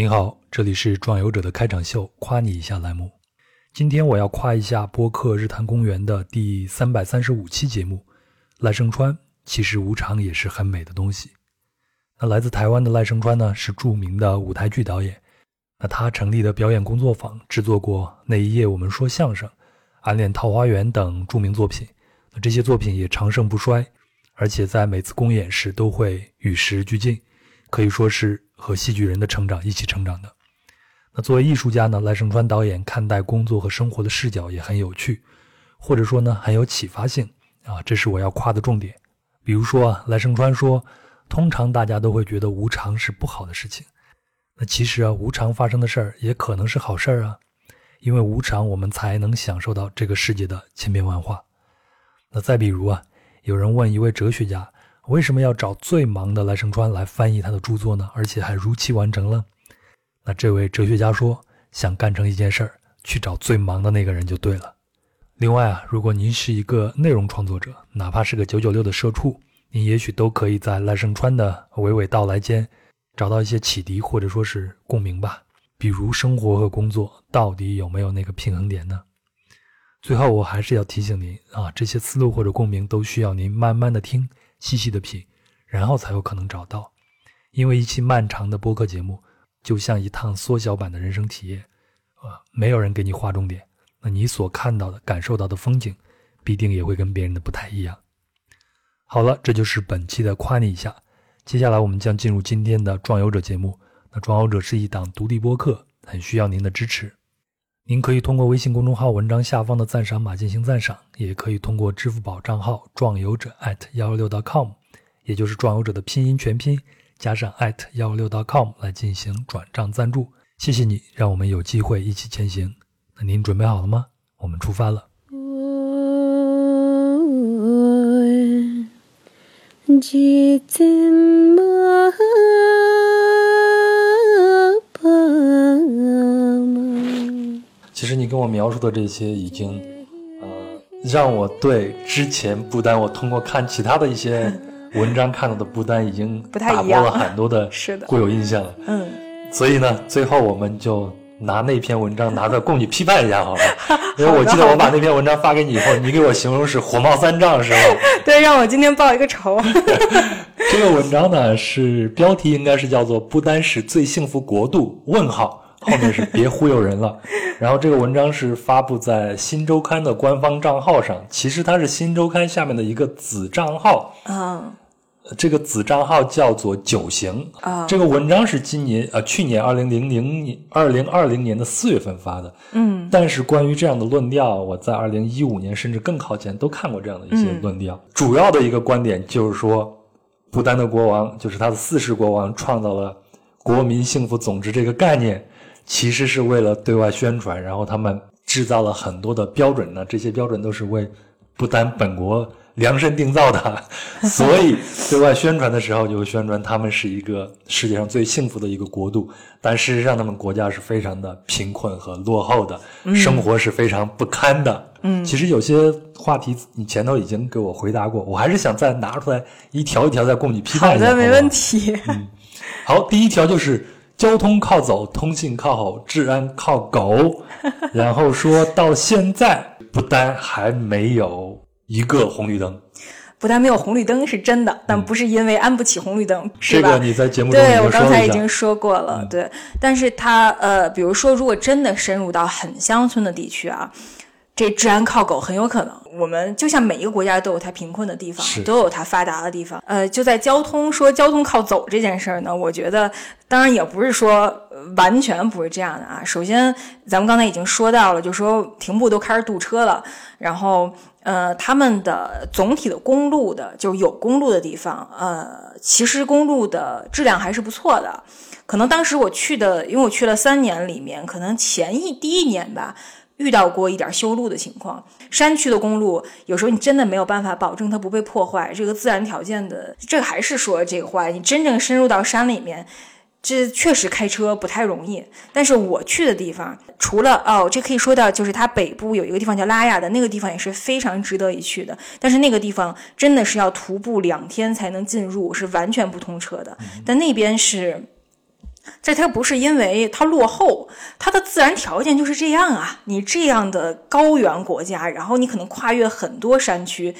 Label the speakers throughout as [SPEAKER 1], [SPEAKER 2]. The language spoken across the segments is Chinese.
[SPEAKER 1] 您好，这里是壮游者的开场秀，夸你一下栏目。今天我要夸一下播客日坛公园的第三百三十五期节目。赖声川其实无常也是很美的东西。那来自台湾的赖声川呢，是著名的舞台剧导演。那他成立的表演工作坊，制作过《那一夜我们说相声》《暗恋桃花源》等著名作品。那这些作品也长盛不衰，而且在每次公演时都会与时俱进，可以说是和戏剧人的成长一起成长的。那作为艺术家呢，赖声川导演看待工作和生活的视角也很有趣，或者说呢很有启发性啊，这是我要夸的重点。比如说啊，赖声川说，通常大家都会觉得无常是不好的事情，那其实啊，无常发生的事儿也可能是好事儿啊，因为无常我们才能享受到这个世界的千变万化。那再比如啊，有人问一位哲学家，为什么要找最忙的赖声川来翻译他的著作呢？而且还如期完成了。那这位哲学家说，想干成一件事儿，去找最忙的那个人就对了。另外啊，如果您是一个内容创作者，哪怕是个九九六的社畜，您也许都可以在赖声川的娓娓道来间找到一些启迪或者说是共鸣吧。比如生活和工作到底有没有那个平衡点呢？最后，我还是要提醒您啊，这些思路或者共鸣都需要您慢慢的听，细细的品，然后才有可能找到。因为一期漫长的播客节目，就像一趟缩小版的人生体验，啊，没有人给你划重点，那你所看到的、感受到的风景，必定也会跟别人的不太一样。好了，这就是本期的夸你一下。接下来我们将进入今天的壮游者节目。那壮游者是一档独立播客，很需要您的支持。您可以通过微信公众号文章下方的赞赏码进行赞赏，也可以通过支付宝账号壮游者幺六 .com，也就是壮游者的拼音全拼加上幺六 .com 来进行转账赞助。谢谢你，让我们有机会一起前行。那您准备好了吗？我们出发了。其实你跟我描述的这些，已经，呃，让我对之前不丹我通过看其他的一些 文章看到的不丹已经打破了很多的 固有印象了。
[SPEAKER 2] 嗯，
[SPEAKER 1] 所以呢，最后我们就拿那篇文章拿着供你批判一下好了。因为我记得我把那篇文章发给你以后，你给我形容是火冒三丈，是吧？
[SPEAKER 2] 对，让我今天报一个仇。
[SPEAKER 1] 这个文章呢，是标题应该是叫做“不丹是最幸福国度？”问号。后面是别忽悠人了，然后这个文章是发布在新周刊的官方账号上，其实它是新周刊下面的一个子账号。
[SPEAKER 2] 啊，
[SPEAKER 1] 这个子账号叫做九行。
[SPEAKER 2] 啊，
[SPEAKER 1] 这个文章是今年呃去年二零零零年二零二零年的四月份发的，
[SPEAKER 2] 嗯，
[SPEAKER 1] 但是关于这样的论调，我在二零一五年甚至更靠前都看过这样的一些论调，主要的一个观点就是说，不丹的国王就是他的四世国王创造了国民幸福总值这个概念。其实是为了对外宣传，然后他们制造了很多的标准呢。这些标准都是为不丹本国量身定造的，所以对外宣传的时候就宣传他们是一个世界上最幸福的一个国度。但事实上，他们国家是非常的贫困和落后的，生活是非常不堪的。
[SPEAKER 2] 嗯，
[SPEAKER 1] 其实有些话题你前头已经给我回答过，我还是想再拿出来一条一条再供你批判一下。
[SPEAKER 2] 好的，没问题。
[SPEAKER 1] 嗯，好，第一条就是。交通靠走，通信靠吼，治安靠狗。然后说到现在，不丹还没有一个红绿灯。
[SPEAKER 2] 不但没有红绿灯是真的，但不是因为安不起红绿灯，
[SPEAKER 1] 是吧？这个你在节目中
[SPEAKER 2] 对我刚才已经说过了，对。但是它呃，比如说，如果真的深入到很乡村的地区啊。这治安靠狗很有可能，我们就像每一个国家都有它贫困的地方，都有它发达的地方。呃，就在交通说交通靠走这件事儿呢，我觉得当然也不是说完全不是这样的啊。首先，咱们刚才已经说到了，就说停步都开始堵车了，然后呃，他们的总体的公路的，就是有公路的地方，呃，其实公路的质量还是不错的。可能当时我去的，因为我去了三年里面，可能前一第一年吧。遇到过一点修路的情况，山区的公路有时候你真的没有办法保证它不被破坏。这个自然条件的，这个还是说这个话，你真正深入到山里面，这确实开车不太容易。但是我去的地方，除了哦，这可以说到就是它北部有一个地方叫拉雅的那个地方也是非常值得一去的。但是那个地方真的是要徒步两天才能进入，是完全不通车的。但那边是。这它不是因为它落后，它的自然条件就是这样啊。你这样的高原国家，然后你可能跨越很多山区，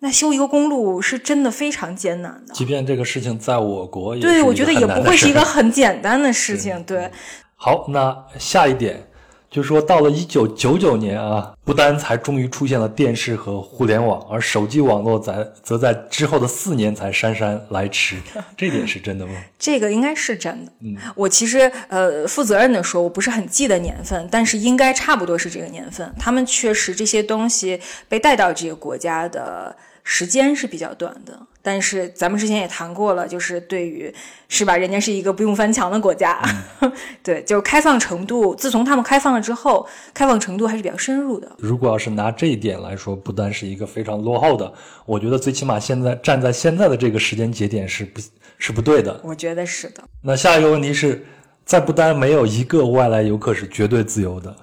[SPEAKER 2] 那修一个公路是真的非常艰难的。
[SPEAKER 1] 即便这个事情在我国，
[SPEAKER 2] 对，我觉得也不会是一个
[SPEAKER 1] 很
[SPEAKER 2] 很简单的事情。对，
[SPEAKER 1] 好，那下一点。就是说，到了一九九九年啊，不丹才终于出现了电视和互联网，而手机网络在则在之后的四年才姗姗来迟。这点是真的吗？
[SPEAKER 2] 这个应该是真的。嗯，我其实呃，负责任的说，我不是很记得年份，但是应该差不多是这个年份。他们确实这些东西被带到这个国家的时间是比较短的。但是咱们之前也谈过了，就是对于是吧，人家是一个不用翻墙的国家，对，就是开放程度，自从他们开放了之后，开放程度还是比较深入的。
[SPEAKER 1] 如果要是拿这一点来说，不单是一个非常落后的，我觉得最起码现在站在现在的这个时间节点是不，是不对的。
[SPEAKER 2] 我觉得是的。
[SPEAKER 1] 那下一个问题是在不丹没有一个外来游客是绝对自由的。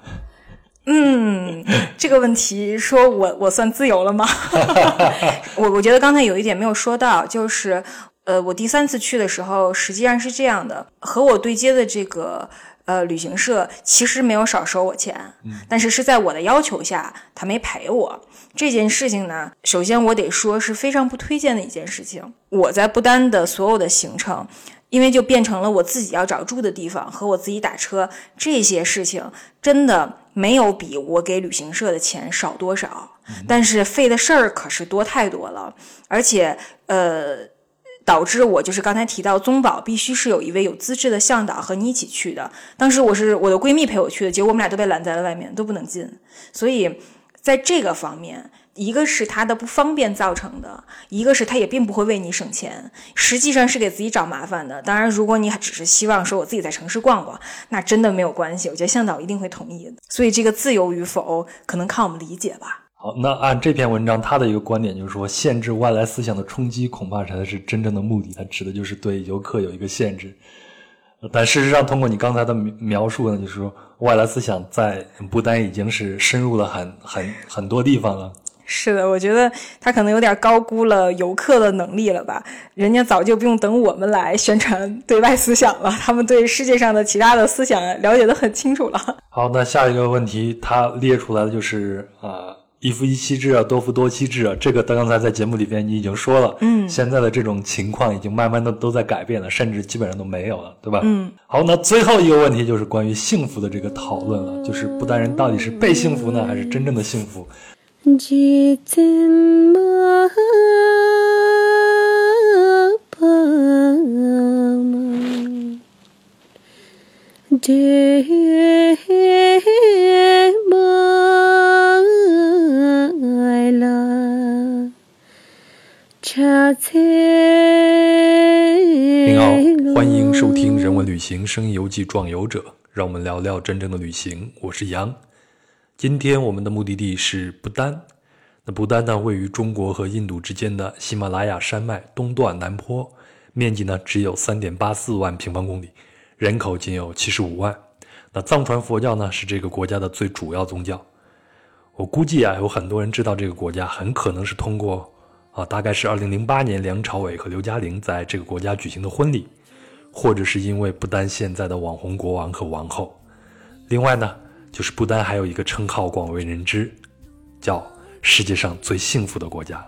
[SPEAKER 2] 嗯，这个问题说我我算自由了吗？我我觉得刚才有一点没有说到，就是呃，我第三次去的时候，实际上是这样的，和我对接的这个呃旅行社其实没有少收我钱，但是是在我的要求下，他没赔我。这件事情呢，首先我得说是非常不推荐的一件事情。我在不丹的所有的行程。因为就变成了我自己要找住的地方和我自己打车这些事情，真的没有比我给旅行社的钱少多少，但是费的事儿可是多太多了，而且呃，导致我就是刚才提到宗保必须是有一位有资质的向导和你一起去的。当时我是我的闺蜜陪我去的，结果我们俩都被拦在了外面，都不能进。所以在这个方面。一个是它的不方便造成的，一个是它也并不会为你省钱，实际上是给自己找麻烦的。当然，如果你只是希望说我自己在城市逛逛，那真的没有关系。我觉得向导一定会同意的。所以这个自由与否，可能看我们理解吧。
[SPEAKER 1] 好，那按这篇文章，他的一个观点就是说，限制外来思想的冲击，恐怕才是真正的目的。它指的就是对游客有一个限制。但事实上，通过你刚才的描述呢，就是说，外来思想在不丹已经是深入了很很很多地方了。
[SPEAKER 2] 是的，我觉得他可能有点高估了游客的能力了吧？人家早就不用等我们来宣传对外思想了，他们对世界上的其他的思想了解的很清楚了。
[SPEAKER 1] 好，那下一个问题，他列出来的就是啊，一夫一妻制啊，多夫多妻制啊，这个刚才在节目里边你已经说了，嗯，现在的这种情况已经慢慢的都在改变了，甚至基本上都没有了，对吧？
[SPEAKER 2] 嗯。
[SPEAKER 1] 好，那最后一个问题就是关于幸福的这个讨论了，就是不丹人到底是被幸福呢，还是真正的幸福？几怎么把梦的梦了？您好，欢迎收听《人文旅行声音游记·壮游者》，让我们聊聊真正的旅行。我是杨。今天我们的目的地是不丹。那不丹呢，位于中国和印度之间的喜马拉雅山脉东段南坡，面积呢只有三点八四万平方公里，人口仅有七十五万。那藏传佛教呢是这个国家的最主要宗教。我估计啊，有很多人知道这个国家，很可能是通过啊，大概是二零零八年梁朝伟和刘嘉玲在这个国家举行的婚礼，或者是因为不丹现在的网红国王和王后。另外呢。就是不丹还有一个称号广为人知，叫世界上最幸福的国家。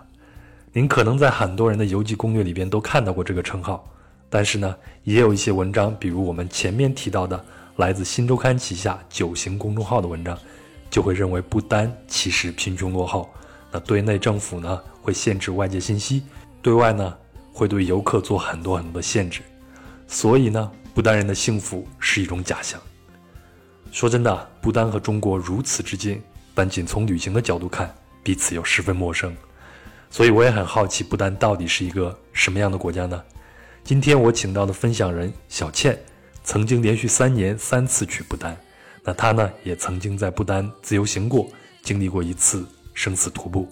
[SPEAKER 1] 您可能在很多人的游记攻略里边都看到过这个称号，但是呢，也有一些文章，比如我们前面提到的来自新周刊旗下九行公众号的文章，就会认为不丹其实贫穷落后。那对内政府呢会限制外界信息，对外呢会对游客做很多很多的限制，所以呢，不丹人的幸福是一种假象。说真的，不丹和中国如此之近，但仅从旅行的角度看，彼此又十分陌生。所以我也很好奇，不丹到底是一个什么样的国家呢？今天我请到的分享人小倩，曾经连续三年三次去不丹，那她呢也曾经在不丹自由行过，经历过一次生死徒步。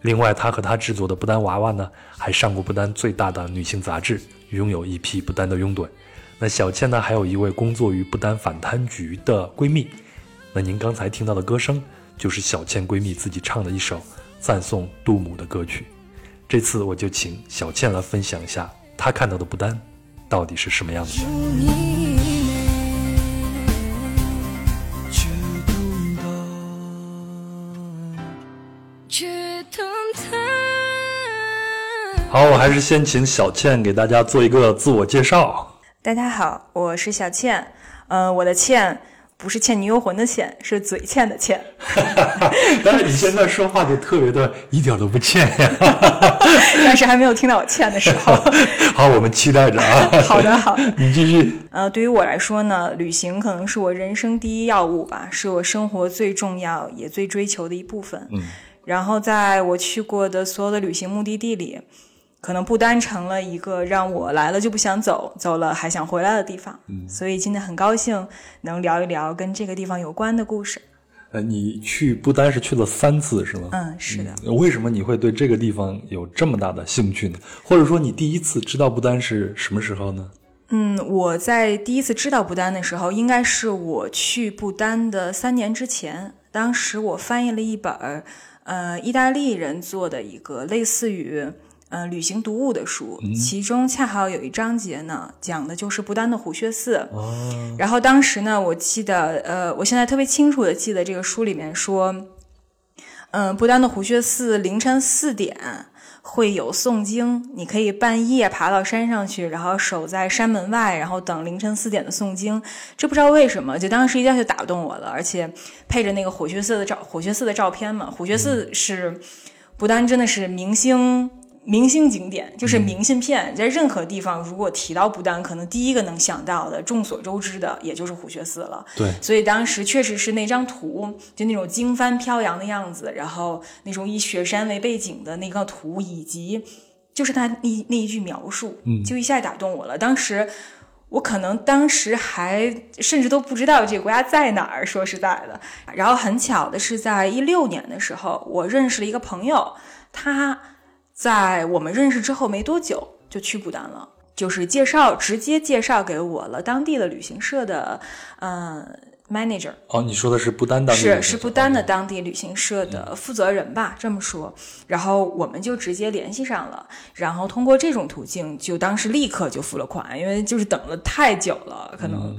[SPEAKER 1] 另外，她和她制作的不丹娃娃呢，还上过不丹最大的女性杂志，拥有一批不丹的拥趸。那小倩呢？还有一位工作于不丹反贪局的闺蜜。那您刚才听到的歌声，就是小倩闺蜜自己唱的一首赞颂杜母的歌曲。这次我就请小倩来分享一下她看到的不丹到底是什么样子的。好，我还是先请小倩给大家做一个自我介绍。
[SPEAKER 2] 大家好，我是小倩。呃，我的倩不是《倩女幽魂》的倩，是嘴欠的欠。
[SPEAKER 1] 但是你现在说话就特别的一点都不欠呀。
[SPEAKER 2] 但是还没有听到我欠的时候。
[SPEAKER 1] 好，我们期待着啊。
[SPEAKER 2] 好的，好。
[SPEAKER 1] 你继续。
[SPEAKER 2] 呃，对于我来说呢，旅行可能是我人生第一要务吧，是我生活最重要也最追求的一部分。
[SPEAKER 1] 嗯。
[SPEAKER 2] 然后在我去过的所有的旅行目的地里。可能不单成了一个让我来了就不想走，走了还想回来的地方。
[SPEAKER 1] 嗯，
[SPEAKER 2] 所以今天很高兴能聊一聊跟这个地方有关的故事。
[SPEAKER 1] 呃，你去不丹是去了三次是吗？
[SPEAKER 2] 嗯，是的。
[SPEAKER 1] 为什么你会对这个地方有这么大的兴趣呢？或者说你第一次知道不丹是什么时候呢？
[SPEAKER 2] 嗯，我在第一次知道不丹的时候，应该是我去不丹的三年之前。当时我翻译了一本呃，意大利人做的一个类似于。嗯，旅行读物的书，其中恰好有一章节呢，讲的就是不丹的虎穴寺。
[SPEAKER 1] 哦，
[SPEAKER 2] 然后当时呢，我记得，呃，我现在特别清楚的记得这个书里面说，嗯，不丹的虎穴寺凌晨四点会有诵经，你可以半夜爬到山上去，然后守在山门外，然后等凌晨四点的诵经。这不知道为什么，就当时一下就打动我了，而且配着那个虎穴寺的照，虎穴寺的照片嘛，虎穴寺是不丹真的是明星。明星景点就是明信片，在任何地方如果提到不丹，可能第一个能想到的，众所周知的，也就是虎穴寺了。
[SPEAKER 1] 对，
[SPEAKER 2] 所以当时确实是那张图，就那种经幡飘扬的样子，然后那种以雪山为背景的那个图，以及就是他那那一句描述，
[SPEAKER 1] 嗯，
[SPEAKER 2] 就一下打动我了。当时我可能当时还甚至都不知道这个国家在哪儿，说实在的。然后很巧的是，在一六年的时候，我认识了一个朋友，他。在我们认识之后没多久，就去不丹了，就是介绍直接介绍给我了当地的旅行社的，呃，manager。
[SPEAKER 1] 哦，你说的是不丹当地
[SPEAKER 2] 是是不丹的当地旅行社的负责人吧？这么说，然后我们就直接联系上了，然后通过这种途径，就当时立刻就付了款，因为就是等了太久了，可能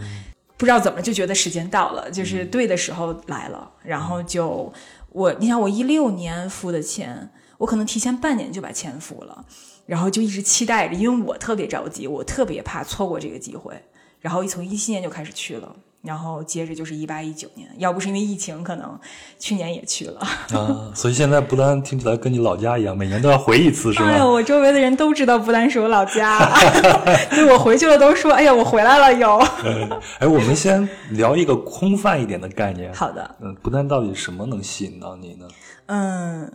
[SPEAKER 2] 不知道怎么就觉得时间到了，就是对的时候来了，然后就我，你想我一六年付的钱。我可能提前半年就把钱付了，然后就一直期待着，因为我特别着急，我特别怕错过这个机会。然后一从一七年就开始去了，然后接着就是一八一九年，要不是因为疫情，可能去年也去了。
[SPEAKER 1] 啊，所以现在不丹听起来跟你老家一样，每年都要回一次，是吗？
[SPEAKER 2] 哎呀，我周围的人都知道不丹是我老家，就我回去了都说：“哎呀，我回来了。”有。
[SPEAKER 1] 哎，我们先聊一个空泛一点的概念。
[SPEAKER 2] 好的。
[SPEAKER 1] 嗯，不丹到底什么能吸引到你呢？
[SPEAKER 2] 嗯。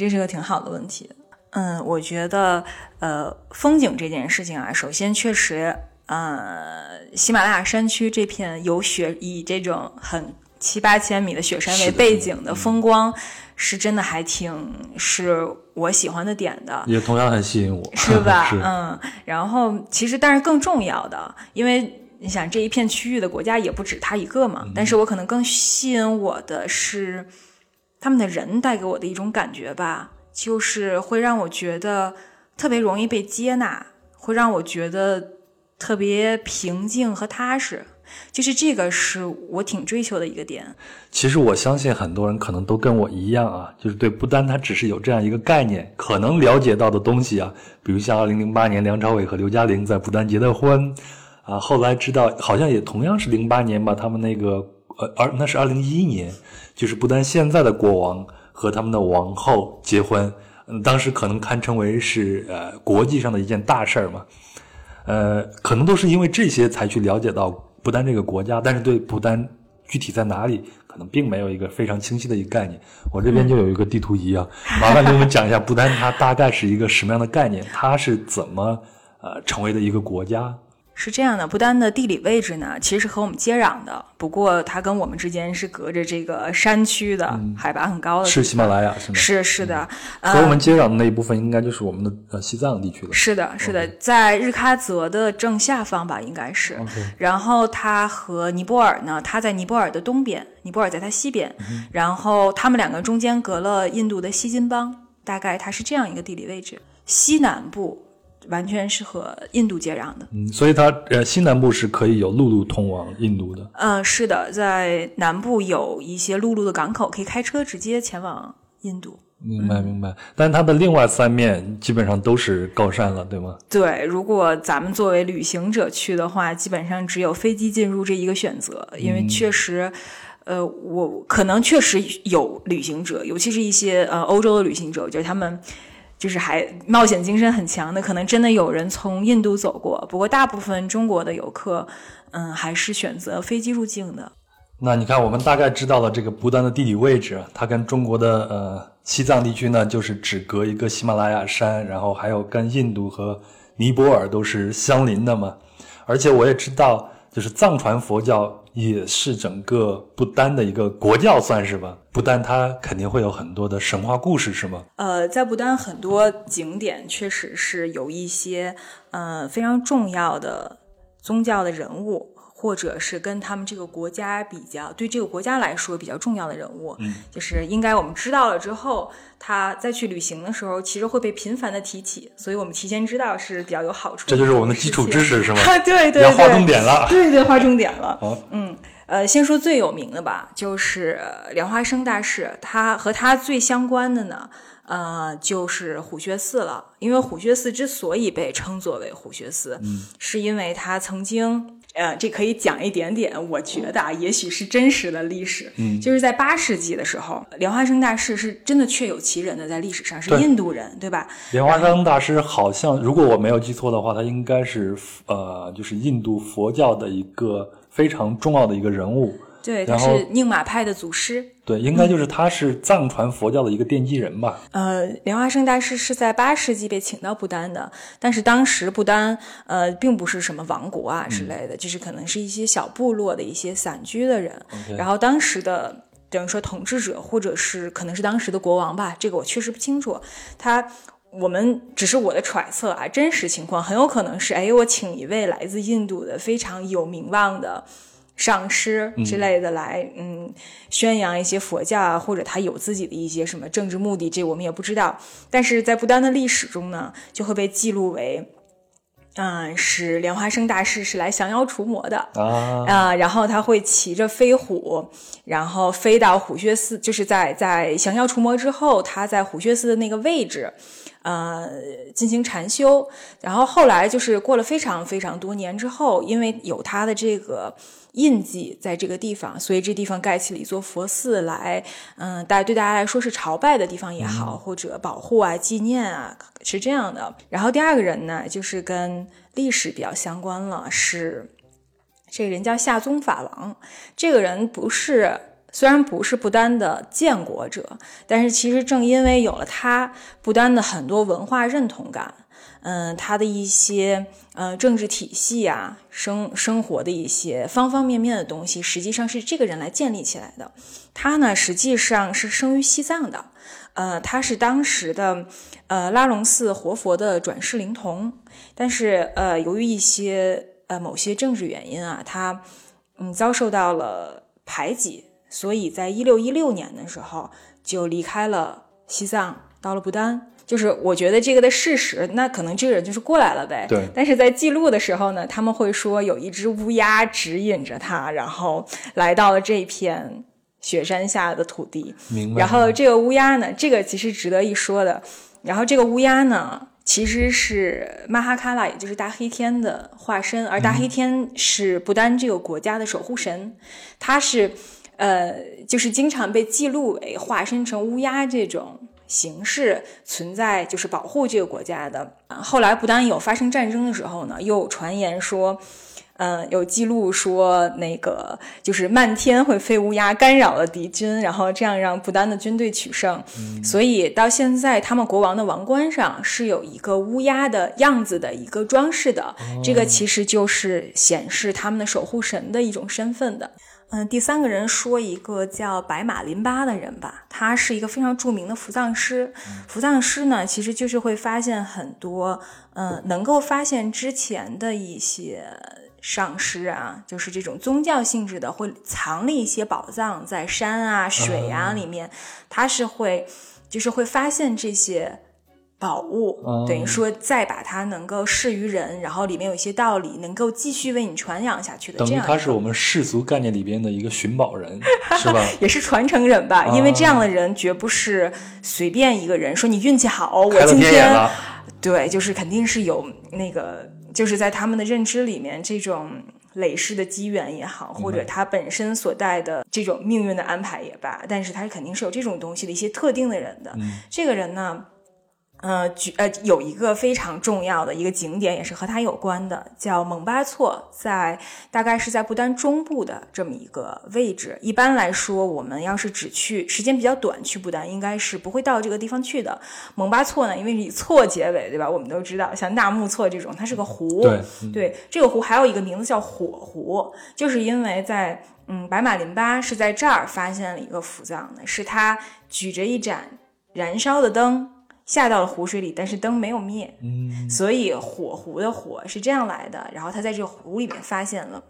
[SPEAKER 2] 这是个挺好的问题，嗯，我觉得，呃，风景这件事情啊，首先确实，呃，喜马拉雅山区这片有雪，以这种很七八千米的雪山为背景的风光，是真的还挺是我喜欢的点的，
[SPEAKER 1] 也同样很吸引我，
[SPEAKER 2] 是吧？
[SPEAKER 1] 是，
[SPEAKER 2] 嗯，然后其实，但是更重要的，因为你想这一片区域的国家也不止它一个嘛，但是我可能更吸引我的是。他们的人带给我的一种感觉吧，就是会让我觉得特别容易被接纳，会让我觉得特别平静和踏实。就是这个是我挺追求的一个点。
[SPEAKER 1] 其实我相信很多人可能都跟我一样啊，就是对不丹它只是有这样一个概念，可能了解到的东西啊，比如像二零零八年梁朝伟和刘嘉玲在不丹结的婚啊，后来知道好像也同样是零八年吧，他们那个。呃，而那是二零一一年，就是不丹现在的国王和他们的王后结婚，嗯，当时可能堪称为是呃国际上的一件大事儿嘛，呃，可能都是因为这些才去了解到不丹这个国家，但是对不丹具体在哪里，可能并没有一个非常清晰的一个概念。我这边就有一个地图仪啊，麻烦给我们讲一下不丹它大概是一个什么样的概念，它是怎么呃成为的一个国家。
[SPEAKER 2] 是这样的，不丹的地理位置呢，其实是和我们接壤的。不过它跟我们之间是隔着这个山区的，海拔很高的。
[SPEAKER 1] 是喜马拉雅
[SPEAKER 2] 是吗？
[SPEAKER 1] 是
[SPEAKER 2] 是的。
[SPEAKER 1] 和我们接壤的那一部分，应该就是我们的呃西藏地区了。
[SPEAKER 2] 是的，是的，在日喀则的正下方吧，应该是。然后它和尼泊尔呢，它在尼泊尔的东边，尼泊尔在它西边。然后他们两个中间隔了印度的西金邦，大概它是这样一个地理位置，西南部。完全是和印度接壤的，
[SPEAKER 1] 嗯，所以它呃西南部是可以有陆路通往印度的，
[SPEAKER 2] 嗯，是的，在南部有一些陆路的港口，可以开车直接前往印度。
[SPEAKER 1] 明白明白。但它的另外三面基本上都是高山了，对吗？
[SPEAKER 2] 对，如果咱们作为旅行者去的话，基本上只有飞机进入这一个选择，因为确实。呃，我可能确实有旅行者，尤其是一些呃欧洲的旅行者，我觉得他们就是还冒险精神很强的，可能真的有人从印度走过。不过大部分中国的游客，嗯，还是选择飞机入境的。
[SPEAKER 1] 那你看，我们大概知道了这个不丹的地理位置，它跟中国的呃西藏地区呢，就是只隔一个喜马拉雅山，然后还有跟印度和尼泊尔都是相邻的嘛。而且我也知道，就是藏传佛教。也是整个不丹的一个国教，算是吧。不丹它肯定会有很多的神话故事，是吗？
[SPEAKER 2] 呃，在不丹很多景点确实是有一些呃非常重要的宗教的人物。或者是跟他们这个国家比较，对这个国家来说比较重要的人物，
[SPEAKER 1] 嗯，
[SPEAKER 2] 就是应该我们知道了之后，他再去旅行的时候，其实会被频繁的提起，所以我们提前知道是比较有好处。
[SPEAKER 1] 这就是我们的基础知识，是吗？
[SPEAKER 2] 对对对，
[SPEAKER 1] 要划重点了。
[SPEAKER 2] 对对，划重点了。
[SPEAKER 1] 好，
[SPEAKER 2] 嗯，呃，先说最有名的吧，就是莲花生大师，他和他最相关的呢，呃，就是虎穴寺了。因为虎穴寺之所以被称作为虎穴寺，
[SPEAKER 1] 嗯，
[SPEAKER 2] 是因为他曾经。呃，这可以讲一点点，我觉得啊，也许是真实的历史。
[SPEAKER 1] 嗯，
[SPEAKER 2] 就是在八世纪的时候，莲花生大师是真的确有其人的，在历史上是印度人，对吧？
[SPEAKER 1] 莲花生大师好像，如果我没有记错的话，他应该是呃，就是印度佛教的一个非常重要的一个人物。
[SPEAKER 2] 对，他是宁玛派的祖师。
[SPEAKER 1] 对，应该就是他是藏传佛教的一个奠基人吧。
[SPEAKER 2] 呃，莲花生大师是在八世纪被请到不丹的，但是当时不丹呃并不是什么王国啊之类的，就是可能是一些小部落的一些散居的人。然后当时的等于说统治者或者是可能是当时的国王吧，这个我确实不清楚。他我们只是我的揣测啊，真实情况很有可能是，哎，我请一位来自印度的非常有名望的。上师之类的来，嗯，宣扬一些佛教啊，或者他有自己的一些什么政治目的，这我们也不知道。但是在不丹的历史中呢，就会被记录为，嗯，是莲花生大师是来降妖除魔的啊，然后他会骑着飞虎，然后飞到虎穴寺，就是在在降妖除魔之后，他在虎穴寺的那个位置。呃，进行禅修，然后后来就是过了非常非常多年之后，因为有他的这个印记在这个地方，所以这地方盖起了一座佛寺来，嗯，大对大家来说是朝拜的地方也好，或者保护啊、纪念啊，是这样的。然后第二个人呢，就是跟历史比较相关了，是这个人叫夏宗法王，这个人不是。虽然不是不丹的建国者，但是其实正因为有了他，不丹的很多文化认同感，嗯，他的一些呃政治体系啊，生生活的一些方方面面的东西，实际上是这个人来建立起来的。他呢，实际上是生于西藏的，呃，他是当时的呃拉隆寺活佛的转世灵童，但是呃，由于一些呃某些政治原因啊，他嗯遭受到了排挤。所以在一六一六年的时候就离开了西藏，到了不丹。就是我觉得这个的事实，那可能这个人就是过来了呗。
[SPEAKER 1] 对。
[SPEAKER 2] 但是在记录的时候呢，他们会说有一只乌鸦指引着他，然后来到了这片雪山下的土地。
[SPEAKER 1] 明白。
[SPEAKER 2] 然后这个乌鸦呢，这个其实值得一说的。然后这个乌鸦呢，其实是马哈卡拉，也就是大黑天的化身，而大黑天是不丹这个国家的守护神，他是。呃，就是经常被记录为化身成乌鸦这种形式存在，就是保护这个国家的。后来不丹有发生战争的时候呢，又传言说，嗯，有记录说那个就是漫天会飞乌鸦干扰了敌军，然后这样让不丹的军队取胜。所以到现在，他们国王的王冠上是有一个乌鸦的样子的一个装饰的，这个其实就是显示他们的守护神的一种身份的。嗯，第三个人说一个叫白马林巴的人吧，他是一个非常著名的扶藏师。扶藏师呢，其实就是会发现很多，嗯，能够发现之前的一些上师啊，就是这种宗教性质的，会藏了一些宝藏在山啊、水啊里面，他是会，就是会发现这些。宝物，等于说再把它能够示于人，然后里面有一些道理能够继续为你传扬下去的。
[SPEAKER 1] 等于他是我们世俗概念里边的一个寻宝人，是吧？
[SPEAKER 2] 也是传承人吧，因为这样的人绝不是随便一个人说你运气好，我今天对，就是肯定是有那个，就是在他们的认知里面，这种累世的机缘也好，或者他本身所带的这种命运的安排也罢，但是他肯定是有这种东西的一些特定的人的。这个人呢？呃，举呃有一个非常重要的一个景点，也是和它有关的，叫蒙巴措，在大概是在不丹中部的这么一个位置。一般来说，我们要是只去时间比较短去不丹，应该是不会到这个地方去的。蒙巴措呢，因为是以措结尾，对吧？我们都知道，像纳木措这种，它是个湖。
[SPEAKER 1] 对
[SPEAKER 2] 对，这个湖还有一个名字叫火湖，就是因为在嗯白马林巴是在这儿发现了一个福藏的，是他举着一盏燃烧的灯。下到了湖水里，但是灯没有灭，
[SPEAKER 1] 嗯，
[SPEAKER 2] 所以火湖的火是这样来的。然后他在这个湖里面发现了。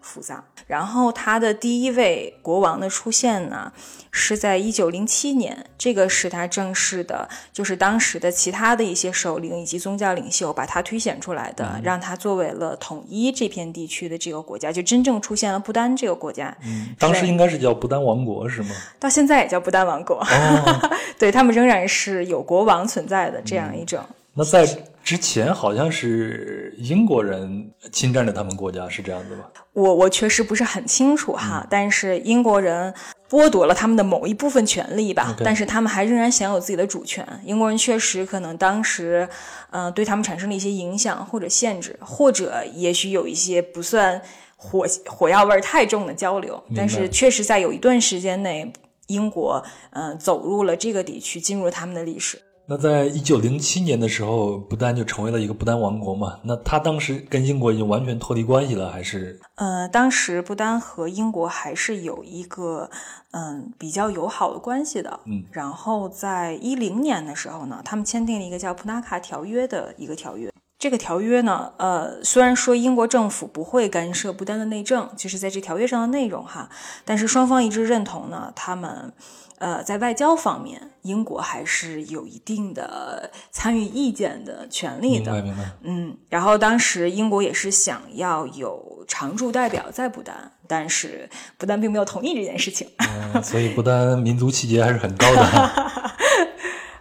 [SPEAKER 2] 福藏，然后他的第一位国王的出现呢，是在一九零七年，这个是他正式的，就是当时的其他的一些首领以及宗教领袖把他推选出来的，让他作为了统一这片地区的这个国家，就真正出现了不丹这个国家。
[SPEAKER 1] 嗯，当时应该是叫不丹王国是吗？
[SPEAKER 2] 到现在也叫不丹王国。
[SPEAKER 1] 哦，
[SPEAKER 2] 对他们仍然是有国王存在的这样一种。
[SPEAKER 1] 那在之前好像是英国人侵占着他们国家，是这样子吧？
[SPEAKER 2] 我我确实不是很清楚哈，但是英国人剥夺了他们的某一部分权利吧，但是他们还仍然享有自己的主权。英国人确实可能当时，嗯，对他们产生了一些影响或者限制，或者也许有一些不算火火药味太重的交流，但是确实在有一段时间内，英国嗯走入了这个地区，进入了他们的历史。
[SPEAKER 1] 那在一九零七年的时候，不丹就成为了一个不丹王国嘛？那他当时跟英国已经完全脱离关系了，还是？
[SPEAKER 2] 呃，当时不丹和英国还是有一个嗯比较友好的关系的。
[SPEAKER 1] 嗯，
[SPEAKER 2] 然后在一零年的时候呢，他们签订了一个叫普纳卡条约的一个条约。这个条约呢，呃，虽然说英国政府不会干涉不丹的内政，就是在这条约上的内容哈，但是双方一致认同呢，他们。呃，在外交方面，英国还是有一定的参与意见的权利的。
[SPEAKER 1] 明白，明白。
[SPEAKER 2] 嗯，然后当时英国也是想要有常驻代表在不丹，但是不丹并没有同意这件事情。
[SPEAKER 1] 嗯，所以不丹民族气节还是很高的。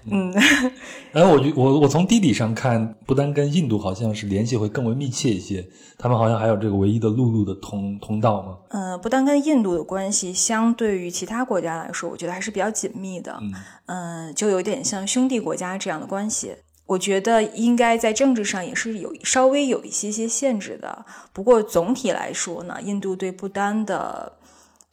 [SPEAKER 2] 嗯，
[SPEAKER 1] 哎，我我我从地理上看，不丹跟印度好像是联系会更为密切一些。他们好像还有这个唯一的陆路的通通道吗？
[SPEAKER 2] 呃，不丹跟印度的关系，相对于其他国家来说，我觉得还是比较紧密的。嗯，就有点像兄弟国家这样的关系。我觉得应该在政治上也是有稍微有一些些限制的。不过总体来说呢，印度对不丹的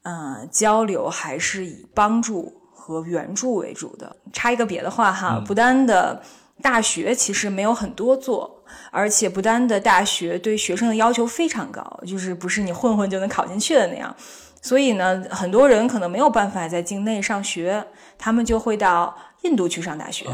[SPEAKER 2] 嗯交流还是以帮助。和援助为主的。插一个别的话哈，不丹的大学其实没有很多座，而且不丹的大学对学生的要求非常高，就是不是你混混就能考进去的那样。所以呢，很多人可能没有办法在境内上学，他们就会到印度去上大学。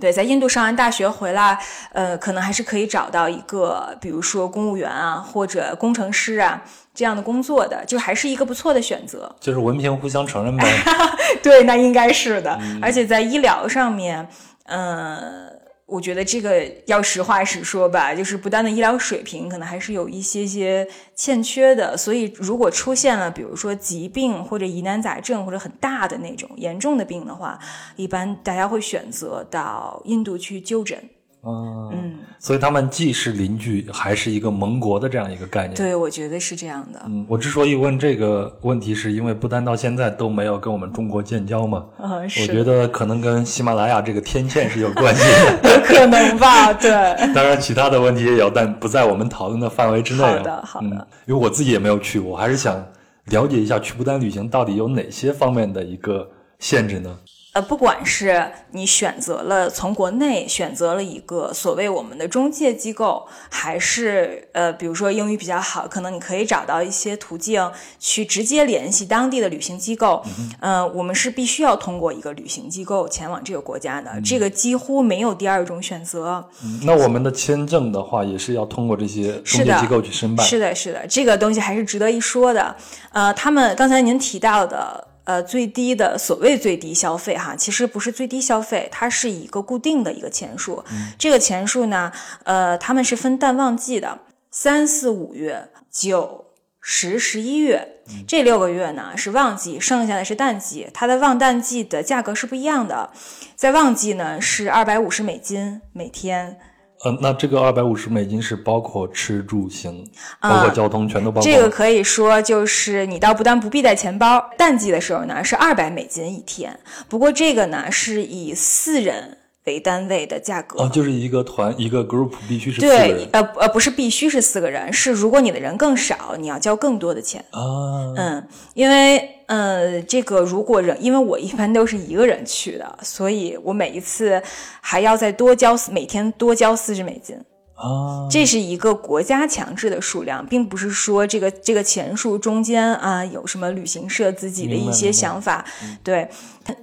[SPEAKER 2] 对，在印度上完大学回来，呃，可能还是可以找到一个，比如说公务员啊，或者工程师啊这样的工作的，就还是一个不错的选择。
[SPEAKER 1] 就是文凭互相承认呗。
[SPEAKER 2] 对，那应该是的。而且在医疗上面，嗯。我觉得这个要实话实说吧，就是不丹的医疗水平可能还是有一些些欠缺的，所以如果出现了比如说疾病或者疑难杂症或者很大的那种严重的病的话，一般大家会选择到印度去就诊。
[SPEAKER 1] 嗯，所以他们既是邻居，还是一个盟国的这样一个概念。
[SPEAKER 2] 对，我觉得是这样的。
[SPEAKER 1] 嗯，我之所以问这个问题，是因为不丹到现在都没有跟我们中国建交嘛。
[SPEAKER 2] 嗯，是。
[SPEAKER 1] 我觉得可能跟喜马拉雅这个天堑是有关系
[SPEAKER 2] 的。有可能吧，对。
[SPEAKER 1] 当然，其他的问题也有，但不在我们讨论的范围之内。好
[SPEAKER 2] 的，好的。
[SPEAKER 1] 因为我自己也没有去过，我还是想了解一下去不丹旅行到底有哪些方面的一个限制呢？
[SPEAKER 2] 呃，不管是你选择了从国内选择了一个所谓我们的中介机构，还是呃，比如说英语比较好，可能你可以找到一些途径去直接联系当地的旅行机构。嗯，我们是必须要通过一个旅行机构前往这个国家的，这个几乎没有第二种选择。
[SPEAKER 1] 那我们的签证的话，也是要通过这些中介机构去申办。
[SPEAKER 2] 是的，是的，这个东西还是值得一说的。呃，他们刚才您提到的。呃最低的所谓最低消费哈，其实不是最低消费，它是一个固定的一个钱数。这个钱数呢，呃，他们是分淡旺季的，三四五月、九十十一月这六个月呢是旺季，剩下的是淡季。它的旺淡季的价格是不一样的，在旺季呢是二百五十美金每天。
[SPEAKER 1] 嗯，那这个二百五十美金是包括吃住行，包括交通，全都包括。
[SPEAKER 2] 这个可以说就是你到不丹不必带钱包。淡季的时候呢是二百美金一天，不过这个呢是以四人。为单位的价格
[SPEAKER 1] 哦，就是一个团一个 group 必须是
[SPEAKER 2] 对，呃呃，不是必须是四个人，是如果你的人更少，你要交更多的钱
[SPEAKER 1] 啊。
[SPEAKER 2] 嗯，因为呃，这个如果人，因为我一般都是一个人去的，所以我每一次还要再多交每天多交四十美金。
[SPEAKER 1] 啊，
[SPEAKER 2] 这是一个国家强制的数量，并不是说这个这个钱数中间啊有什么旅行社自己的一些想法。对，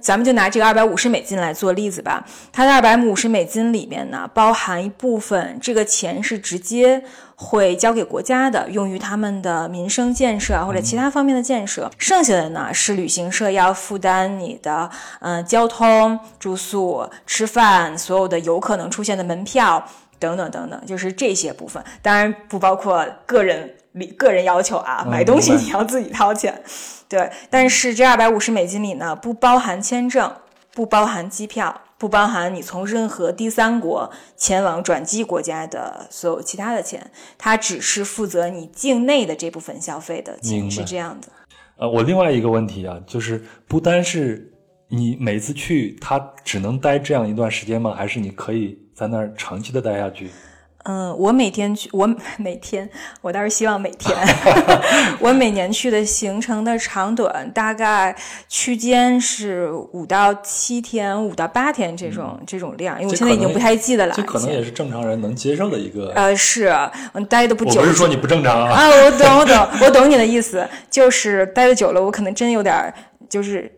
[SPEAKER 2] 咱们就拿这个二百五十美金来做例子吧。它的二百五十美金里面呢，包含一部分这个钱是直接会交给国家的，用于他们的民生建设或者其他方面的建设。剩下的呢是旅行社要负担你的嗯交通、住宿、吃饭，所有的有可能出现的门票。等等等等，就是这些部分，当然不包括个人里个人要求啊，买东西你要自己掏钱，对。但是这二百五十美金里呢，不包含签证，不包含机票，不包含你从任何第三国前往转机国家的所有其他的钱，它只是负责你境内的这部分消费的钱，是这样的。
[SPEAKER 1] 呃，我另外一个问题啊，就是不单是你每次去，他只能待这样一段时间吗？还是你可以？在那儿长期的待下去，
[SPEAKER 2] 嗯，我每天去，我 每天，我倒是希望每天，我每年去的行程的长短大概区间是五到七天，五到八天这种这种量，因为我现在已经不太记得了。
[SPEAKER 1] 这可能也是正常人能接受的一个。
[SPEAKER 2] 呃，是，嗯，待的不久。
[SPEAKER 1] 我不是说你不正常啊。
[SPEAKER 2] 啊，我懂，我懂，我懂你的意思，就是待的久了，我可能真有点就是。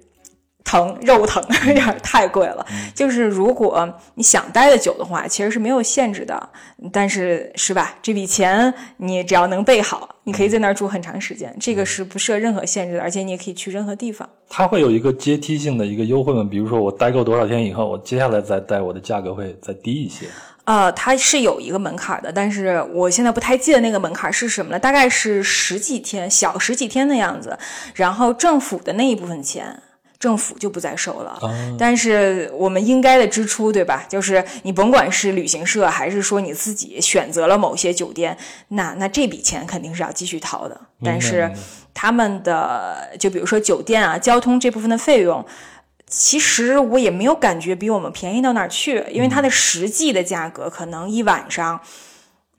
[SPEAKER 2] 疼，肉疼，有点太贵了。就是如果你想待的久的话，其实是没有限制的。但是，是吧？这笔钱你只要能备好，你可以在那儿住很长时间，这个是不设任何限制的。而且你也可以去任何地方。
[SPEAKER 1] 它会有一个阶梯性的一个优惠吗？比如说我待够多少天以后，我接下来再待，我的价格会再低一些。
[SPEAKER 2] 呃，它是有一个门槛的，但是我现在不太记得那个门槛是什么了，大概是十几天，小十几天的样子。然后政府的那一部分钱。政府就不再收了，但是我们应该的支出，对吧？就是你甭管是旅行社，还是说你自己选择了某些酒店，那那这笔钱肯定是要继续掏的。但是他们的，就比如说酒店啊、交通这部分的费用，其实我也没有感觉比我们便宜到哪儿去，因为它的实际的价格可能一晚上，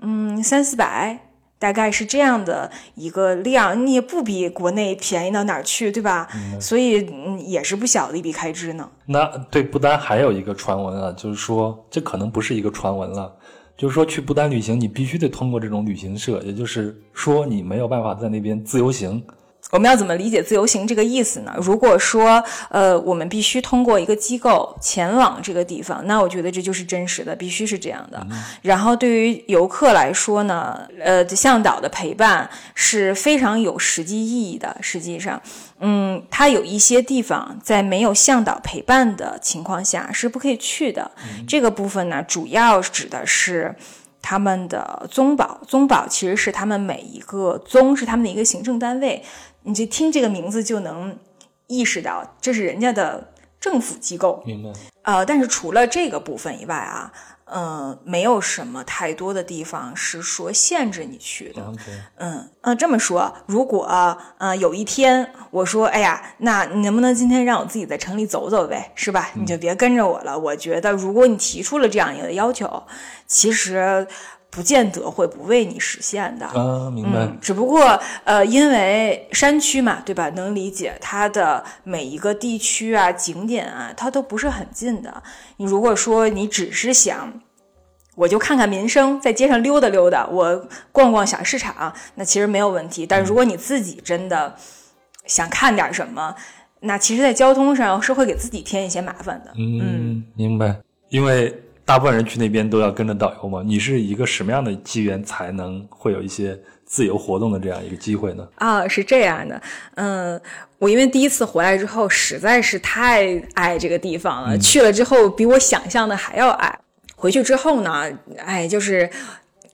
[SPEAKER 2] 嗯，三四百。大概是这样的一个量，你也不比国内便宜到哪儿去，对吧？所以也是不小的一笔开支呢。
[SPEAKER 1] 那对不丹还有一个传闻啊，就是说这可能不是一个传闻了，就是说去不丹旅行，你必须得通过这种旅行社，也就是说你没有办法在那边自由行。
[SPEAKER 2] 我们要怎么理解自由行这个意思呢？如果说，呃，我们必须通过一个机构前往这个地方，那我觉得这就是真实的，必须是这样的。然后对于游客来说呢，呃，向导的陪伴是非常有实际意义的。实际上，嗯，它有一些地方在没有向导陪伴的情况下是不可以去的。这个部分呢，主要指的是。他们的宗保，宗保其实是他们每一个宗是他们的一个行政单位，你就听这个名字就能意识到这是人家的政府机构。
[SPEAKER 1] 明白。
[SPEAKER 2] 呃，但是除了这个部分以外啊。嗯，没有什么太多的地方是说限制你去的。嗯嗯，这么说，如果呃有一天我说，哎呀，那你能不能今天让我自己在城里走走呗，是吧？你就别跟着我了。我觉得，如果你提出了这样一个要求，其实。不见得会不为你实现的
[SPEAKER 1] 啊，明白。
[SPEAKER 2] 只不过呃，因为山区嘛，对吧？能理解它的每一个地区啊、景点啊，它都不是很近的。你如果说你只是想，我就看看民生，在街上溜达溜达，我逛逛小市场，那其实没有问题。但如果你自己真的想看点什么，那其实，在交通上是会给自己添一些麻烦的。
[SPEAKER 1] 嗯，明白。因为。大部分人去那边都要跟着导游嘛。你是一个什么样的机缘才能会有一些自由活动的这样一个机会呢？
[SPEAKER 2] 啊，是这样的，嗯，我因为第一次回来之后实在是太爱这个地方了，去了之后比我想象的还要爱。回去之后呢，哎，就是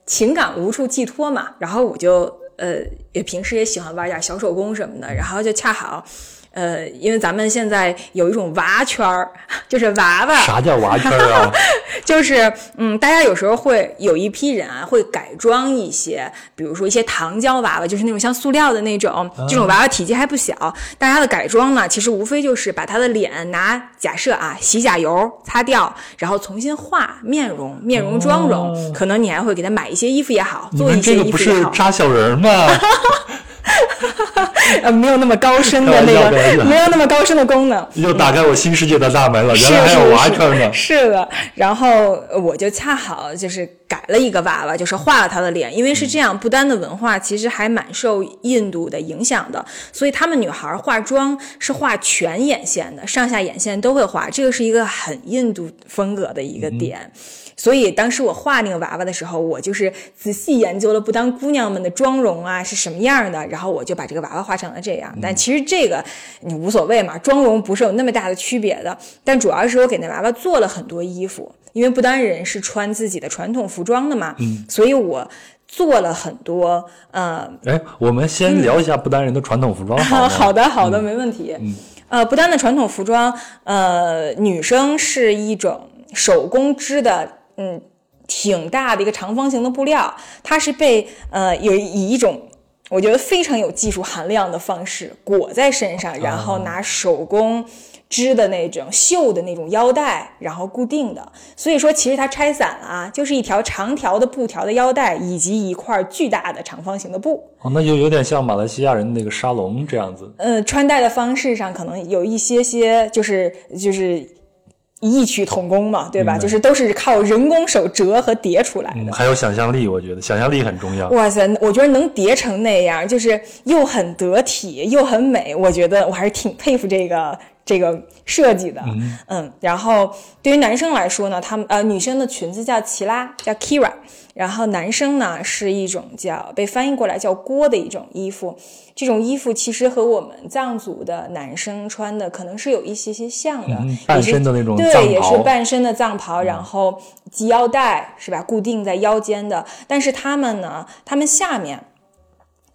[SPEAKER 2] 情感无处寄托嘛，然后我就呃，也平时也喜欢玩点小手工什么的，然后就恰好。呃，因为咱们现在有一种娃圈儿，就是娃娃。
[SPEAKER 1] 啥叫娃圈儿啊？
[SPEAKER 2] 就是嗯，大家有时候会有一批人啊，会改装一些，比如说一些糖胶娃娃，就是那种像塑料的那种，这种娃娃体积还不小。大家的改装呢，其实无非就是把他的脸拿假设啊，洗甲油擦掉，然后重新画面容、面容妆容。可能你还会给他买一些衣服也好，做一些衣服
[SPEAKER 1] 也好。不是扎小人吗？
[SPEAKER 2] 呃，没有那么高深的那个，没有那么高深的功能。
[SPEAKER 1] 又打开我新世界的大门了，原来还有娃圈呢。
[SPEAKER 2] 是的，然后我就恰好就是改了一个娃娃，就是画了他的脸。因为是这样，不丹的文化其实还蛮受印度的影响的，所以他们女孩化妆是画全眼线的，上下眼线都会画。这个是一个很印度风格的一个点。所以当时我画那个娃娃的时候，我就是仔细研究了不丹姑娘们的妆容啊是什么样的，然后我就把这个娃娃画成了这样。但其实这个你无所谓嘛，妆容不是有那么大的区别的。但主要是我给那娃娃做了很多衣服，因为不丹人是穿自己的传统服装的嘛，嗯，所以我做了很多。呃，
[SPEAKER 1] 哎，我们先聊一下不丹人的传统服装。
[SPEAKER 2] 好的，好的，没问题。嗯，呃，不丹的传统服装，呃，女生是一种手工织的。嗯，挺大的一个长方形的布料，它是被呃有以一种我觉得非常有技术含量的方式裹在身上，然后拿手工织的那种绣的那种腰带，然后固定的。所以说，其实它拆散了啊，就是一条长条的布条的腰带，以及一块巨大的长方形的布。
[SPEAKER 1] 哦，那就有点像马来西亚人那个沙龙这样子。
[SPEAKER 2] 呃，穿戴的方式上可能有一些些，就是就是。异曲同工嘛，对吧？就是都是靠人工手折和叠出来的。
[SPEAKER 1] 还有想象力，我觉得想象力很重要。
[SPEAKER 2] 哇塞，我觉得能叠成那样，就是又很得体又很美。我觉得我还是挺佩服这个这个设计的。嗯，然后对于男生来说呢，他们呃女生的裙子叫齐拉，叫 Kira。然后男生呢是一种叫被翻译过来叫锅的一种衣服，这种衣服其实和我们藏族的男生穿的可能是有一些些像的，
[SPEAKER 1] 半身的那种
[SPEAKER 2] 对，也是半身的藏袍，然后系腰带是吧，固定在腰间的。但是他们呢，他们下面。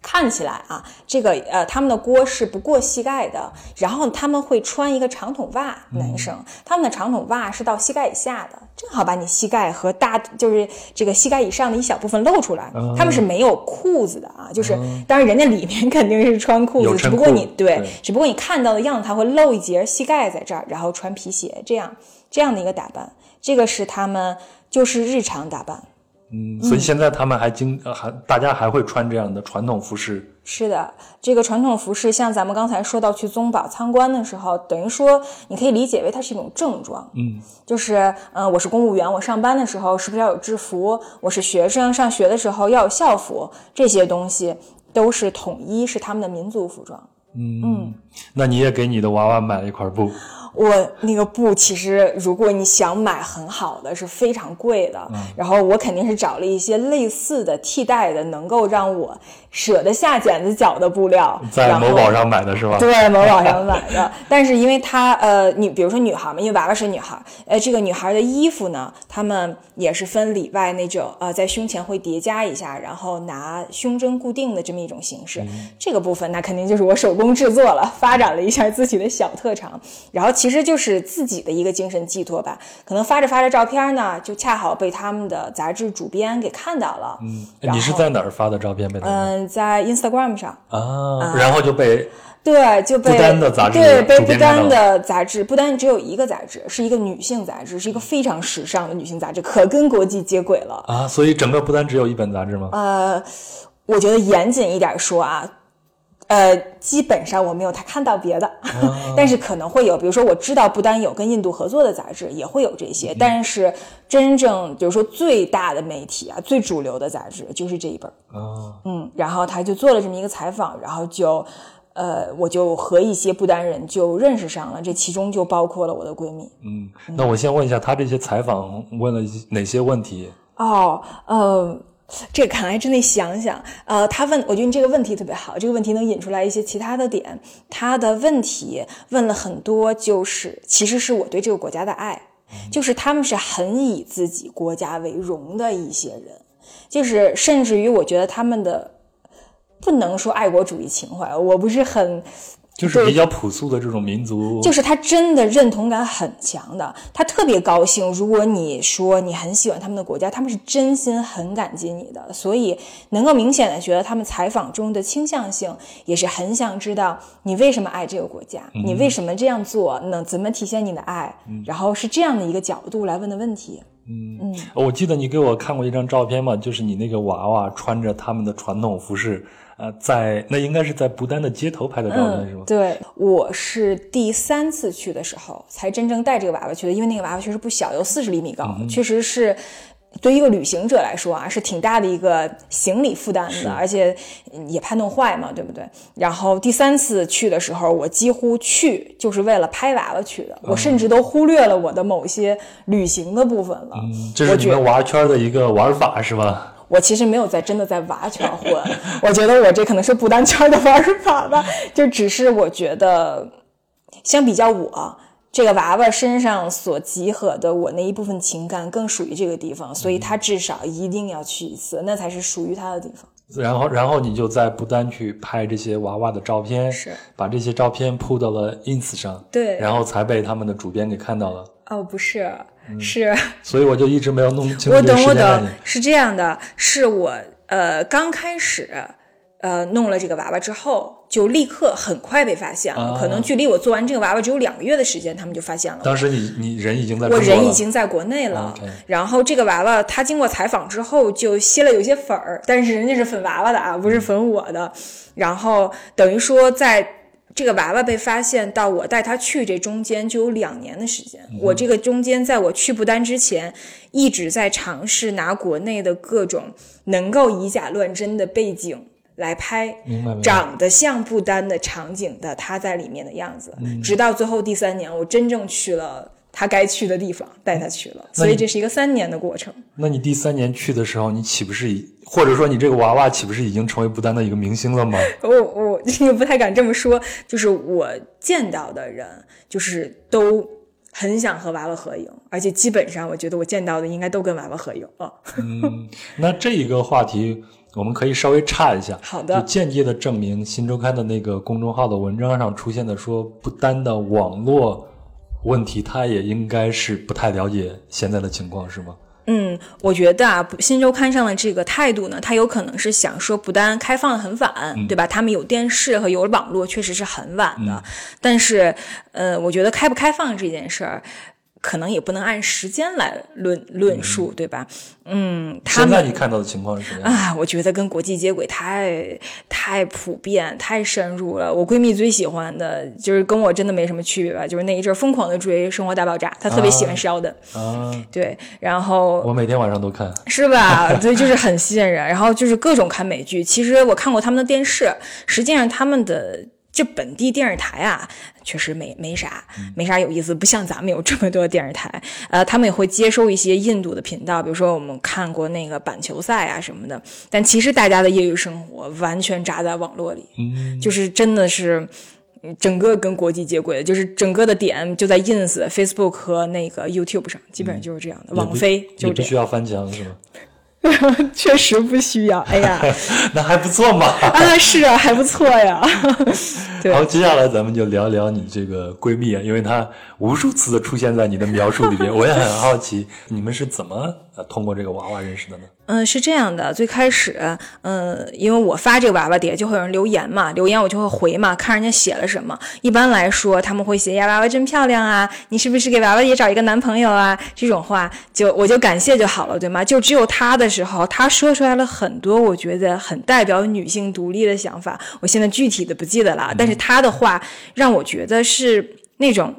[SPEAKER 2] 看起来啊，这个呃，他们的锅是不过膝盖的，然后他们会穿一个长筒袜，男生。他们的长筒袜是到膝盖以下的，正好把你膝盖和大就是这个膝盖以上的一小部分露出来。他们是没有裤子的啊，就是当然人家里面肯定是穿裤子，只不过你对，只不过你看到的样子，他会露一截膝盖在这儿，然后穿皮鞋，这样这样的一个打扮，这个是他们就是日常打扮。
[SPEAKER 1] 嗯，所以现在他们还经还大家还会穿这样的传统服饰。
[SPEAKER 2] 是的，这个传统服饰，像咱们刚才说到去宗宝参观的时候，等于说你可以理解为它是一种正装。
[SPEAKER 1] 嗯，
[SPEAKER 2] 就是嗯，我是公务员，我上班的时候是不是要有制服？我是学生，上学的时候要有校服，这些东西都是统一，是他们的民族服装。
[SPEAKER 1] 嗯，那你也给你的娃娃买了一块布。
[SPEAKER 2] 我那个布其实，如果你想买很好的，是非常贵的。然后我肯定是找了一些类似的替代的，能够让我舍得下剪子脚的布料。
[SPEAKER 1] 在某宝上买的是吧？
[SPEAKER 2] 对，某宝上买的。但是因为它呃，女比如说女孩嘛，因为娃娃是女孩，呃，这个女孩的衣服呢，她们也是分里外那种呃，在胸前会叠加一下，然后拿胸针固定的这么一种形式。这个部分那肯定就是我手工制作了，发展了一下自己的小特长。然后其其实就是自己的一个精神寄托吧。可能发着发着照片呢，就恰好被他们的杂志主编给看到了。
[SPEAKER 1] 嗯，你是在哪儿发的照片被？
[SPEAKER 2] 嗯，在 Instagram 上
[SPEAKER 1] 啊，然后就被
[SPEAKER 2] 对就被
[SPEAKER 1] 不丹的杂志
[SPEAKER 2] 对被不丹的杂志，不丹只有一个杂志，是一个女性杂志，是一个非常时尚的女性杂志，可跟国际接轨了
[SPEAKER 1] 啊。所以整个不丹只有一本杂志吗？
[SPEAKER 2] 呃，我觉得严谨一点说啊。呃，基本上我没有太看到别的，但是可能会有，比如说我知道不丹有跟印度合作的杂志，也会有这些，但是真正比如说最大的媒体啊，最主流的杂志就是这一本。嗯，然后他就做了这么一个采访，然后就。呃，我就和一些不丹人就认识上了，这其中就包括了我的闺蜜。
[SPEAKER 1] 嗯，那我先问一下，他这些采访问了哪些问题？
[SPEAKER 2] 哦，呃，这个看来真得想想。呃，他问，我觉得你这个问题特别好，这个问题能引出来一些其他的点。他的问题问了很多，就是其实是我对这个国家的爱，就是他们是很以自己国家为荣的一些人，就是甚至于我觉得他们的。不能说爱国主义情怀，我不是很，
[SPEAKER 1] 就是比较朴素的这种民族，
[SPEAKER 2] 就是他真的认同感很强的，他特别高兴。如果你说你很喜欢他们的国家，他们是真心很感激你的，所以能够明显的觉得他们采访中的倾向性也是很想知道你为什么爱这个国家，你为什么这样做，能怎么体现你的爱，然后是这样的一个角度来问的问题。
[SPEAKER 1] 嗯嗯，我记得你给我看过一张照片嘛，就是你那个娃娃穿着他们的传统服饰。呃，在那应该是在不丹的街头拍的照片是吗？
[SPEAKER 2] 对，我是第三次去的时候才真正带这个娃娃去的，因为那个娃娃确实不小，有四十厘米高，确实是对一个旅行者来说啊，是挺大的一个行李负担的，而且也怕弄坏嘛，对不对？然后第三次去的时候，我几乎去就是为了拍娃娃去的，我甚至都忽略了我的某些旅行的部分了。
[SPEAKER 1] 这是你们娃圈的一个玩法是吧？
[SPEAKER 2] 我其实没有在真的在娃圈混，我觉得我这可能是不丹圈的玩法吧，就只是我觉得，相比较我这个娃娃身上所集合的我那一部分情感更属于这个地方，所以他至少一定要去一次，那才是属于他的地方。
[SPEAKER 1] 然后，然后你就在不丹去拍这些娃娃的照片，
[SPEAKER 2] 是
[SPEAKER 1] 把这些照片铺到了 ins 上，
[SPEAKER 2] 对，
[SPEAKER 1] 然后才被他们的主编给看到了。
[SPEAKER 2] 哦，不是。是，
[SPEAKER 1] 所以我就一直没有弄清楚
[SPEAKER 2] 我懂，我懂，是这样的，是我呃刚开始呃弄了这个娃娃之后，就立刻很快被发现了。可能距离我做完这个娃娃只有两个月的时间，他们就发现了。
[SPEAKER 1] 当时你你人已经在
[SPEAKER 2] 我人已经在国内了。然后这个娃娃他经过采访之后就吸了有些粉儿，但是人家是粉娃娃的啊，不是粉我的。然后等于说在。这个娃娃被发现到我带他去这中间就有两年的时间。我这个中间在我去不丹之前，一直在尝试拿国内的各种能够以假乱真的背景来拍，长得像不丹的场景的他在里面的样子。直到最后第三年，我真正去了他该去的地方，带他去了。所以这是一个三年的过程。
[SPEAKER 1] 那你第三年去的时候，你岂不是已？或者说，你这个娃娃岂不是已经成为不丹的一个明星了吗？
[SPEAKER 2] 我我也 不太敢这么说。就是我见到的人，就是都很想和娃娃合影，而且基本上我觉得我见到的应该都跟娃娃合影啊。
[SPEAKER 1] 嗯，那这一个话题我们可以稍微岔一下。
[SPEAKER 2] 好的。
[SPEAKER 1] 就间接的证明，新周刊的那个公众号的文章上出现的说不丹的网络问题，他也应该是不太了解现在的情况，是吗？
[SPEAKER 2] 嗯，我觉得啊，新周刊上的这个态度呢，他有可能是想说，不但开放的很晚，对吧？他们有电视和有网络，确实是很晚的。但是，呃，我觉得开不开放这件事儿。可能也不能按时间来论论述，对吧？嗯，他现
[SPEAKER 1] 在你看到的情况是什么样
[SPEAKER 2] 啊？我觉得跟国际接轨太太普遍、太深入了。我闺蜜最喜欢的就是跟我真的没什么区别吧，就是那一阵疯狂的追《生活大爆炸》，她特别喜欢肖的啊。对，然后
[SPEAKER 1] 我每天晚上都看，
[SPEAKER 2] 是吧？对，就是很吸引人。然后就是各种看美剧。其实我看过他们的电视，实际上他们的。这本地电视台啊，确实没没啥，没啥有意思，不像咱们有这么多电视台。呃，他们也会接收一些印度的频道，比如说我们看过那个板球赛啊什么的。但其实大家的业余生活完全扎在网络里，就是真的是整个跟国际接轨的，就是整个的点就在 ins、Facebook 和那个 YouTube 上，基本上就是这样的。网飞就
[SPEAKER 1] 不需要翻墙是吗？
[SPEAKER 2] 确实不需要，哎呀，
[SPEAKER 1] 那还不错嘛！
[SPEAKER 2] 啊，是啊，还不错呀。
[SPEAKER 1] 好，接下来咱们就聊聊你这个闺蜜啊，因为她无数次的出现在你的描述里边，我也很好奇，你们是怎么通过这个娃娃认识的呢？
[SPEAKER 2] 嗯，是这样的，最开始，嗯，因为我发这个娃娃底下就会有人留言嘛，留言我就会回嘛，看人家写了什么。一般来说，他们会写呀，娃娃真漂亮啊，你是不是给娃娃也找一个男朋友啊？这种话就我就感谢就好了，对吗？就只有他的时候，他说出来了很多我觉得很代表女性独立的想法，我现在具体的不记得了，但是他的话让我觉得是那种。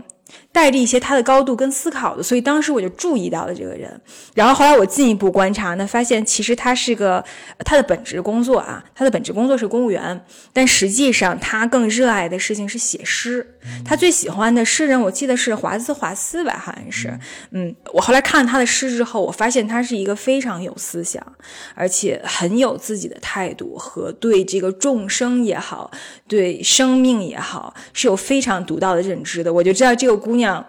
[SPEAKER 2] 带着一些他的高度跟思考的，所以当时我就注意到了这个人。然后后来我进一步观察呢，发现其实他是个他的本职工作啊，他的本职工作是公务员，但实际上他更热爱的事情是写诗。他最喜欢的诗人，我记得是华兹华斯吧，好像是。嗯，我后来看了他的诗之后，我发现他是一个非常有思想，而且很有自己的态度和对这个众生也好，对生命也好，是有非常独到的认知的。我就知道这个姑娘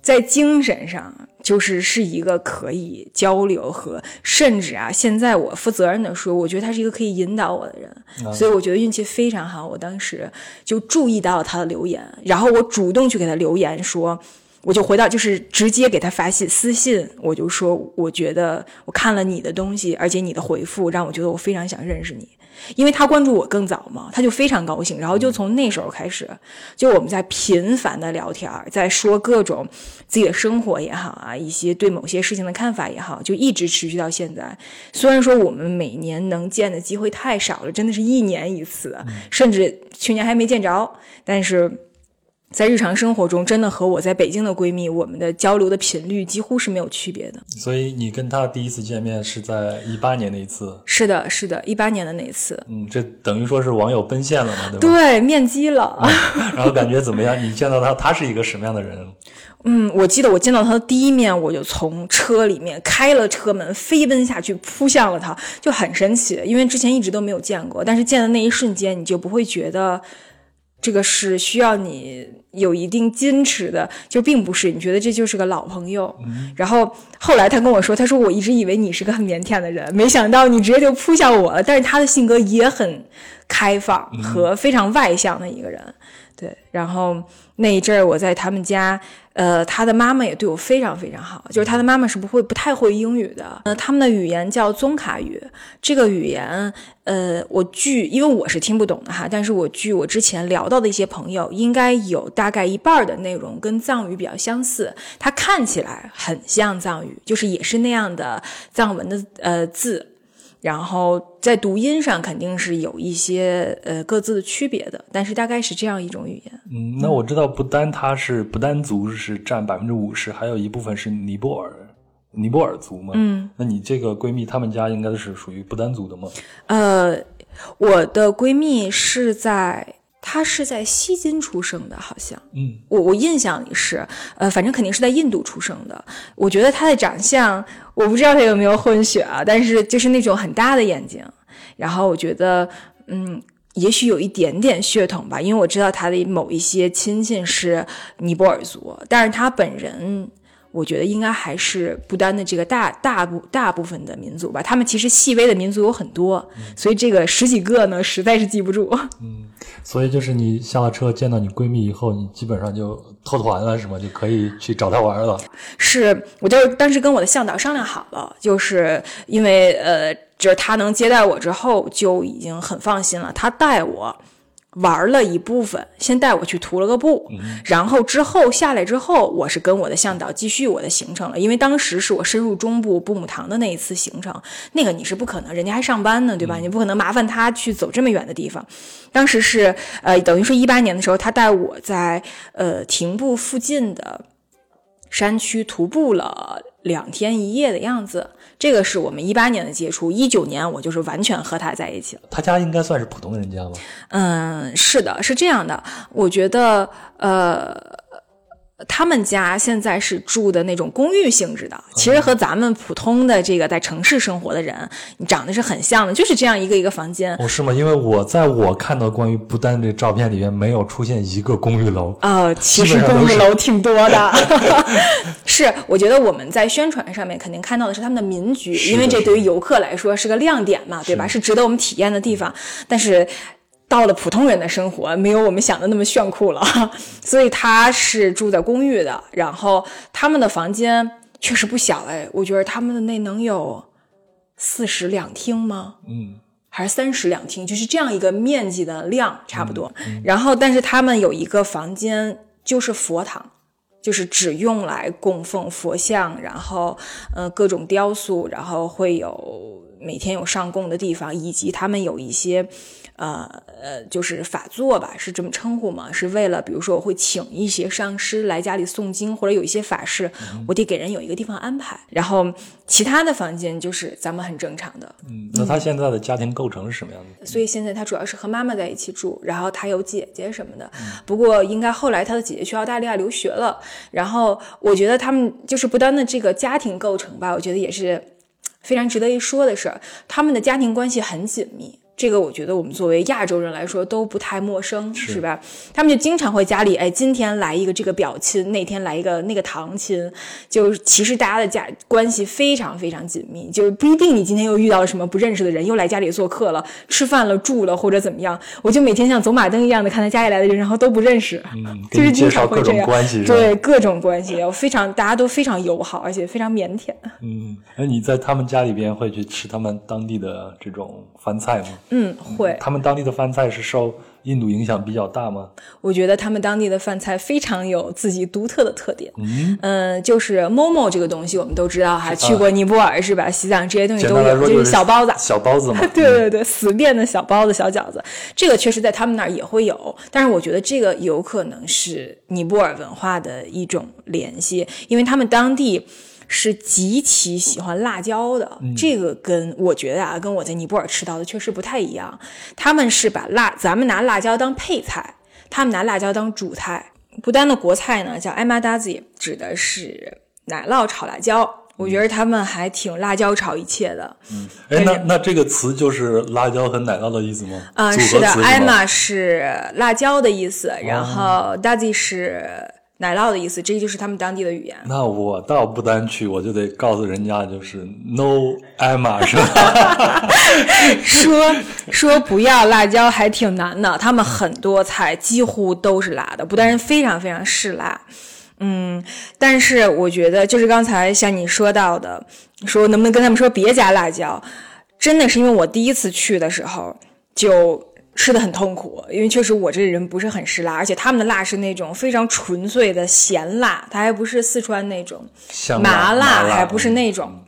[SPEAKER 2] 在精神上就是是一个可以交流和甚至啊，现在我负责任的说，我觉得她是一个可以引导我的人，所以我觉得运气非常好。我当时就注意到了她的留言，然后我主动去给她留言说，我就回到就是直接给他发信私信，我就说我觉得我看了你的东西，而且你的回复让我觉得我非常想认识你。因为他关注我更早嘛，他就非常高兴，然后就从那时候开始，就我们在频繁的聊天，在说各种自己的生活也好啊，一些对某些事情的看法也好，就一直持续到现在。虽然说我们每年能见的机会太少了，真的是一年一次，甚至去年还没见着，但是。在日常生活中，真的和我在北京的闺蜜，我们的交流的频率几乎是没有区别的。
[SPEAKER 1] 所以你跟她第一次见面是在一八年那一次？
[SPEAKER 2] 是的，是的，一八年的那一次。
[SPEAKER 1] 嗯，这等于说是网友奔现了嘛，对吧？
[SPEAKER 2] 对，面基了。
[SPEAKER 1] 然后感觉怎么样？你见到她，她是一个什么样的人？
[SPEAKER 2] 嗯，我记得我见到她的第一面，我就从车里面开了车门，飞奔下去扑向了她，就很神奇，因为之前一直都没有见过。但是见的那一瞬间，你就不会觉得。这个是需要你有一定矜持的，就并不是你觉得这就是个老朋友。然后后来他跟我说，他说我一直以为你是个很腼腆的人，没想到你直接就扑向我了。但是他的性格也很开放和非常外向的一个人。对，然后那一阵儿我在他们家。呃，他的妈妈也对我非常非常好，就是他的妈妈是不会不太会英语的。呃，他们的语言叫宗卡语，这个语言，呃，我据因为我是听不懂的哈，但是我据我之前聊到的一些朋友，应该有大概一半的内容跟藏语比较相似，它看起来很像藏语，就是也是那样的藏文的呃字。然后在读音上肯定是有一些呃各自的区别的，但是大概是这样一种语言。
[SPEAKER 1] 嗯，那我知道不丹它是不丹族是占百分之五十，还有一部分是尼泊尔尼泊尔族嘛。
[SPEAKER 2] 嗯，
[SPEAKER 1] 那你这个闺蜜她们家应该是属于不丹族的吗？
[SPEAKER 2] 呃，我的闺蜜是在。他是在西金出生的，好像，
[SPEAKER 1] 嗯，
[SPEAKER 2] 我我印象里是，呃，反正肯定是在印度出生的。我觉得他的长相，我不知道他有没有混血啊，但是就是那种很大的眼睛，然后我觉得，嗯，也许有一点点血统吧，因为我知道他的某一些亲戚是尼泊尔族，但是他本人。我觉得应该还是不丹的这个大大部大部分的民族吧，他们其实细微的民族有很多，所以这个十几个呢，实在是记不住。
[SPEAKER 1] 嗯，所以就是你下了车见到你闺蜜以后，你基本上就脱团了，是吗？就可以去找她玩了。
[SPEAKER 2] 是，我就当时跟我的向导商量好了，就是因为呃，就是他能接待我之后，就已经很放心了，他带我。玩了一部分，先带我去徒了个步，然后之后下来之后，我是跟我的向导继续我的行程了。因为当时是我深入中部布姆堂的那一次行程，那个你是不可能，人家还上班呢，对吧？你不可能麻烦他去走这么远的地方。当时是呃，等于说一八年的时候，他带我在呃廷布附近的山区徒步了两天一夜的样子。这个是我们一八年的接触，一九年我就是完全和他在一起了。
[SPEAKER 1] 他家应该算是普通人家吧？
[SPEAKER 2] 嗯，是的，是这样的。我觉得，呃。他们家现在是住的那种公寓性质的，其实和咱们普通的这个在城市生活的人，你长得是很像的，就是这样一个一个房间。
[SPEAKER 1] 哦，是吗？因为我在我看到关于不丹这照片里面，没有出现一个公寓楼。
[SPEAKER 2] 呃，其实公寓楼挺多的。是，我觉得我们在宣传上面肯定看到的是他们的民居，因为这对于游客来说是个亮点嘛，对吧？是值得我们体验的地方。但是。到了普通人的生活，没有我们想的那么炫酷了，所以他是住在公寓的。然后他们的房间确实不小哎，我觉得他们的那能有四室两厅吗？
[SPEAKER 1] 嗯，
[SPEAKER 2] 还是三室两厅，就是这样一个面积的量差不多。然后，但是他们有一个房间就是佛堂，就是只用来供奉佛像，然后呃各种雕塑，然后会有。每天有上供的地方，以及他们有一些。呃呃，就是法座吧，是这么称呼吗？是为了，比如说我会请一些上师来家里诵经，或者有一些法事，我得给人有一个地方安排。然后其他的房间就是咱们很正常的。
[SPEAKER 1] 嗯，那他现在的家庭构成是什么样
[SPEAKER 2] 的？所以现在他主要是和妈妈在一起住，然后他有姐姐什么的。不过应该后来他的姐姐去澳大利亚留学了。然后我觉得他们就是不单的这个家庭构成吧，我觉得也是非常值得一说的是。他们的家庭关系很紧密。这个我觉得我们作为亚洲人来说都不太陌生，是吧？他们就经常会家里，哎，今天来一个这个表亲，那天来一个那个堂亲，就其实大家的家关系非常非常紧密，就是不一定你今天又遇到了什么不认识的人，又来家里做客了，吃饭了，住了或者怎么样，我就每天像走马灯一样的看他家里来的人，然后都不认识，就是经常会这样，对各种关系，非常大家都非常友好，而且非常腼腆。
[SPEAKER 1] 嗯，那你在他们家里边会去吃他们当地的这种饭菜吗？
[SPEAKER 2] 嗯，会。
[SPEAKER 1] 他们当地的饭菜是受印度影响比较大吗？
[SPEAKER 2] 我觉得他们当地的饭菜非常有自己独特的特点。嗯，嗯，就是 momo 这个东西，我们都知道哈，去过尼泊尔是吧？西藏这些东西都有，
[SPEAKER 1] 就是
[SPEAKER 2] 小包子，
[SPEAKER 1] 小包子嘛。
[SPEAKER 2] 对 对对，死变的小包子、小饺子，这个确实在他们那儿也会有。但是我觉得这个有可能是尼泊尔文化的一种联系，因为他们当地。是极其喜欢辣椒的，这个跟我觉得啊，跟我在尼泊尔吃到的确实不太一样。他们是把辣，咱们拿辣椒当配菜，他们拿辣椒当主菜。不丹的国菜呢叫艾玛达子，指的是奶酪炒辣椒。我觉得他们还挺辣椒炒一切的。
[SPEAKER 1] 嗯，哎，那那这个词就是辣椒和奶酪的意思吗？
[SPEAKER 2] 啊，是的，艾玛是辣椒的意思，然后达兹是。奶酪的意思，这就是他们当地的语言。
[SPEAKER 1] 那我到不丹去，我就得告诉人家，就是 No Emma 是吧？
[SPEAKER 2] 说说不要辣椒还挺难的，他们很多菜几乎都是辣的，不丹人非常非常嗜辣。嗯，但是我觉得，就是刚才像你说到的，说能不能跟他们说别加辣椒，真的是因为我第一次去的时候就。吃的很痛苦，因为确实我这人不是很吃辣，而且他们的辣是那种非常纯粹的咸辣，它还不是四川那种
[SPEAKER 1] 麻
[SPEAKER 2] 辣，还不是那种，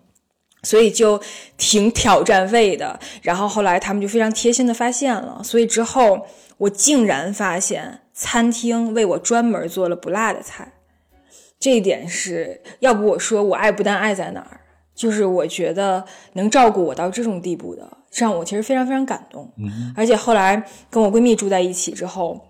[SPEAKER 2] 所以就挺挑战胃的。然后后来他们就非常贴心的发现了，所以之后我竟然发现餐厅为我专门做了不辣的菜，这一点是要不我说我爱不但爱在哪儿，就是我觉得能照顾我到这种地步的。让我其实非常非常感动，而且后来跟我闺蜜住在一起之后，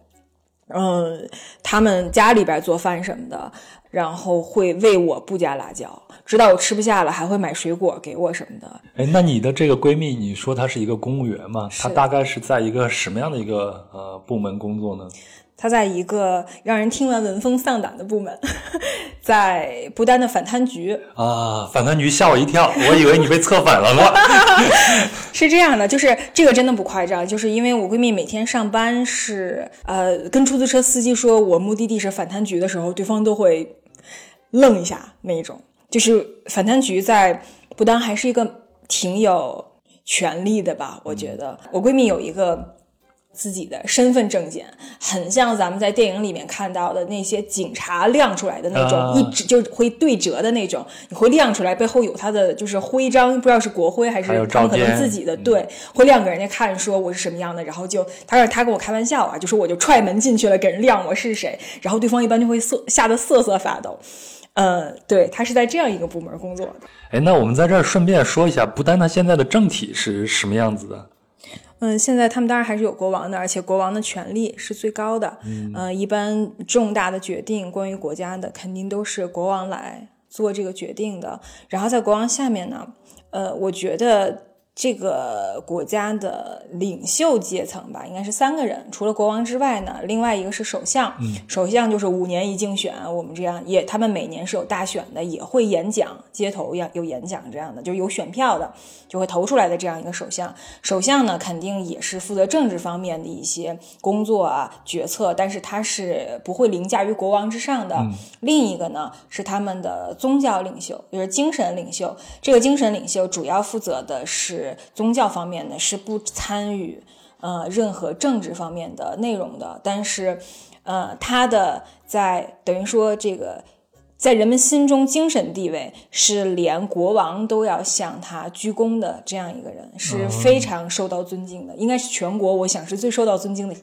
[SPEAKER 2] 嗯，他们家里边做饭什么的，然后会为我不加辣椒，直到我吃不下了，还会买水果给我什么的。
[SPEAKER 1] 哎，那你的这个闺蜜，你说她是一个公务员吗？她大概是在一个什么样的一个呃部门工作呢？
[SPEAKER 2] 他在一个让人听完闻风丧胆的部门，在不丹的反贪局
[SPEAKER 1] 啊，反贪局吓我一跳，我以为你被策反了呢。
[SPEAKER 2] 是这样的，就是这个真的不夸张，就是因为我闺蜜每天上班是呃跟出租车司机说我目的地是反贪局的时候，对方都会愣一下那一种。就是反贪局在不丹还是一个挺有权力的吧？我觉得我闺蜜有一个。自己的身份证件很像咱们在电影里面看到的那些警察亮出来的那种，一直就会对折的那种，你会亮出来，背后有他的就是徽章，不知道是国徽还是他们可能自己的，对，会亮给人家看，说我是什么样的，然后就他说他跟我开玩笑啊，就说我就踹门进去了，给人亮我是谁，然后对方一般就会瑟吓得瑟瑟发抖，嗯，对他是在这样一个部门工作的。
[SPEAKER 1] 哎，那我们在这儿顺便说一下，不丹他现在的政体是什么样子的？
[SPEAKER 2] 嗯，现在他们当然还是有国王的，而且国王的权力是最高的。嗯，一般重大的决定关于国家的，肯定都是国王来做这个决定的。然后在国王下面呢，呃，我觉得。这个国家的领袖阶层吧，应该是三个人，除了国王之外呢，另外一个是首相。首相就是五年一竞选，我们这样也，他们每年是有大选的，也会演讲，街头要有演讲这样的，就是有选票的，就会投出来的这样一个首相。首相呢，肯定也是负责政治方面的一些工作啊决策，但是他是不会凌驾于国王之上的。另一个呢，是他们的宗教领袖，就是精神领袖。这个精神领袖主要负责的是。宗教方面呢是不参与呃任何政治方面的内容的，但是呃他的在等于说这个在人们心中精神地位是连国王都要向他鞠躬的这样一个人，是非常受到尊敬的，应该是全国我想是最受到尊敬的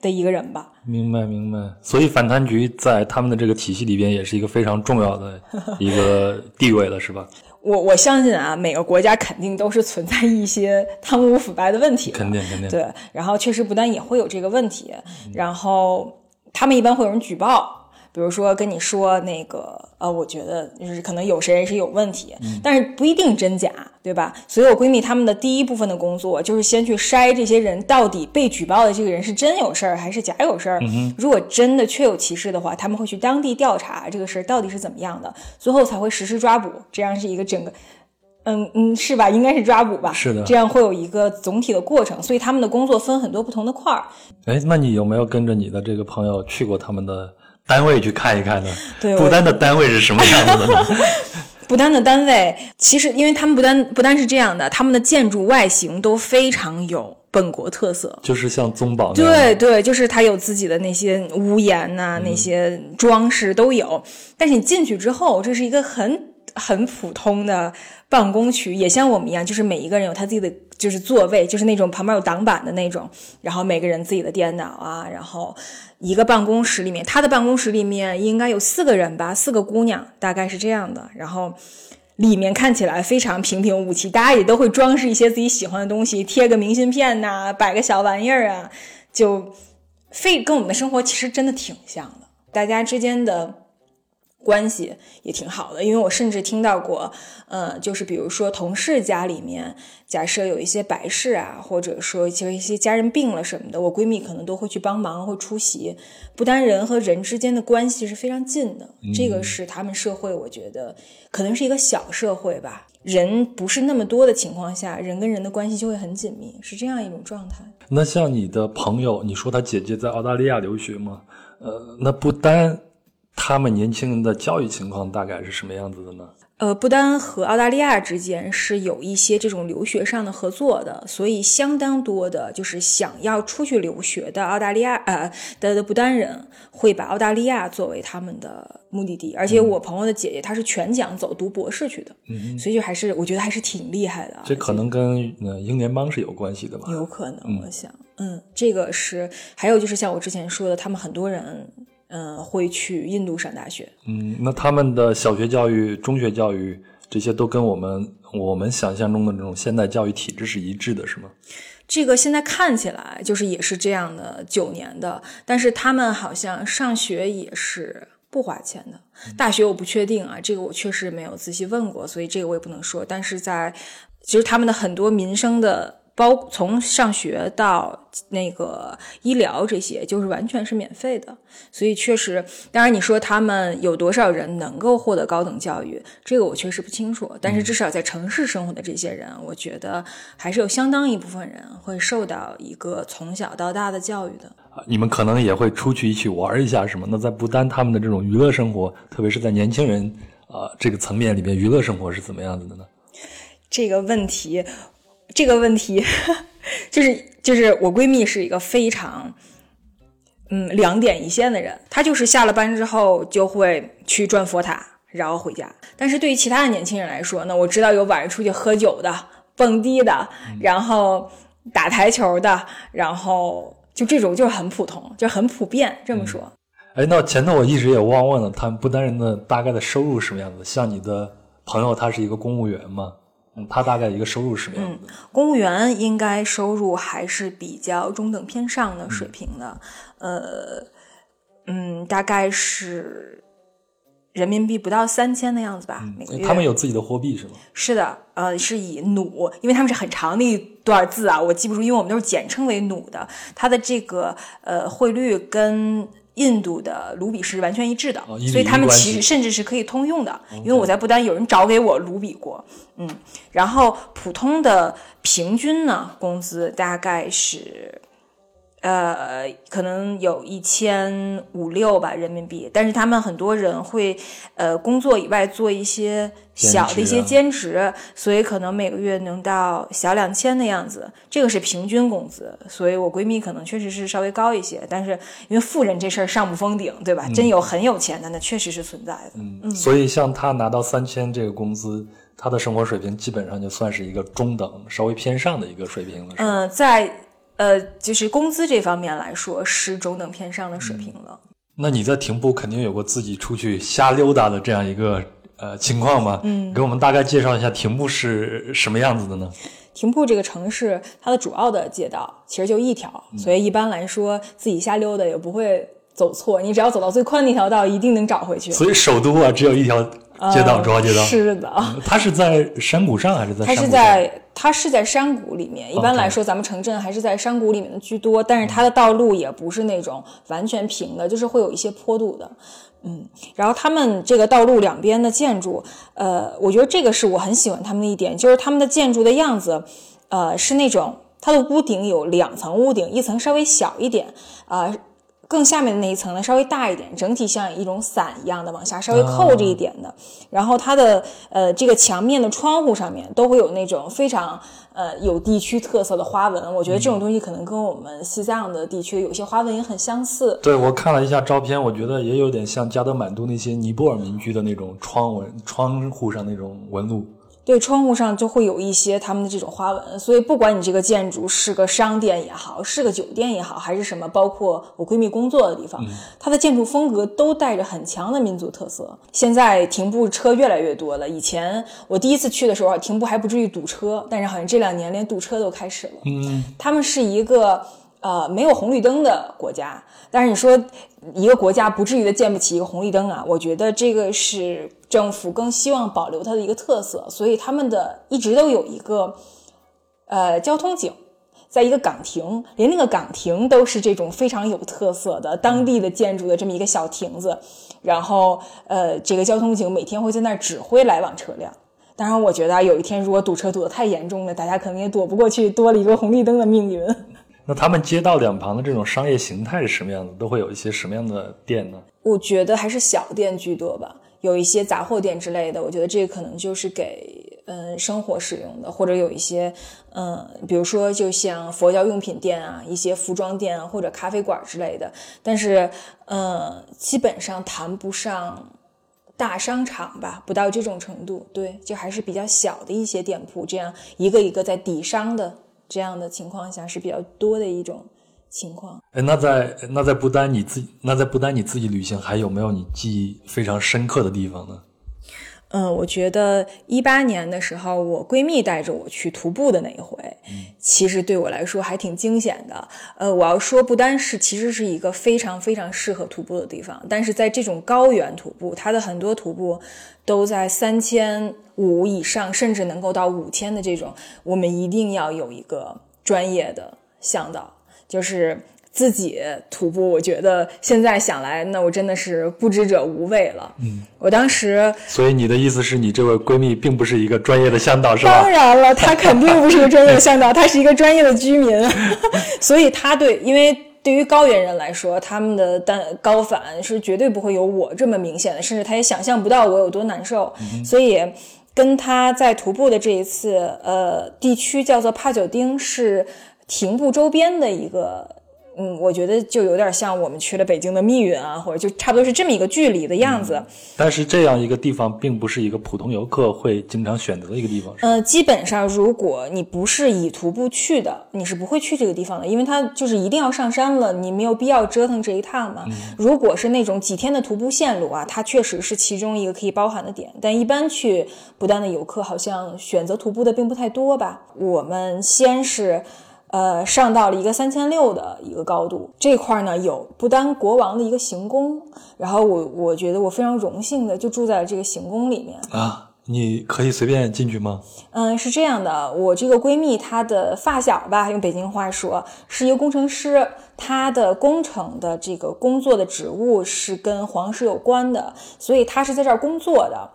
[SPEAKER 2] 的一个人吧。
[SPEAKER 1] 明白，明白。所以反贪局在他们的这个体系里边也是一个非常重要的 一个地位了，是吧？
[SPEAKER 2] 我我相信啊，每个国家肯定都是存在一些贪污腐败的问题，
[SPEAKER 1] 肯定肯定。
[SPEAKER 2] 对，然后确实不但也会有这个问题，然后他们一般会有人举报。比如说跟你说那个，呃，我觉得就是可能有谁是有问题，但是不一定真假，对吧？所以我闺蜜她们的第一部分的工作就是先去筛这些人到底被举报的这个人是真有事儿还是假有事儿。如果真的确有其事的话，他们会去当地调查这个事儿到底是怎么样的，最后才会实施抓捕。这样是一个整个，嗯嗯，是吧？应该是抓捕吧？
[SPEAKER 1] 是的。
[SPEAKER 2] 这样会有一个总体的过程，所以他们的工作分很多不同的块儿。
[SPEAKER 1] 哎，那你有没有跟着你的这个朋友去过他们的？单位去看一看呢？
[SPEAKER 2] 对，
[SPEAKER 1] 不丹的单位是什么样子的呢？
[SPEAKER 2] 不丹的单位其实，因为他们不丹不丹是这样的，他们的建筑外形都非常有本国特色，
[SPEAKER 1] 就是像宗堡
[SPEAKER 2] 对对，就是它有自己的那些屋檐呐，那些装饰都有。但是你进去之后，这是一个很很普通的办公区，也像我们一样，就是每一个人有他自己的就是座位，就是那种旁边有挡板的那种，然后每个人自己的电脑啊，然后。一个办公室里面，他的办公室里面应该有四个人吧，四个姑娘，大概是这样的。然后里面看起来非常平平无奇，大家也都会装饰一些自己喜欢的东西，贴个明信片呐，摆个小玩意儿啊，就非跟我们的生活其实真的挺像的。大家之间的。关系也挺好的，因为我甚至听到过，呃，就是比如说同事家里面，假设有一些白事啊，或者说其实一些家人病了什么的，我闺蜜可能都会去帮忙，会出席。不单人和人之间的关系是非常近的，这个是他们社会，我觉得可能是一个小社会吧，人不是那么多的情况下，人跟人的关系就会很紧密，是这样一种状态。
[SPEAKER 1] 那像你的朋友，你说他姐姐在澳大利亚留学吗？呃，那不单。他们年轻人的教育情况大概是什么样子的呢？
[SPEAKER 2] 呃，不丹和澳大利亚之间是有一些这种留学上的合作的，所以相当多的就是想要出去留学的澳大利亚呃的的不丹人会把澳大利亚作为他们的目的地。而且我朋友的姐姐她是全奖走读博士去的，嗯，所以就还是我觉得还是挺厉害的。
[SPEAKER 1] 这可能跟呃英联邦是有关系的吧？
[SPEAKER 2] 有可能，我想，嗯，这个是还有就是像我之前说的，他们很多人。嗯，会去印度上大学。
[SPEAKER 1] 嗯，那他们的小学教育、中学教育这些都跟我们我们想象中的这种现代教育体制是一致的，是吗？
[SPEAKER 2] 这个现在看起来就是也是这样的，九年的，但是他们好像上学也是不花钱的。大学我不确定啊，这个我确实没有仔细问过，所以这个我也不能说。但是在其实他们的很多民生的。包从上学到那个医疗这些，就是完全是免费的，所以确实，当然你说他们有多少人能够获得高等教育，这个我确实不清楚。但是至少在城市生活的这些人，我觉得还是有相当一部分人会受到一个从小到大的教育的。
[SPEAKER 1] 你们可能也会出去一起玩一下，什么？那在不丹他们的这种娱乐生活，特别是在年轻人啊这个层面里面，娱乐生活是怎么样子的呢？
[SPEAKER 2] 这个问题。这个问题就是就是我闺蜜是一个非常嗯两点一线的人，她就是下了班之后就会去转佛塔，然后回家。但是对于其他的年轻人来说呢，我知道有晚上出去喝酒的、蹦迪的，然后打台球的，然后就这种就是很普通，就很普遍。这么说，
[SPEAKER 1] 哎，那前头我一直也忘问了，他们不丹人的大概的收入什么样子？像你的朋友，他是一个公务员吗？嗯，他大概一个收入是什么样
[SPEAKER 2] 子？公务员应该收入还是比较中等偏上的水平的，呃，嗯，大概是人民币不到三千的样子吧，每个月。
[SPEAKER 1] 他们有自己的货币是吗？
[SPEAKER 2] 是的，呃，是以努，因为他们是很长的一段字啊，我记不住，因为我们都是简称为努的。它的这个呃汇率跟。印度的卢比是完全一致的，所以他们其实甚至是可以通用的。因为我在不丹有人找给我卢比过，嗯，然后普通的平均呢工资大概是，呃，可能有一千五六吧人民币，但是他们很多人会，呃，工作以外做一些小的一些兼职，所以可能每个月能到小两千的样子，这个是平均工资。所以我闺蜜可能确实是稍微高一些，但是因为富人这事儿上不封顶，对吧？真有很有钱的，那确实是存在的。
[SPEAKER 1] 嗯，所以像她拿到三千这个工资，他的生活水平基本上就算是一个中等、稍微偏上的一个水平了。
[SPEAKER 2] 嗯，在。呃，就是工资这方面来说，是中等偏上的水平了。
[SPEAKER 1] 那你在停步肯定有过自己出去瞎溜达的这样一个呃情况吧？
[SPEAKER 2] 嗯，
[SPEAKER 1] 给我们大概介绍一下停步是什么样子的呢？
[SPEAKER 2] 停步这个城市，它的主要的街道其实就一条，所以一般来说自己瞎溜达也不会走错。你只要走到最宽那条道，一定能找回去。
[SPEAKER 1] 所以首都啊，只有一条。街道，主要街道
[SPEAKER 2] 是的。
[SPEAKER 1] 它是在山谷上还是在？
[SPEAKER 2] 它是在它是在山谷里面。一般来说，咱们城镇还是在山谷里面的居多。但是它的道路也不是那种完全平的，就是会有一些坡度的。嗯，然后他们这个道路两边的建筑，呃，我觉得这个是我很喜欢他们的一点，就是他们的建筑的样子，呃，是那种它的屋顶有两层屋顶，一层稍微小一点啊。更下面的那一层呢，稍微大一点，整体像一种伞一样的往下稍微扣着一点的。然后它的呃这个墙面的窗户上面都会有那种非常呃有地区特色的花纹。我觉得这种东西可能跟我们西藏的地区有些花纹也很相似。
[SPEAKER 1] 对我看了一下照片，我觉得也有点像加德满都那些尼泊尔民居的那种窗纹，窗户上那种纹路。
[SPEAKER 2] 对，窗户上就会有一些他们的这种花纹，所以不管你这个建筑是个商店也好，是个酒店也好，还是什么，包括我闺蜜工作的地方，它的建筑风格都带着很强的民族特色。现在停步车越来越多了，以前我第一次去的时候，停步还不至于堵车，但是好像这两年连堵车都开始了。
[SPEAKER 1] 嗯，
[SPEAKER 2] 他们是一个。呃，没有红绿灯的国家，但是你说一个国家不至于的建不起一个红绿灯啊？我觉得这个是政府更希望保留它的一个特色，所以他们的一直都有一个呃交通警，在一个岗亭，连那个岗亭都是这种非常有特色的当地的建筑的这么一个小亭子，然后呃，这个交通警每天会在那儿指挥来往车辆。当然，我觉得有一天如果堵车堵得太严重了，大家可能也躲不过去多了一个红绿灯的命运。
[SPEAKER 1] 那他们街道两旁的这种商业形态是什么样的？都会有一些什么样的店呢？
[SPEAKER 2] 我觉得还是小店居多吧，有一些杂货店之类的。我觉得这可能就是给嗯生活使用的，或者有一些嗯，比如说就像佛教用品店啊，一些服装店啊，或者咖啡馆之类的。但是嗯，基本上谈不上大商场吧，不到这种程度。对，就还是比较小的一些店铺，这样一个一个在底商的。这样的情况下是比较多的一种情况。
[SPEAKER 1] 哎，那在那在不丹你自己那在不丹你自己旅行还有没有你记忆非常深刻的地方呢？
[SPEAKER 2] 嗯，我觉得一八年的时候，我闺蜜带着我去徒步的那一回，其实对我来说还挺惊险的。呃，我要说不单是其实是一个非常非常适合徒步的地方，但是在这种高原徒步，它的很多徒步都在三千五以上，甚至能够到五千的这种，我们一定要有一个专业的向导，就是。自己徒步，我觉得现在想来，那我真的是不知者无畏了。
[SPEAKER 1] 嗯，
[SPEAKER 2] 我当时，
[SPEAKER 1] 所以你的意思是你这位闺蜜并不是一个专业的向导，是吧？
[SPEAKER 2] 当然了，她肯定不是个专业的向导，她是一个专业的居民。所以她对，因为对于高原人来说，他们的单高反是绝对不会有我这么明显的，甚至他也想象不到我有多难受。所以跟他在徒步的这一次，呃，地区叫做帕久丁，是停步周边的一个。嗯，我觉得就有点像我们去了北京的密云啊，或者就差不多是这么一个距离的样子。
[SPEAKER 1] 但是这样一个地方并不是一个普通游客会经常选择的一个地方。
[SPEAKER 2] 呃，基本上如果你不是以徒步去的，你是不会去这个地方的，因为它就是一定要上山了，你没有必要折腾这一趟嘛。如果是那种几天的徒步线路啊，它确实是其中一个可以包含的点。但一般去不丹的游客好像选择徒步的并不太多吧。我们先是。呃，上到了一个三千六的一个高度，这块呢有不丹国王的一个行宫，然后我我觉得我非常荣幸的就住在了这个行宫里面
[SPEAKER 1] 啊，你可以随便进去吗？
[SPEAKER 2] 嗯，是这样的，我这个闺蜜她的发小吧，用北京话说是一个工程师，她的工程的这个工作的职务是跟皇室有关的，所以她是在这儿工作的。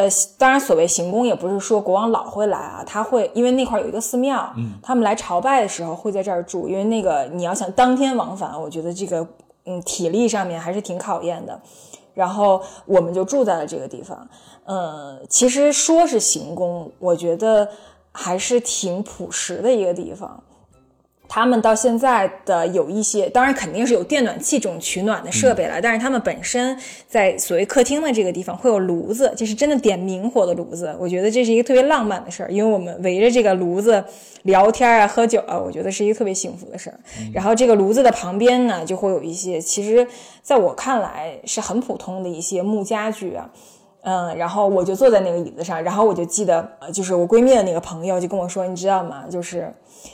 [SPEAKER 2] 呃，当然，所谓行宫也不是说国王老会来啊，他会因为那块有一个寺庙，
[SPEAKER 1] 嗯，
[SPEAKER 2] 他们来朝拜的时候会在这儿住，因为那个你要想当天往返，我觉得这个嗯体力上面还是挺考验的。然后我们就住在了这个地方，呃，其实说是行宫，我觉得还是挺朴实的一个地方。他们到现在的有一些，当然肯定是有电暖气这种取暖的设备了，但是他们本身在所谓客厅的这个地方会有炉子，就是真的点明火的炉子。我觉得这是一个特别浪漫的事儿，因为我们围着这个炉子聊天啊、喝酒啊，我觉得是一个特别幸福的事儿。然后这个炉子的旁边呢，就会有一些，其实在我看来是很普通的一些木家具啊。嗯，然后我就坐在那个椅子上，然后我就记得，就是我闺蜜的那个朋友就跟我说，你知道吗？就是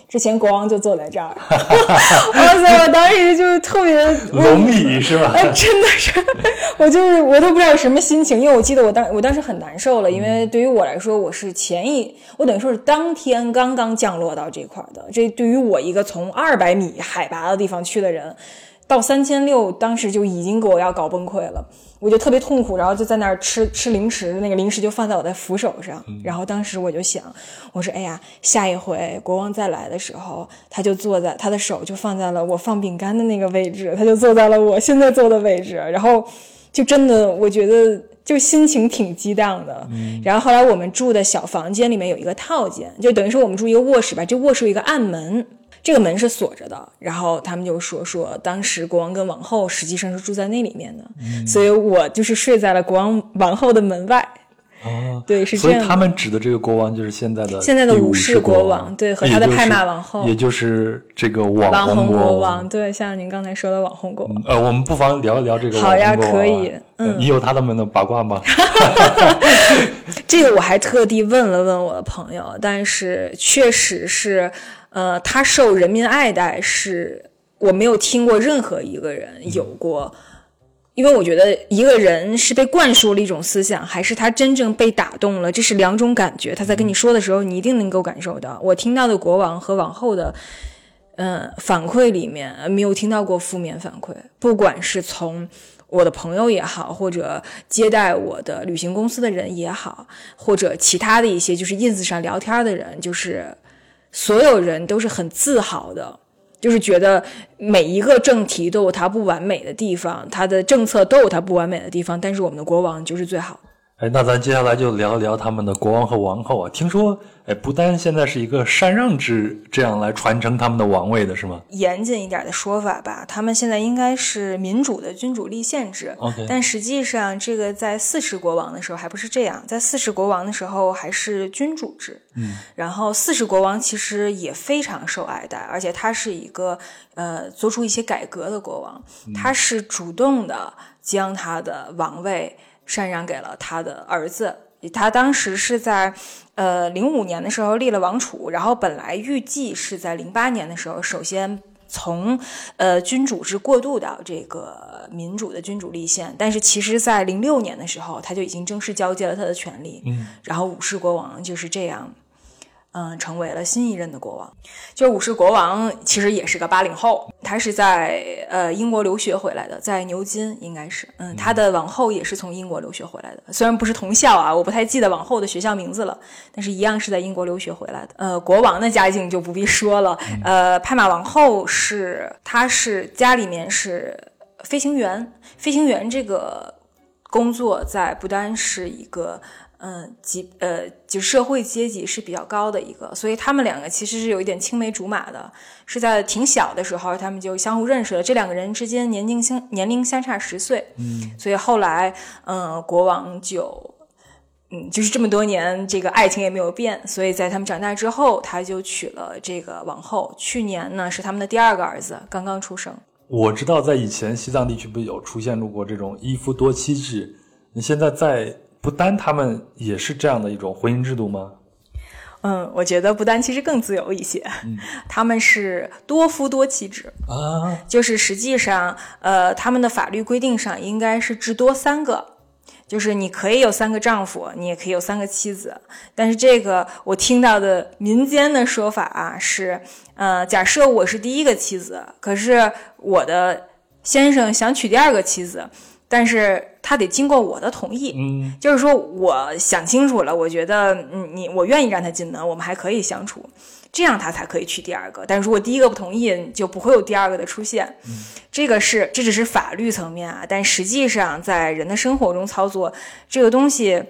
[SPEAKER 2] 之前国王就坐在这儿，哇塞！我当时就特别
[SPEAKER 1] 龙椅是吧？
[SPEAKER 2] 哎，真的是，我就是我都不知道什么心情，因为我记得我当我当时很难受了，因为对于我来说，我是前一，我等于说是当天刚刚降落到这块的，这对于我一个从二百米海拔的地方去的人，到三千六，当时就已经给我要搞崩溃了。我就特别痛苦，然后就在那儿吃吃零食，那个零食就放在我的扶手上。然后当时我就想，我说：“哎呀，下一回国王再来的时候，他就坐在他的手就放在了我放饼干的那个位置，他就坐在了我现在坐的位置。”然后就真的我觉得就心情挺激荡的。然后后来我们住的小房间里面有一个套间，就等于说我们住一个卧室吧，这卧室有一个暗门。这个门是锁着的，然后他们就说说当时国王跟王后实际上是住在那里面的，所以我就是睡在了国王王后的门外。
[SPEAKER 1] 哦，
[SPEAKER 2] 对，是这样。
[SPEAKER 1] 所以他们指的这个国王就是现在的
[SPEAKER 2] 现在的武
[SPEAKER 1] 士
[SPEAKER 2] 国
[SPEAKER 1] 王，
[SPEAKER 2] 对，和他的拍马王后，
[SPEAKER 1] 也就是这个网
[SPEAKER 2] 网红
[SPEAKER 1] 国
[SPEAKER 2] 王，对，像您刚才说的网红国王。
[SPEAKER 1] 呃，我们不妨聊一聊这个
[SPEAKER 2] 好呀，可以。嗯，
[SPEAKER 1] 你有他的门的八卦吗？
[SPEAKER 2] 这个我还特地问了问我的朋友，但是确实是。呃，他受人民爱戴，是我没有听过任何一个人有过，因为我觉得一个人是被灌输了一种思想，还是他真正被打动了，这是两种感觉。他在跟你说的时候，你一定能够感受到。我听到的国王和王后的，嗯，反馈里面没有听到过负面反馈，不管是从我的朋友也好，或者接待我的旅行公司的人也好，或者其他的一些就是 ins 上聊天的人，就是。所有人都是很自豪的，就是觉得每一个政体都有它不完美的地方，它的政策都有它不完美的地方，但是我们的国王就是最好。
[SPEAKER 1] 哎，那咱接下来就聊一聊他们的国王和王后啊。听说，哎，不丹现在是一个禅让制，这样来传承他们的王位的是吗？
[SPEAKER 2] 严谨一点的说法吧，他们现在应该是民主的君主立宪制。
[SPEAKER 1] OK，
[SPEAKER 2] 但实际上，这个在四世国王的时候还不是这样，在四世国王的时候还是君主制。
[SPEAKER 1] 嗯，
[SPEAKER 2] 然后四世国王其实也非常受爱戴，而且他是一个呃做出一些改革的国王，他是主动的将他的王位。禅让给了他的儿子，他当时是在，呃，零五年的时候立了王储，然后本来预计是在零八年的时候，首先从呃君主制过渡到这个民主的君主立宪，但是其实在零六年的时候，他就已经正式交接了他的权利，
[SPEAKER 1] 嗯，
[SPEAKER 2] 然后武士国王就是这样。嗯，成为了新一任的国王，就是武士国王，其实也是个八零后，他是在呃英国留学回来的，在牛津应该是，嗯，他的王后也是从英国留学回来的，虽然不是同校啊，我不太记得王后的学校名字了，但是一样是在英国留学回来的。呃，国王的家境就不必说了，呃，拍马王后是，他是家里面是飞行员，飞行员这个工作在不单是一个。嗯，级呃，就社会阶级是比较高的一个，所以他们两个其实是有一点青梅竹马的，是在挺小的时候他们就相互认识了。这两个人之间年龄相年龄相差十岁，
[SPEAKER 1] 嗯，
[SPEAKER 2] 所以后来嗯，国王就嗯，就是这么多年这个爱情也没有变，所以在他们长大之后，他就娶了这个王后。去年呢，是他们的第二个儿子刚刚出生。
[SPEAKER 1] 我知道在以前西藏地区不有出现过这种一夫多妻制，你现在在。不丹他们也是这样的一种婚姻制度吗？
[SPEAKER 2] 嗯，我觉得不丹其实更自由一些。
[SPEAKER 1] 嗯，
[SPEAKER 2] 他们是多夫多妻制
[SPEAKER 1] 啊，
[SPEAKER 2] 就是实际上，呃，他们的法律规定上应该是至多三个，就是你可以有三个丈夫，你也可以有三个妻子。但是这个我听到的民间的说法啊是，呃，假设我是第一个妻子，可是我的先生想娶第二个妻子。但是他得经过我的同意。
[SPEAKER 1] 嗯，
[SPEAKER 2] 就是说我想清楚了，我觉得嗯你我愿意让他进门，我们还可以相处，这样他才可以去第二个。但如果第一个不同意，就不会有第二个的出现。
[SPEAKER 1] 嗯，
[SPEAKER 2] 这个是这只是法律层面啊，但实际上在人的生活中操作这个东西。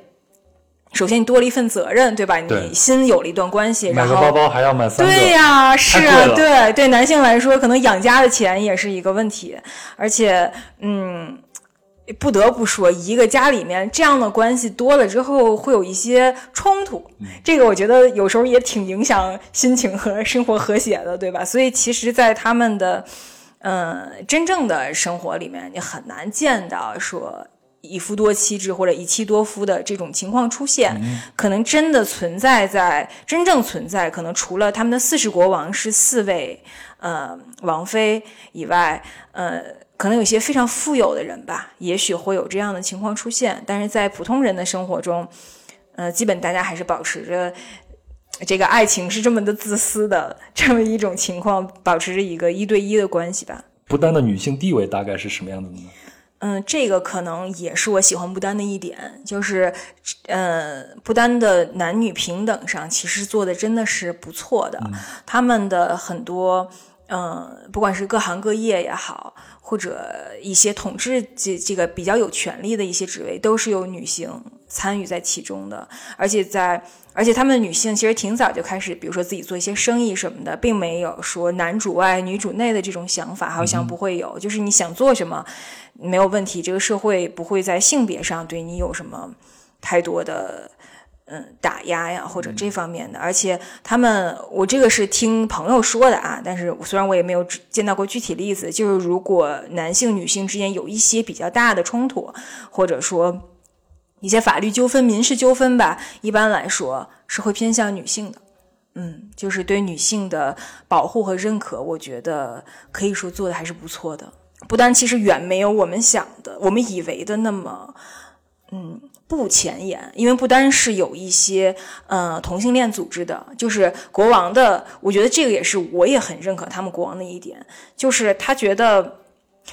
[SPEAKER 2] 首先，你多了一份责任，对吧？你新有了一段关系，
[SPEAKER 1] 买个包包还要买三
[SPEAKER 2] 个，对呀，是啊，对对，男性来说，可能养家的钱也是一个问题，而且，嗯，不得不说，一个家里面这样的关系多了之后，会有一些冲突，这个我觉得有时候也挺影响心情和生活和谐的，对吧？所以，其实，在他们的，嗯，真正的生活里面，你很难见到说。一夫多妻制或者一妻多夫的这种情况出现，可能真的存在在真正存在，可能除了他们的四世国王是四位呃王妃以外，呃，可能有些非常富有的人吧，也许会有这样的情况出现。但是在普通人的生活中，呃，基本大家还是保持着这个爱情是这么的自私的这么一种情况，保持着一个一对一的关系吧。
[SPEAKER 1] 不丹的女性地位大概是什么样的呢？
[SPEAKER 2] 嗯，这个可能也是我喜欢不丹的一点，就是，呃，不丹的男女平等上其实做的真的是不错的。他们的很多，嗯，不管是各行各业也好，或者一些统治这这个比较有权力的一些职位，都是有女性参与在其中的，而且在。而且他们女性其实挺早就开始，比如说自己做一些生意什么的，并没有说男主外女主内的这种想法，好像不会有。就是你想做什么，没有问题，这个社会不会在性别上对你有什么太多的嗯打压呀，或者这方面的。而且他们，我这个是听朋友说的啊，但是虽然我也没有见到过具体例子，就是如果男性女性之间有一些比较大的冲突，或者说。一些法律纠纷、民事纠纷吧，一般来说是会偏向女性的。嗯，就是对女性的保护和认可，我觉得可以说做的还是不错的。不但其实远没有我们想的、我们以为的那么，嗯，不前沿。因为不单是有一些呃同性恋组织的，就是国王的，我觉得这个也是我也很认可他们国王的一点，就是他觉得。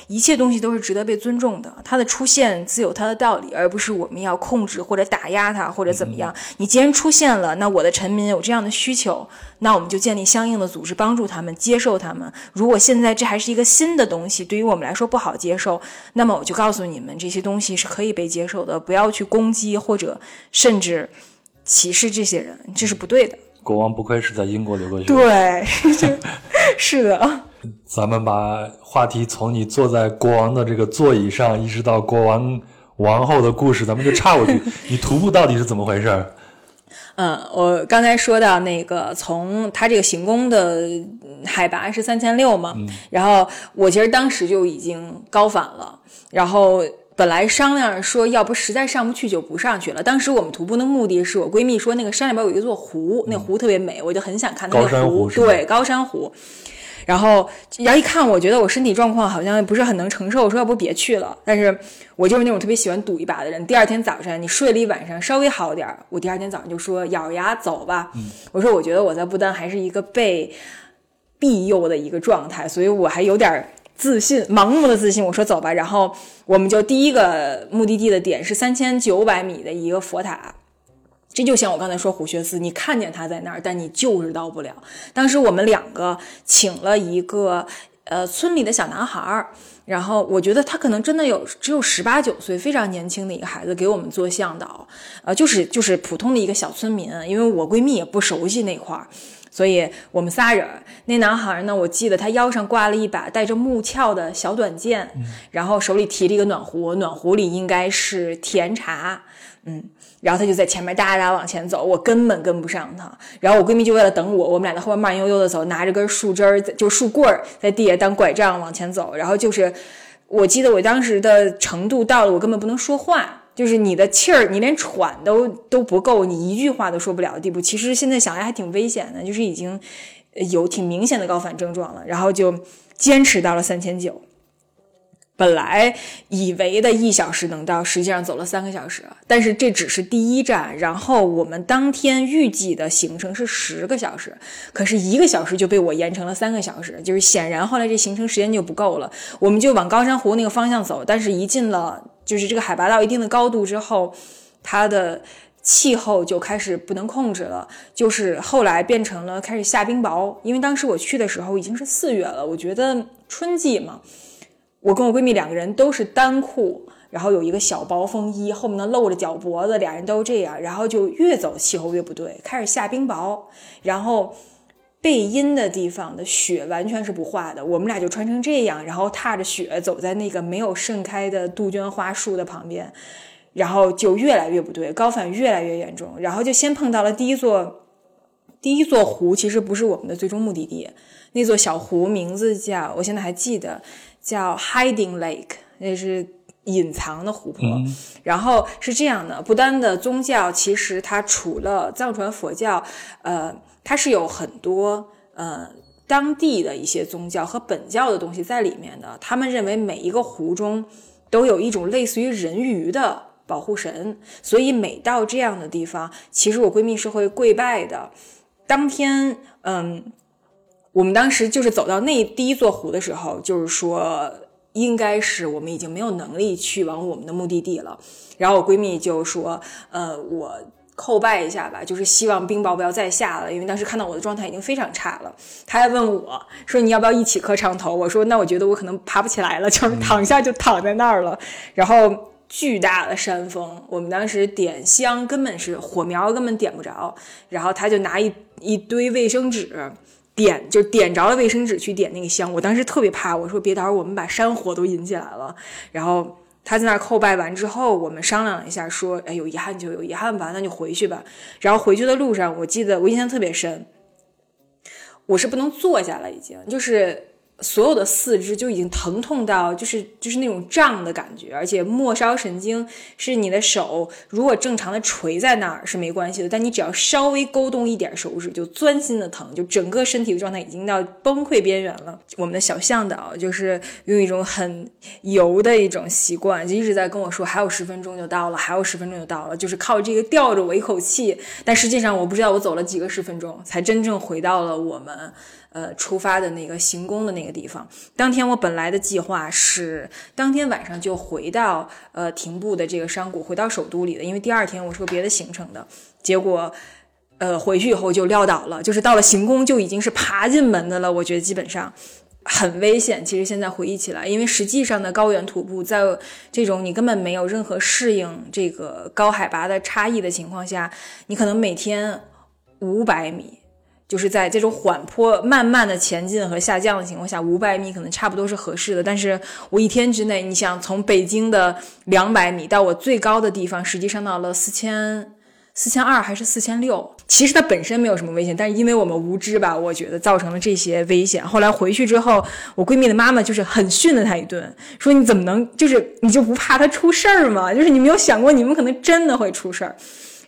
[SPEAKER 2] 一切东西都是值得被尊重的，它的出现自有它的道理，而不是我们要控制或者打压它或者怎么样。你既然出现了，那我的臣民有这样的需求，那我们就建立相应的组织帮助他们接受他们。如果现在这还是一个新的东西，对于我们来说不好接受，那么我就告诉你们，这些东西是可以被接受的，不要去攻击或者甚至歧视这些人，这是不对的。
[SPEAKER 1] 国王不愧是在英国留过学，
[SPEAKER 2] 对，是的。
[SPEAKER 1] 咱们把话题从你坐在国王的这个座椅上，一直到国王王后的故事，咱们就岔过去。你徒步到底是怎么回事？
[SPEAKER 2] 嗯，我刚才说到那个，从他这个行宫的海拔是三千六嘛，然后我其实当时就已经高反了，然后本来商量说，要不实在上不去就不上去了。当时我们徒步的目的是我闺蜜说，那个山里边有一座湖，那湖特别美，我就很想看那个湖，对，高山湖。然后，然后一看，我觉得我身体状况好像不是很能承受，我说要不别去了。但是我就是那种特别喜欢赌一把的人。第二天早上，你睡了一晚上，稍微好点儿，我第二天早上就说咬着牙走吧。我说我觉得我在不丹还是一个被庇佑的一个状态，所以我还有点自信，盲目的自信。我说走吧，然后我们就第一个目的地的点是三千九百米的一个佛塔。这就像我刚才说虎穴寺，你看见他在那儿，但你就是到不了。当时我们两个请了一个呃村里的小男孩儿，然后我觉得他可能真的有只有十八九岁，非常年轻的一个孩子给我们做向导，呃，就是就是普通的一个小村民，因为我闺蜜也不熟悉那块儿，所以我们仨人。那男孩呢，我记得他腰上挂了一把带着木鞘的小短剑，然后手里提着一个暖壶，暖壶里应该是甜茶，嗯。然后他就在前面哒哒往前走，我根本跟不上他。然后我闺蜜就为了等我，我们俩在后面慢悠悠的走，拿着根树枝儿，就树棍儿在地下当拐杖往前走。然后就是，我记得我当时的程度到了，我根本不能说话，就是你的气儿，你连喘都都不够，你一句话都说不了的地步。其实现在想来还挺危险的，就是已经有挺明显的高反症状了。然后就坚持到了三千九。本来以为的一小时能到，实际上走了三个小时。但是这只是第一站，然后我们当天预计的行程是十个小时，可是一个小时就被我延成了三个小时，就是显然后来这行程时间就不够了。我们就往高山湖那个方向走，但是一进了就是这个海拔到一定的高度之后，它的气候就开始不能控制了，就是后来变成了开始下冰雹。因为当时我去的时候已经是四月了，我觉得春季嘛，我跟我闺蜜两个人都是单裤，然后有一个小薄风衣，后面呢露着脚脖子，俩人都这样，然后就越走气候越不对，开始下冰雹，然后。背阴的地方的雪完全是不化的，我们俩就穿成这样，然后踏着雪走在那个没有盛开的杜鹃花树的旁边，然后就越来越不对，高反越来越严重，然后就先碰到了第一座第一座湖，其实不是我们的最终目的地，那座小湖名字叫，我现在还记得叫 Hiding Lake，那是隐藏的湖泊。然后是这样的，不丹的宗教其实它除了藏传佛教，呃。它是有很多呃当地的一些宗教和本教的东西在里面的。他们认为每一个湖中都有一种类似于人鱼的保护神，所以每到这样的地方，其实我闺蜜是会跪拜的。当天，嗯，我们当时就是走到那第一座湖的时候，就是说应该是我们已经没有能力去往我们的目的地了。然后我闺蜜就说：“呃，我。”叩拜一下吧，就是希望冰雹不要再下了，因为当时看到我的状态已经非常差了。她还问我说：“你要不要一起磕长头？”我说：“那我觉得我可能爬不起来了，就是躺下就躺在那儿了。”然后巨大的山峰，我们当时点香根本是火苗根本点不着，然后他就拿一一堆卫生纸点，就点着了卫生纸去点那个香。我当时特别怕，我说：“别，到时候我们把山火都引起来了。”然后。他在那叩拜完之后，我们商量了一下，说：“哎，有遗憾就有遗憾吧，那就回去吧。”然后回去的路上，我记得我印象特别深，我是不能坐下了，已经就是。所有的四肢就已经疼痛到，就是就是那种胀的感觉，而且末梢神经是你的手，如果正常的垂在那儿是没关系的，但你只要稍微勾动一点手指，就钻心的疼，就整个身体的状态已经到崩溃边缘了。我们的小向导就是用一种很油的一种习惯，就一直在跟我说，还有十分钟就到了，还有十分钟就到了，就是靠这个吊着我一口气。但实际上我不知道我走了几个十分钟，才真正回到了我们。呃，出发的那个行宫的那个地方，当天我本来的计划是当天晚上就回到呃停步的这个山谷，回到首都里的，因为第二天我是有别的行程的。结果，呃，回去以后就撂倒了，就是到了行宫就已经是爬进门的了。我觉得基本上很危险。其实现在回忆起来，因为实际上的高原徒步，在这种你根本没有任何适应这个高海拔的差异的情况下，你可能每天五百米。就是在这种缓坡、慢慢的前进和下降的情况下，五百米可能差不多是合适的。但是我一天之内，你想从北京的两百米到我最高的地方，实际上到了四千、四千二还是四千六？其实它本身没有什么危险，但是因为我们无知吧，我觉得造成了这些危险。后来回去之后，我闺蜜的妈妈就是很训了她一顿，说你怎么能就是你就不怕她出事儿吗？就是你没有想过你们可能真的会出事儿。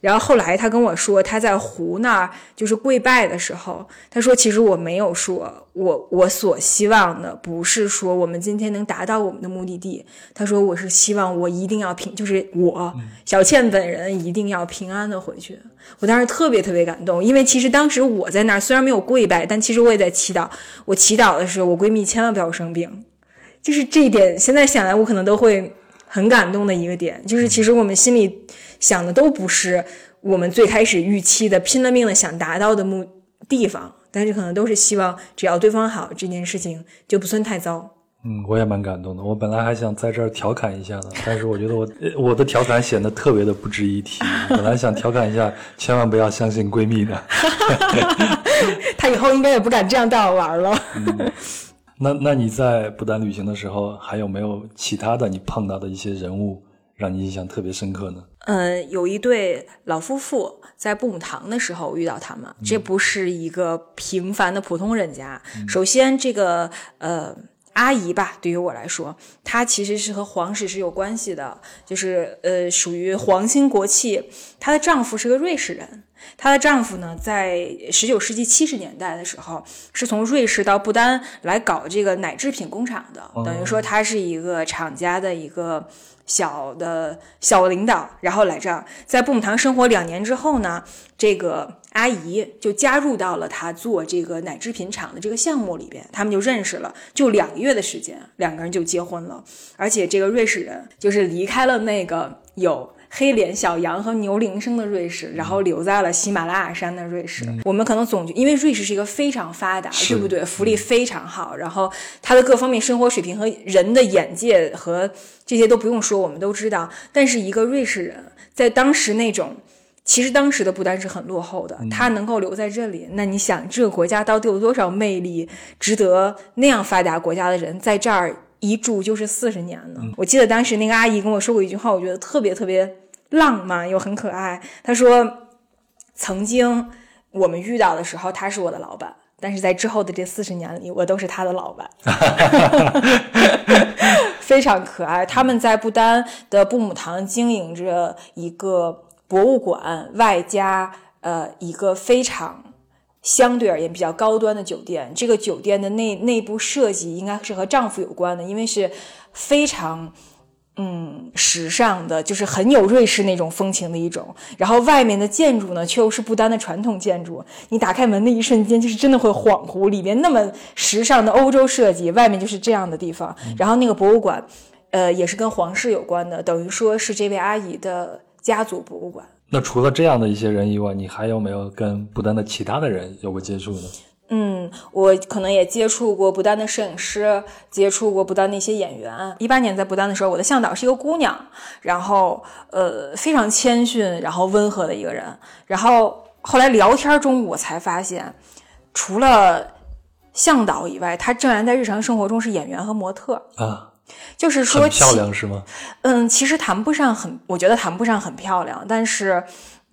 [SPEAKER 2] 然后后来他跟我说，他在湖那儿就是跪拜的时候，他说：“其实我没有说，我我所希望的不是说我们今天能达到我们的目的地。他说我是希望我一定要平，就是我小倩本人一定要平安的回去。我当时特别特别感动，因为其实当时我在那儿虽然没有跪拜，但其实我也在祈祷。我祈祷的是我闺蜜千万不要生病，就是这一点，现在想来我可能都会很感动的一个点，就是其实我们心里。”想的都不是我们最开始预期的，拼了命的想达到的目地方，但是可能都是希望只要对方好，这件事情就不算太糟。
[SPEAKER 1] 嗯，我也蛮感动的。我本来还想在这儿调侃一下的，但是我觉得我我的调侃显得特别的不值一提。本来想调侃一下，千万不要相信闺蜜的。
[SPEAKER 2] 她以后应该也不敢这样带我玩了。
[SPEAKER 1] 那那你在不丹旅行的时候，还有没有其他的你碰到的一些人物？让你印象特别深刻呢？
[SPEAKER 2] 呃，有一对老夫妇在布姆堂的时候遇到他们，这不是一个平凡的普通人家。首先，这个呃阿姨吧，对于我来说，她其实是和皇室是有关系的，就是呃属于皇亲国戚。她的丈夫是个瑞士人，她的丈夫呢，在十九世纪七十年代的时候，是从瑞士到不丹来搞这个奶制品工厂的，等于说他是一个厂家的一个小的小领导，然后来这儿在布姆堂生活两年之后呢，这个阿姨就加入到了他做这个奶制品厂的这个项目里边，他们就认识了，就两个月的时间，两个人就结婚了，而且这个瑞士人就是离开了那个有。黑脸小羊和牛铃声的瑞士，然后留在了喜马拉雅山的瑞士。我们可能总觉，因为瑞士是一个非常发达，对不对？福利非常好，然后它的各方面生活水平和人的眼界和这些都不用说，我们都知道。但是一个瑞士人在当时那种，其实当时的不丹是很落后的，他能够留在这里，那你想这个国家到底有多少魅力，值得那样发达国家的人在这儿一住就是四十年呢？我记得当时那个阿姨跟我说过一句话，我觉得特别特别。浪漫又很可爱。他说：“曾经我们遇到的时候，他是我的老板，但是在之后的这四十年里，我都是他的老板。”非常可爱。他们在不丹的布姆堂经营着一个博物馆，外加呃一个非常相对而言比较高端的酒店。这个酒店的内内部设计应该是和丈夫有关的，因为是非常。嗯，时尚的，就是很有瑞士那种风情的一种。然后外面的建筑呢，却又是不丹的传统建筑。你打开门的一瞬间，就是真的会恍惚，里面那么时尚的欧洲设计，外面就是这样的地方。然后那个博物馆，呃，也是跟皇室有关的，等于说是这位阿姨的家族博物馆。
[SPEAKER 1] 那除了这样的一些人以外，你还有没有跟不丹的其他的人有过接触呢？
[SPEAKER 2] 嗯，我可能也接触过不丹的摄影师，接触过不丹的一些演员。一八年在不丹的时候，我的向导是一个姑娘，然后呃非常谦逊，然后温和的一个人。然后后来聊天中，我才发现，除了向导以外，她竟然在日常生活中是演员和模特
[SPEAKER 1] 啊，
[SPEAKER 2] 就是说
[SPEAKER 1] 漂亮是吗？
[SPEAKER 2] 嗯，其实谈不上很，我觉得谈不上很漂亮，但是。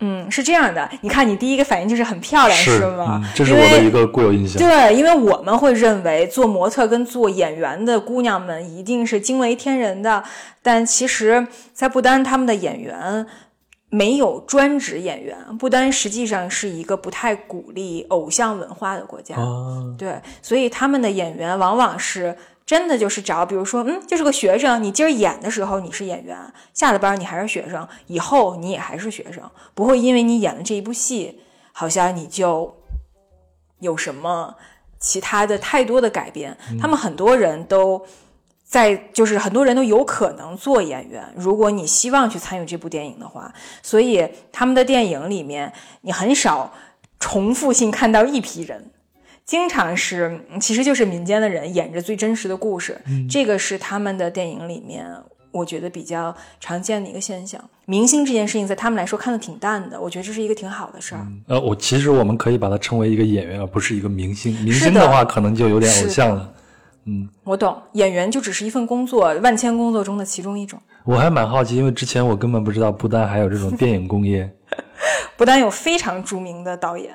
[SPEAKER 2] 嗯，是这样的。你看，你第一个反应就是很漂亮，
[SPEAKER 1] 是
[SPEAKER 2] 吗？
[SPEAKER 1] 这是我的一个固有印象。
[SPEAKER 2] 对，因为我们会认为做模特跟做演员的姑娘们一定是惊为天人的，但其实，在不丹，他们的演员没有专职演员。不丹实际上是一个不太鼓励偶像文化的国家，对，所以他们的演员往往是。真的就是找，比如说，嗯，就是个学生，你今儿演的时候你是演员，下了班你还是学生，以后你也还是学生，不会因为你演了这一部戏，好像你就有什么其他的太多的改变。他们很多人都在，就是很多人都有可能做演员，如果你希望去参与这部电影的话，所以他们的电影里面你很少重复性看到一批人。经常是，其实就是民间的人演着最真实的故事，这个是他们的电影里面，我觉得比较常见的一个现象。明星这件事情在他们来说看的挺淡的，我觉得这是一个挺好的事儿。
[SPEAKER 1] 呃，我其实我们可以把它称为一个演员，而不是一个明星。明星的话可能就有点偶像了。嗯，
[SPEAKER 2] 我懂，演员就只是一份工作，万千工作中的其中一种。
[SPEAKER 1] 我还蛮好奇，因为之前我根本不知道不丹还有这种电影工业。
[SPEAKER 2] 不丹有非常著名的导演。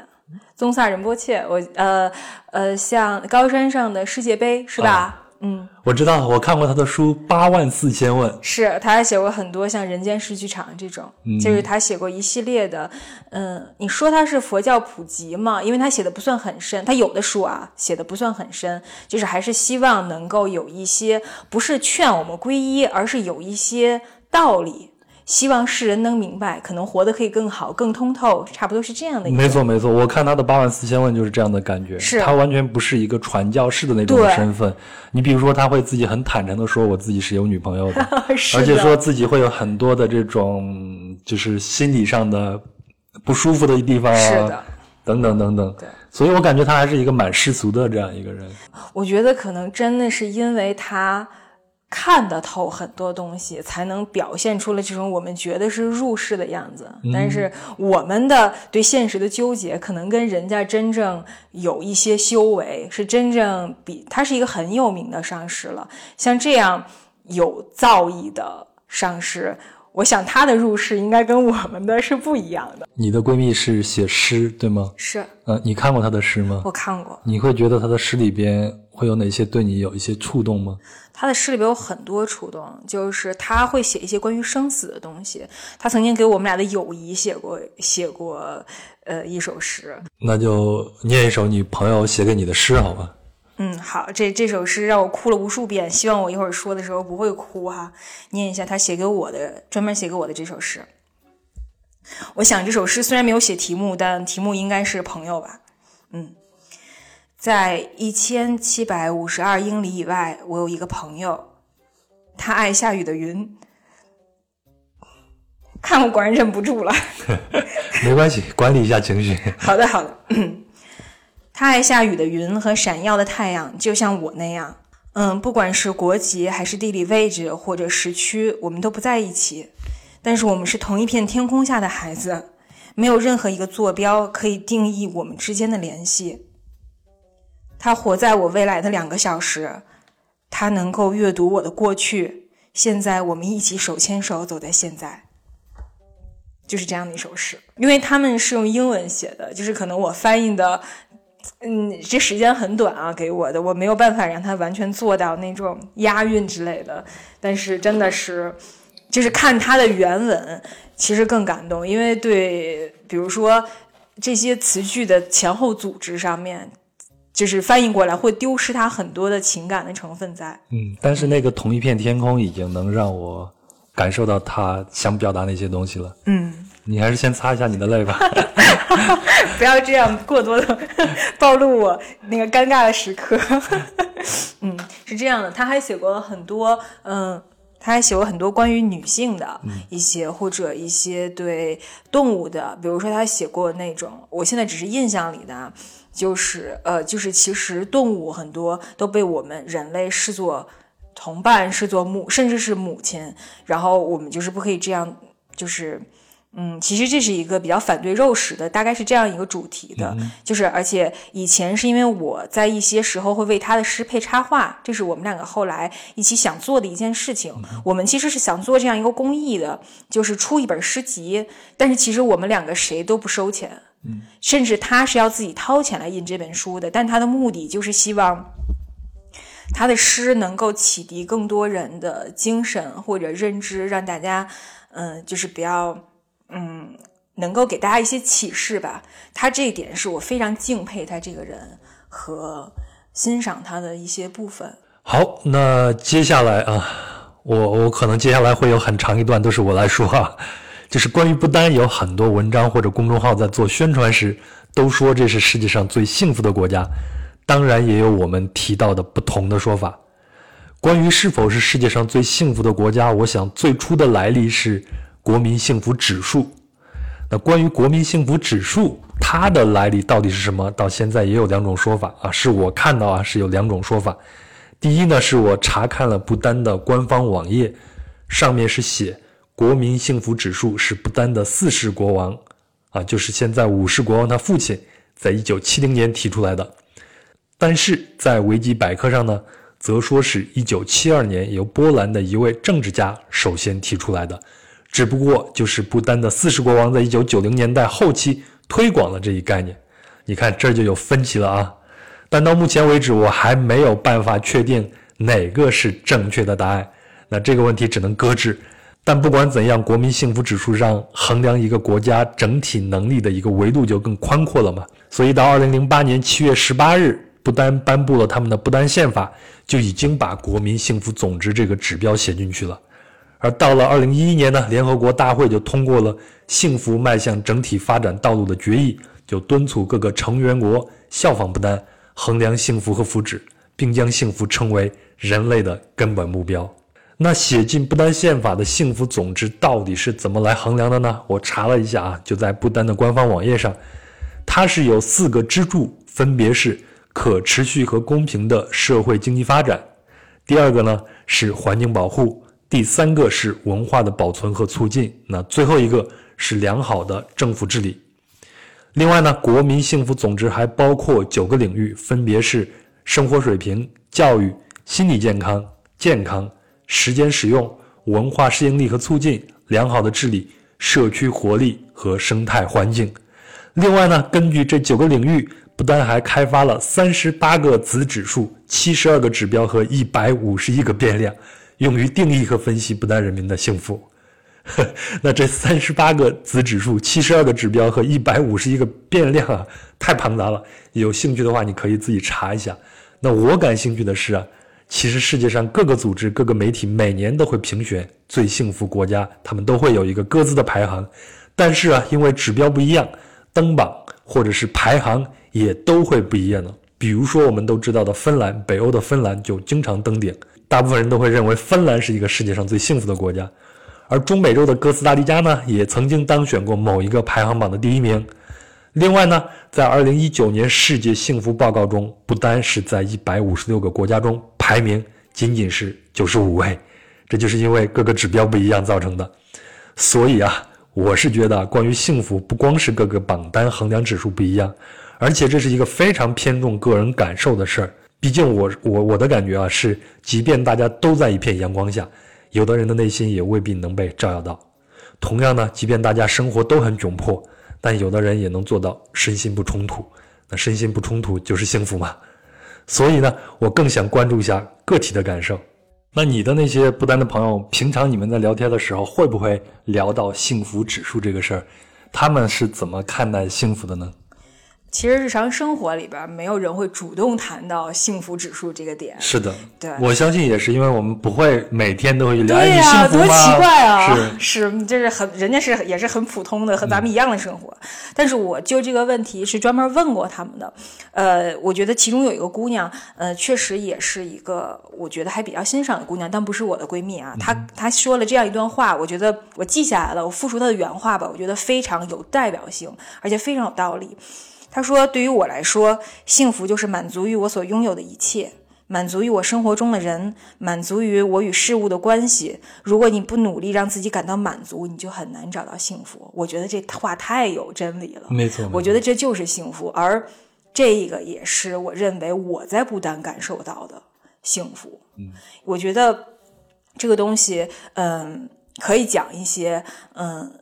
[SPEAKER 2] 宗萨仁波切，我呃呃，像高山上的世界杯是吧？嗯，
[SPEAKER 1] 我知道，我看过他的书《八万四千问》，
[SPEAKER 2] 是他还写过很多像《人间世剧场》这种，就是他写过一系列的。嗯，你说他是佛教普及嘛？因为他写的不算很深，他有的书啊写的不算很深，就是还是希望能够有一些，不是劝我们皈依，而是有一些道理。希望世人能明白，可能活得可以更好、更通透，差不多是这样的。
[SPEAKER 1] 没错，没错，我看他的八万四千问就是这样的感觉。
[SPEAKER 2] 是
[SPEAKER 1] 他完全不是一个传教士的那种身份。你比如说，他会自己很坦诚的说，我自己是有女朋友 的，而且说自己会有很多的这种就是心理上的不舒服的地方啊，等等等等。
[SPEAKER 2] 对，
[SPEAKER 1] 所以我感觉他还是一个蛮世俗的这样一个人。
[SPEAKER 2] 我觉得可能真的是因为他。看得透很多东西，才能表现出了这种我们觉得是入世的样子。但是我们的对现实的纠结，可能跟人家真正有一些修为，是真正比他是一个很有名的上师了。像这样有造诣的上师。我想他的入世应该跟我们的是不一样的。
[SPEAKER 1] 你的闺蜜是写诗对吗？
[SPEAKER 2] 是。
[SPEAKER 1] 呃，你看过她的诗吗？
[SPEAKER 2] 我看过。
[SPEAKER 1] 你会觉得她的诗里边会有哪些对你有一些触动吗？
[SPEAKER 2] 他的诗里边有很多触动，就是他会写一些关于生死的东西。他曾经给我们俩的友谊写过写过呃一首诗。
[SPEAKER 1] 那就念一首你朋友写给你的诗好吧？
[SPEAKER 2] 嗯，好，这这首诗让我哭了无数遍，希望我一会儿说的时候不会哭哈。念一下他写给我的，专门写给我的这首诗。我想这首诗虽然没有写题目，但题目应该是朋友吧。嗯，在一千七百五十二英里以外，我有一个朋友，他爱下雨的云。看我果然忍不住了。
[SPEAKER 1] 没关系，管理一下情绪。
[SPEAKER 2] 好的，好的。他爱下雨的云和闪耀的太阳，就像我那样。嗯，不管是国籍还是地理位置或者时区，我们都不在一起。但是我们是同一片天空下的孩子，没有任何一个坐标可以定义我们之间的联系。他活在我未来的两个小时，他能够阅读我的过去。现在我们一起手牵手走在现在，就是这样的一首诗。因为他们是用英文写的，就是可能我翻译的。嗯，这时间很短啊，给我的我没有办法让他完全做到那种押韵之类的。但是真的是，就是看他的原文，其实更感动，因为对，比如说这些词句的前后组织上面，就是翻译过来会丢失他很多的情感的成分在。
[SPEAKER 1] 嗯，但是那个同一片天空已经能让我感受到他想表达那些东西了。
[SPEAKER 2] 嗯。
[SPEAKER 1] 你还是先擦一下你的泪吧，
[SPEAKER 2] 不要这样过多的 暴露我那个尴尬的时刻。嗯，是这样的，他还写过很多，嗯，他还写过很多关于女性的一些或者一些对动物的，比如说他写过那种，我现在只是印象里的，就是呃，就是其实动物很多都被我们人类视作同伴，视作母，甚至是母亲，然后我们就是不可以这样，就是。嗯，其实这是一个比较反对肉食的，大概是这样一个主题的，就是而且以前是因为我在一些时候会为他的诗配插画，这是我们两个后来一起想做的一件事情。我们其实是想做这样一个公益的，就是出一本诗集，但是其实我们两个谁都不收钱，嗯，甚至他是要自己掏钱来印这本书的，但他的目的就是希望他的诗能够启迪更多人的精神或者认知，让大家，嗯，就是不要。嗯，能够给大家一些启示吧。他这一点是我非常敬佩他这个人和欣赏他的一些部分。
[SPEAKER 1] 好，那接下来啊，我我可能接下来会有很长一段都是我来说啊，就是关于不丹有很多文章或者公众号在做宣传时都说这是世界上最幸福的国家，当然也有我们提到的不同的说法。关于是否是世界上最幸福的国家，我想最初的来历是。国民幸福指数，那关于国民幸福指数，它的来历到底是什么？到现在也有两种说法啊，是我看到啊是有两种说法。第一呢，是我查看了不丹的官方网页，上面是写国民幸福指数是不丹的四世国王啊，就是现在五世国王他父亲在一九七零年提出来的，但是在维基百科上呢，则说是一九七二年由波兰的一位政治家首先提出来的。只不过就是不丹的四世国王在一九九零年代后期推广了这一概念，你看这就有分歧了啊！但到目前为止，我还没有办法确定哪个是正确的答案。那这个问题只能搁置。但不管怎样，国民幸福指数上衡量一个国家整体能力的一个维度就更宽阔了嘛。所以到二零零八年七月十八日，不丹颁布了他们的不丹宪法，就已经把国民幸福总值这个指标写进去了。而到了二零一一年呢，联合国大会就通过了《幸福迈向整体发展道路的决议》，就敦促各个成员国效仿不丹，衡量幸福和福祉，并将幸福称为人类的根本目标。那写进不丹宪法的幸福总值到底是怎么来衡量的呢？我查了一下啊，就在不丹的官方网页上，它是有四个支柱，分别是可持续和公平的社会经济发展，第二个呢是环境保护。第三个是文化的保存和促进，那最后一个是良好的政府治理。另外呢，国民幸福总值还包括九个领域，分别是生活水平、教育、心理健康、健康、时间使用、文化适应力和促进、良好的治理、社区活力和生态环境。另外呢，根据这九个领域，不丹还开发了三十八个子指数、七十二个指标和一百五十一个变量，用于定义和分析不丹人民的幸福。呵 那这三十八个子指数、七十二个指标和一百五十一个变量啊，太庞杂了。有兴趣的话，你可以自己查一下。那我感兴趣的是啊，其实世界上各个组织、各个媒体每年都会评选最幸福国家，他们都会有一个各自的排行。但是啊，因为指标不一样，登榜或者是排行也都会不一样的。比如说，我们都知道的芬兰，北欧的芬兰就经常登顶，大部分人都会认为芬兰是一个世界上最幸福的国家。而中美洲的哥斯达黎加呢，也曾经当选过某一个排行榜的第一名。另外呢，在2019年世界幸福报告中，不单是在156个国家中排名仅仅是95位，这就是因为各个指标不一样造成的。所以啊，我是觉得关于幸福，不光是各个榜单衡量指数不一样，而且这是一个非常偏重个人感受的事儿。毕竟我我我的感觉啊，是即便大家都在一片阳光下。有的人的内心也未必能被照耀到。同样呢，即便大家生活都很窘迫，但有的人也能做到身心不冲突。那身心不冲突就是幸福嘛？所以呢，我更想关注一下个体的感受。那你的那些不丹的朋友，平常你们在聊天的时候，会不会聊到幸福指数这个事儿？他们是怎么看待幸福的呢？
[SPEAKER 2] 其实日常生活里边，没有人会主动谈到幸福指数这个点。
[SPEAKER 1] 是的，
[SPEAKER 2] 对，
[SPEAKER 1] 我相信也是因为我们不会每天都会去聊。
[SPEAKER 2] 对
[SPEAKER 1] 呀，
[SPEAKER 2] 多奇怪啊！
[SPEAKER 1] 是
[SPEAKER 2] 是，这是很人家是也是很普通的，和咱们一样的生活。但是我就这个问题是专门问过他们的。呃，我觉得其中有一个姑娘，呃，确实也是一个我觉得还比较欣赏的姑娘，但不是我的闺蜜啊。她她说了这样一段话，我觉得我记下来了，我复述她的原话吧，我觉得非常有代表性，而且非常有道理。他说：“对于我来说，幸福就是满足于我所拥有的一切，满足于我生活中的人，满足于我与事物的关系。如果你不努力让自己感到满足，你就很难找到幸福。”我觉得这话太有真理了。
[SPEAKER 1] 没错，
[SPEAKER 2] 我觉得这就是幸福，而这个也是我认为我在不丹感受到的幸福。
[SPEAKER 1] 嗯，
[SPEAKER 2] 我觉得这个东西，嗯，可以讲一些，嗯。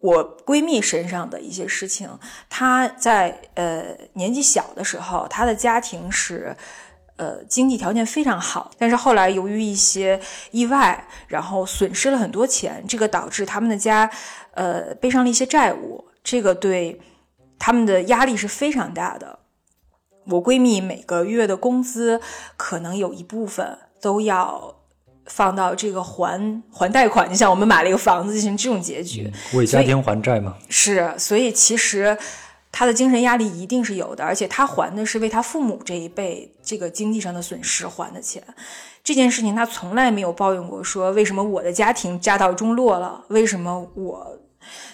[SPEAKER 2] 我闺蜜身上的一些事情，她在呃年纪小的时候，她的家庭是呃经济条件非常好，但是后来由于一些意外，然后损失了很多钱，这个导致他们的家呃背上了一些债务，这个对他们的压力是非常大的。我闺蜜每个月的工资可能有一部分都要。放到这个还还贷款，就像我们买了一个房子进行这种结局，
[SPEAKER 1] 为家庭还债吗？
[SPEAKER 2] 是，所以其实他的精神压力一定是有的，而且他还的是为他父母这一辈这个经济上的损失还的钱。这件事情他从来没有抱怨过，说为什么我的家庭家道中落了，为什么我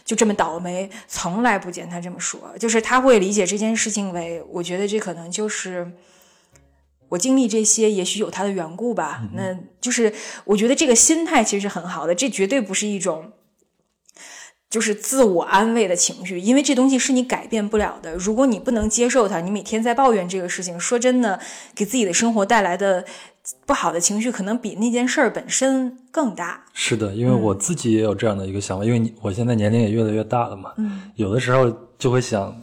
[SPEAKER 2] 就这么倒霉，从来不见他这么说。就是他会理解这件事情为，我觉得这可能就是。我经历这些，也许有它的缘故吧。那就是我觉得这个心态其实是很好的，这绝对不是一种就是自我安慰的情绪，因为这东西是你改变不了的。如果你不能接受它，你每天在抱怨这个事情，说真的，给自己的生活带来的不好的情绪，可能比那件事儿本身更大。
[SPEAKER 1] 是的，因为我自己也有这样的一个想法，因为你我现在年龄也越来越大了嘛，
[SPEAKER 2] 嗯，
[SPEAKER 1] 有的时候就会想。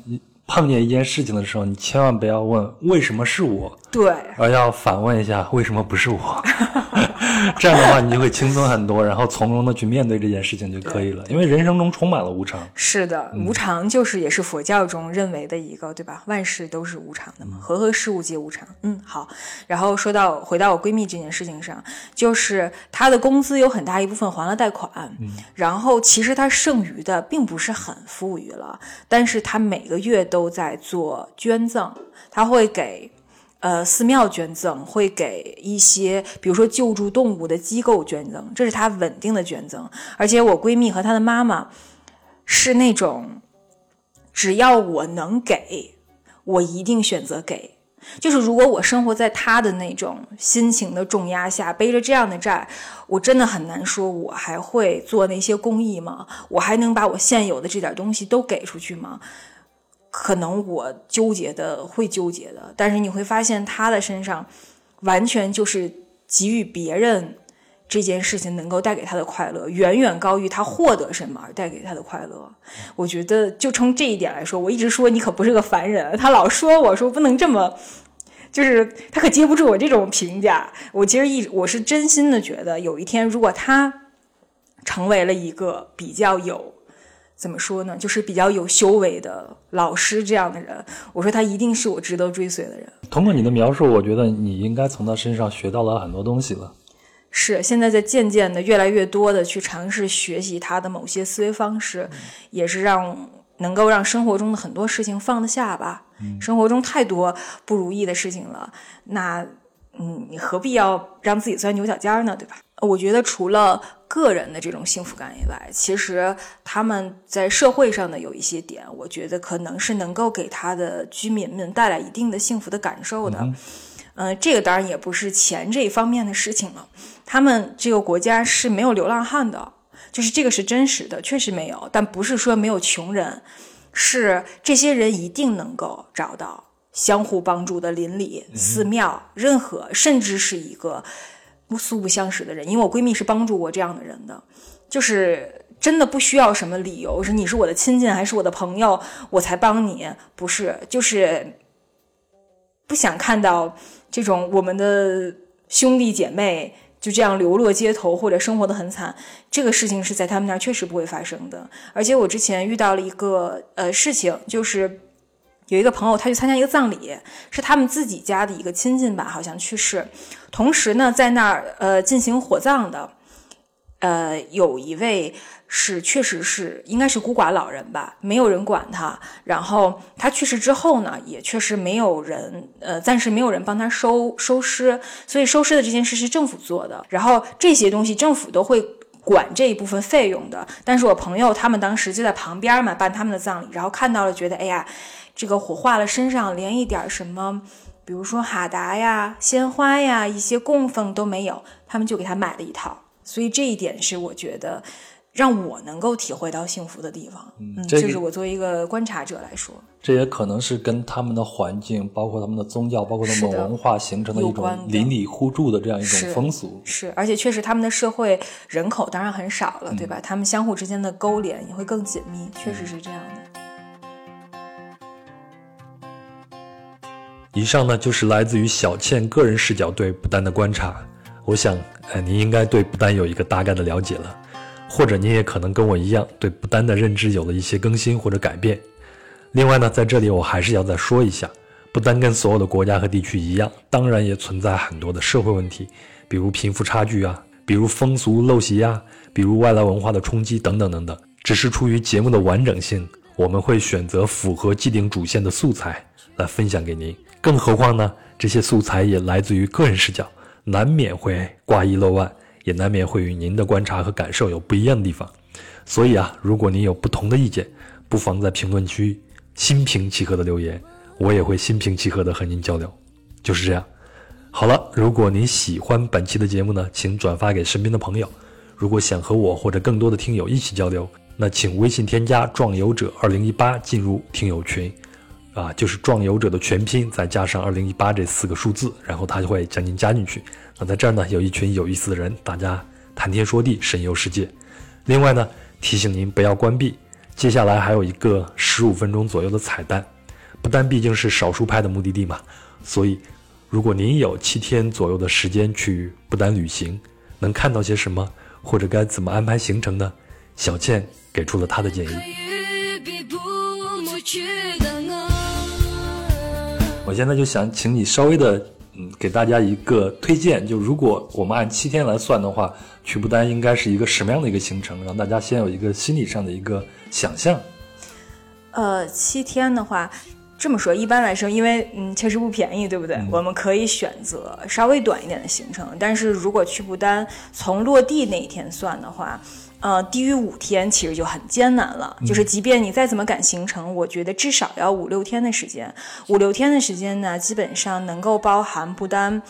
[SPEAKER 1] 碰见一件事情的时候，你千万不要问为什么是我，
[SPEAKER 2] 对，
[SPEAKER 1] 而要反问一下为什么不是我。这样的话，你就会轻松很多，然后从容的去面对这件事情就可以了。因为人生中充满了无常。
[SPEAKER 2] 是的，无常就是也是佛教中认为的一个，对吧？万事都是无常的嘛，和合事物皆无常。嗯，好。然后说到回到我闺蜜这件事情上，就是她的工资有很大一部分还了贷款，然后其实她剩余的并不是很富裕了，但是她每个月都。在做捐赠，她会给呃寺庙捐赠，会给一些比如说救助动物的机构捐赠，这是他稳定的捐赠。而且我闺蜜和她的妈妈是那种，只要我能给，我一定选择给。就是如果我生活在他的那种心情的重压下，背着这样的债，我真的很难说，我还会做那些公益吗？我还能把我现有的这点东西都给出去吗？可能我纠结的会纠结的，但是你会发现他的身上完全就是给予别人这件事情能够带给他的快乐，远远高于他获得什么而带给他的快乐。我觉得，就从这一点来说，我一直说你可不是个凡人。他老说我说不能这么，就是他可接不住我这种评价。我其实一我是真心的觉得，有一天如果他成为了一个比较有怎么说呢，就是比较有修为的老师这样的人，我说他一定是我值得追随的人。
[SPEAKER 1] 通过你的描述，我觉得你应该从他身上学到了很多东西了。
[SPEAKER 2] 是，现在在渐渐的、越来越多的去尝试学习他的某些思维方式，也是让能够让生活中的很多事情放得下吧。生活中太多不如意的事情了，那嗯，你何必要让自己钻牛角尖呢？对吧？我觉得除了个人的这种幸福感以外，其实他们在社会上的有一些点，我觉得可能是能够给他的居民们带来一定的幸福的感受的。嗯，这个当然也不是钱这一方面的事情了。他们这个国家是没有流浪汉的，就是这个是真实的，确实没有。但不是说没有穷人，是这些人一定能够找到相互帮助的邻里、寺庙，任何甚至是一个素不相识的人。因为我闺蜜是帮助过这样的人的，就是真的不需要什么理由，是你是我的亲近还是我的朋友，我才帮你，不是，就是不想看到。这种我们的兄弟姐妹就这样流落街头或者生活的很惨，这个事情是在他们那儿确实不会发生的。而且我之前遇到了一个呃事情，就是有一个朋友他去参加一个葬礼，是他们自己家的一个亲戚吧，好像去世，同时呢在那儿呃进行火葬的，呃有一位。是，确实是，应该是孤寡老人吧，没有人管他。然后他去世之后呢，也确实没有人，呃，暂时没有人帮他收收尸，所以收尸的这件事是政府做的。然后这些东西政府都会管这一部分费用的。但是我朋友他们当时就在旁边嘛，办他们的葬礼，然后看到了，觉得哎呀，这个火化了，身上连一点什么，比如说哈达呀、鲜花呀、一些供奉都没有，他们就给他买了一套。所以这一点是我觉得。让我能够体会到幸福的地方，嗯，这是我作为一个观察者来说，
[SPEAKER 1] 这也可能是跟他们的环境，包括他们的宗教，包括他们文化形成的一种邻里互助的这样一种风俗。
[SPEAKER 2] 是，而且确实他们的社会人口当然很少了，对吧？他们相互之间的勾连也会更紧密，确实是这样的。
[SPEAKER 1] 以上呢就是来自于小倩个人视角对不丹的观察，我想，呃，您应该对不丹有一个大概的了解了。或者您也可能跟我一样，对不丹的认知有了一些更新或者改变。另外呢，在这里我还是要再说一下，不丹跟所有的国家和地区一样，当然也存在很多的社会问题，比如贫富差距啊，比如风俗陋习啊，比如外来文化的冲击等等等等。只是出于节目的完整性，我们会选择符合既定主线的素材来分享给您。更何况呢，这些素材也来自于个人视角，难免会挂一漏万。也难免会与您的观察和感受有不一样的地方，所以啊，如果您有不同的意见，不妨在评论区心平气和的留言，我也会心平气和的和您交流。就是这样。好了，如果您喜欢本期的节目呢，请转发给身边的朋友。如果想和我或者更多的听友一起交流，那请微信添加“壮游者二零一八”进入听友群。啊，就是壮游者的全拼，再加上二零一八这四个数字，然后他就会将您加进去。那在这儿呢，有一群有意思的人，大家谈天说地，神游世界。另外呢，提醒您不要关闭，接下来还有一个十五分钟左右的彩蛋。不丹毕竟是少数派的目的地嘛，所以如果您有七天左右的时间去不丹旅行，能看到些什么，或者该怎么安排行程呢？小倩给出了她的建议。我现在就想请你稍微的，嗯，给大家一个推荐。就如果我们按七天来算的话，去不丹应该是一个什么样的一个行程？让大家先有一个心理上的一个想象。
[SPEAKER 2] 呃，七天的话，这么说，一般来说，因为嗯，确实不便宜，对不对？我们可以选择稍微短一点的行程。但是如果去不丹，从落地那一天算的话。呃，低于五天其实就很艰难了。就是即便你再怎么赶行程，我觉得至少要五六天的时间。五六天的时间呢，基本上能够包含不丹，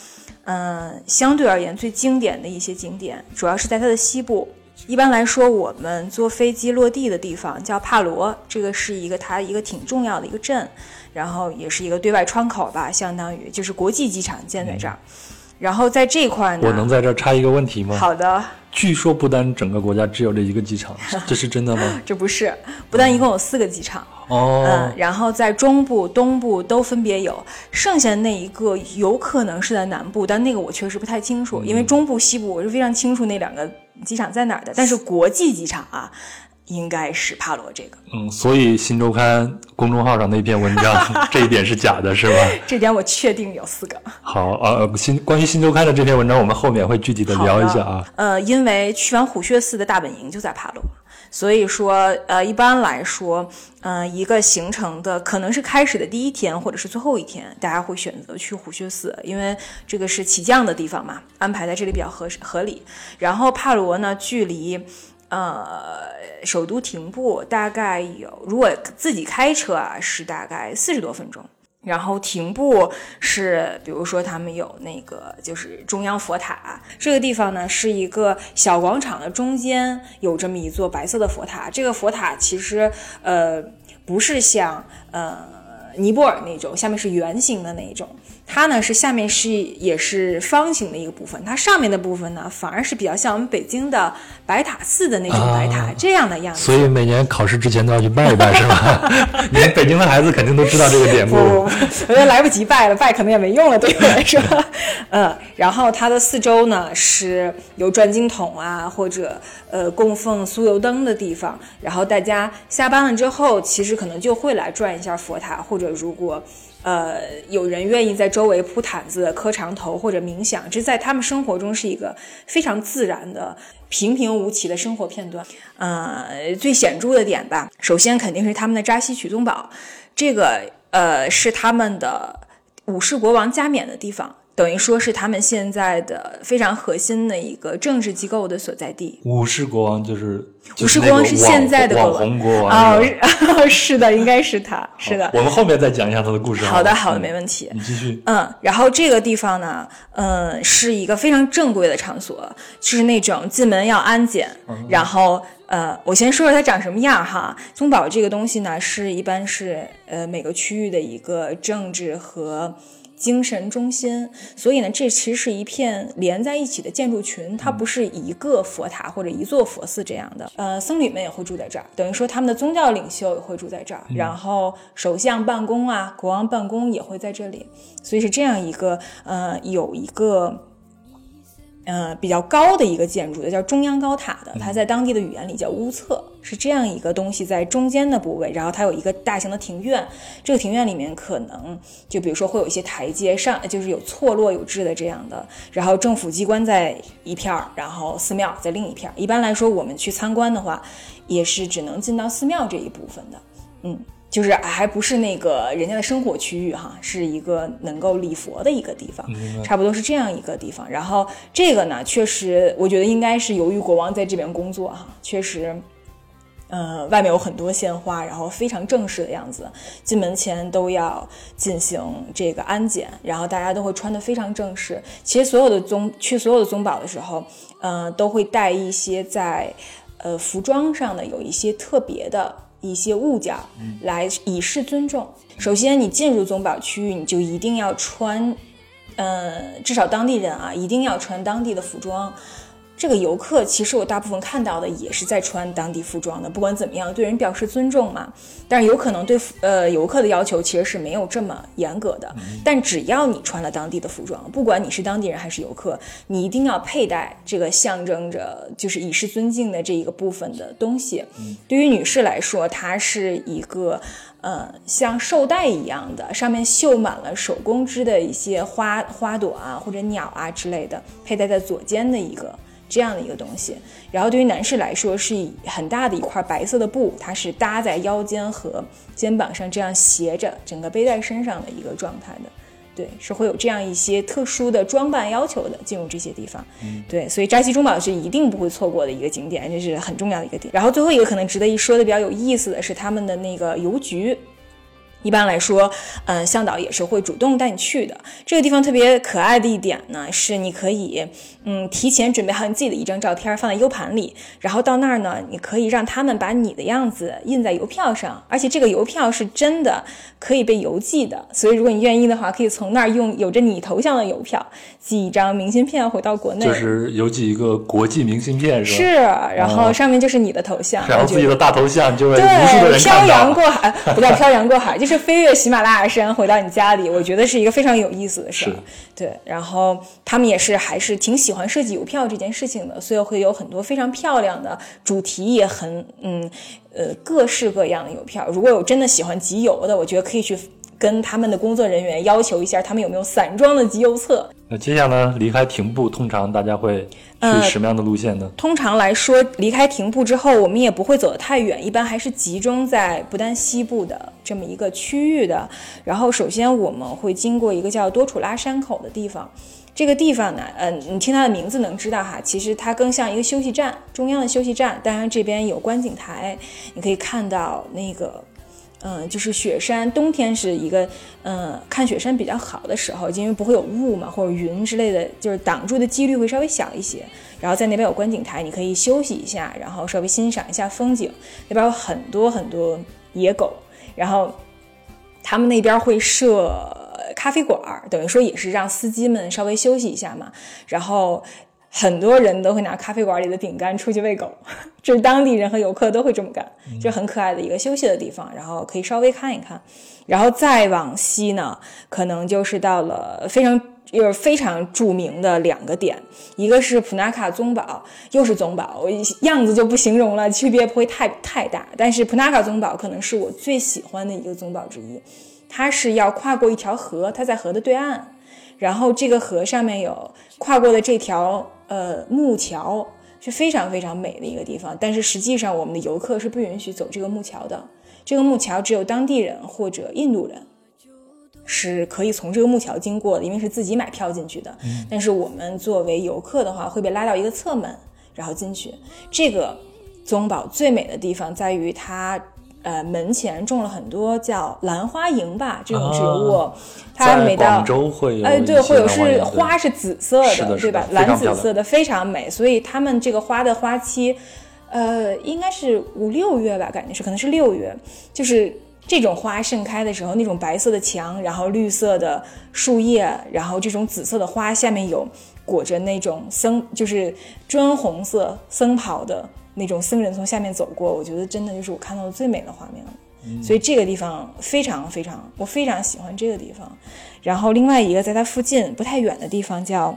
[SPEAKER 2] 嗯，相对而言最经典的一些景点，主要是在它的西部。一般来说，我们坐飞机落地的地方叫帕罗，这个是一个它一个挺重要的一个镇，然后也是一个对外窗口吧，相当于就是国际机场建在这儿。然后在这块呢，
[SPEAKER 1] 我能在这儿插一个问题吗？
[SPEAKER 2] 好的。
[SPEAKER 1] 据说不丹整个国家只有这一个机场，这是真的吗？
[SPEAKER 2] 这不是，不丹一共有四个机场。
[SPEAKER 1] 哦。
[SPEAKER 2] 嗯，然后在中部、东部都分别有，剩下的那一个有可能是在南部，但那个我确实不太清楚，因为中部、西部我是非常清楚那两个机场在哪儿的，但是国际机场啊。应该是帕罗这个，
[SPEAKER 1] 嗯，所以新周刊公众号上那篇文章 这一点是假的，是吧？
[SPEAKER 2] 这点我确定有四个。
[SPEAKER 1] 好，呃，新关于新周刊的这篇文章，我们后面会具体的聊一下啊。
[SPEAKER 2] 呃，因为去完虎穴寺的大本营就在帕罗，所以说，呃，一般来说，嗯，一个行程的可能是开始的第一天或者是最后一天，大家会选择去虎穴寺，因为这个是起降的地方嘛，安排在这里比较合合理。然后帕罗呢，距离。呃，首都停步大概有，如果自己开车啊，是大概四十多分钟。然后停步是，比如说他们有那个就是中央佛塔，这个地方呢是一个小广场的中间有这么一座白色的佛塔。这个佛塔其实呃不是像呃尼泊尔那种，下面是圆形的那一种。它呢是下面是也是方形的一个部分，它上面的部分呢反而是比较像我们北京的白塔寺的那种白塔这样的样子。
[SPEAKER 1] 所以每年考试之前都要去拜一拜，是吧？连北京的孩子肯定都知道这个典故。
[SPEAKER 2] 我觉得来不及拜了，拜可能也没用了，对我来说。嗯，然后它的四周呢是有转经筒啊，或者呃供奉酥油灯的地方。然后大家下班了之后，其实可能就会来转一下佛塔，或者如果。呃，有人愿意在周围铺毯子、磕长头或者冥想，这在他们生活中是一个非常自然的、平平无奇的生活片段。呃，最显著的点吧，首先肯定是他们的扎西曲宗堡，这个呃是他们的武士国王加冕的地方。等于说是他们现在的非常核心的一个政治机构的所在地。
[SPEAKER 1] 武士国王就是
[SPEAKER 2] 武士国王是现在的
[SPEAKER 1] 网红国
[SPEAKER 2] 王哦，是的，应该是他，是的。
[SPEAKER 1] 我们后面再讲一下他的故事。
[SPEAKER 2] 好的，好的，没问题。
[SPEAKER 1] 你继续。
[SPEAKER 2] 嗯，然后这个地方呢，嗯，是一个非常正规的场所，就是那种进门要安检。然后，呃，我先说说它长什么样哈。宗宝这个东西呢，是一般是呃每个区域的一个政治和。精神中心，所以呢，这其实是一片连在一起的建筑群，它不是一个佛塔或者一座佛寺这样的。呃，僧侣们也会住在这儿，等于说他们的宗教领袖也会住在这儿，然后首相办公啊，国王办公也会在这里，所以是这样一个呃，有一个。呃，比较高的一个建筑的叫中央高塔的，它在当地的语言里叫乌策，是这样一个东西在中间的部位，然后它有一个大型的庭院，这个庭院里面可能就比如说会有一些台阶上，就是有错落有致的这样的，然后政府机关在一片儿，然后寺庙在另一片儿。一般来说，我们去参观的话，也是只能进到寺庙这一部分的，嗯。就是还不是那个人家的生活区域哈，是一个能够礼佛的一个地方，差不多是这样一个地方。然后这个呢，确实我觉得应该是由于国王在这边工作哈，确实，呃，外面有很多鲜花，然后非常正式的样子。进门前都要进行这个安检，然后大家都会穿的非常正式。其实所有的宗去所有的宗堡的时候，嗯，都会带一些在呃服装上的有一些特别的。一些物件来以示尊重。首先，你进入宗保区域，你就一定要穿，呃，至少当地人啊，一定要穿当地的服装。这个游客其实我大部分看到的也是在穿当地服装的，不管怎么样，对人表示尊重嘛。但是有可能对呃游客的要求其实是没有这么严格的。但只要你穿了当地的服装，不管你是当地人还是游客，你一定要佩戴这个象征着就是以示尊敬的这一个部分的东西。对于女士来说，它是一个呃像绶带一样的，上面绣满了手工织的一些花花朵啊或者鸟啊之类的，佩戴在左肩的一个。这样的一个东西，然后对于男士来说是以很大的一块白色的布，它是搭在腰间和肩膀上，这样斜着整个背在身上的一个状态的。对，是会有这样一些特殊的装扮要求的，进入这些地方。对，所以扎西中堡是一定不会错过的一个景点，这是很重要的一个点。然后最后一个可能值得一说的比较有意思的是他们的那个邮局。一般来说，嗯，向导也是会主动带你去的。这个地方特别可爱的一点呢，是你可以，嗯，提前准备好你自己的一张照片放在 U 盘里，然后到那儿呢，你可以让他们把你的样子印在邮票上，而且这个邮票是真的可以被邮寄的。所以如果你愿意的话，可以从那儿用有着你头像的邮票寄一张明信片回到国内，
[SPEAKER 1] 就是邮寄一个国际明信片，是
[SPEAKER 2] 吧？是，然后上面就是你的头像，
[SPEAKER 1] 然后自己的大头像就会
[SPEAKER 2] 对漂洋过海，不叫漂洋过海，就是。是飞越喜马拉雅山回到你家里，我觉得是一个非常有意思的事儿。对，然后他们也是还是挺喜欢设计邮票这件事情的，所以会有很多非常漂亮的主题，也很嗯呃各式各样的邮票。如果有真的喜欢集邮的，我觉得可以去跟他们的工作人员要求一下，他们有没有散装的集邮册。
[SPEAKER 1] 那接下来离开停步，通常大家会。去什么样的路线呢？
[SPEAKER 2] 通常来说，离开停步之后，我们也不会走得太远，一般还是集中在不丹西部的这么一个区域的。然后，首先我们会经过一个叫多楚拉山口的地方，这个地方呢，嗯，你听它的名字能知道哈，其实它更像一个休息站，中央的休息站。当然，这边有观景台，你可以看到那个。嗯，就是雪山，冬天是一个嗯看雪山比较好的时候，因为不会有雾嘛或者云之类的，就是挡住的几率会稍微小一些。然后在那边有观景台，你可以休息一下，然后稍微欣赏一下风景。那边有很多很多野狗，然后他们那边会设咖啡馆，等于说也是让司机们稍微休息一下嘛。然后。很多人都会拿咖啡馆里的饼干出去喂狗，就是当地人和游客都会这么干，就很可爱的一个休息的地方，然后可以稍微看一看，然后再往西呢，可能就是到了非常就是非常著名的两个点，一个是普纳卡宗堡，又是宗堡，我样子就不形容了，区别不会太太大，但是普纳卡宗堡可能是我最喜欢的一个宗堡之一，它是要跨过一条河，它在河的对岸，然后这个河上面有跨过的这条。呃，木桥是非常非常美的一个地方，但是实际上我们的游客是不允许走这个木桥的。这个木桥只有当地人或者印度人是可以从这个木桥经过的，因为是自己买票进去的。但是我们作为游客的话，会被拉到一个侧门，然后进去。这个宗堡最美的地方在于它。呃，门前种了很多叫兰花楹吧这种植物，它每到
[SPEAKER 1] 广州会有，哎，
[SPEAKER 2] 对，会有是花是紫色的，对吧？蓝紫色的非常美，所以他们这个花的花期，呃，应该是五六月吧，感觉是可能是六月，就是这种花盛开的时候，那种白色的墙，然后绿色的树叶，然后这种紫色的花下面有裹着那种僧，就是砖红色僧袍的。那种僧人从下面走过，我觉得真的就是我看到的最美的画面了。所以这个地方非常非常，我非常喜欢这个地方。然后另外一个在它附近不太远的地方叫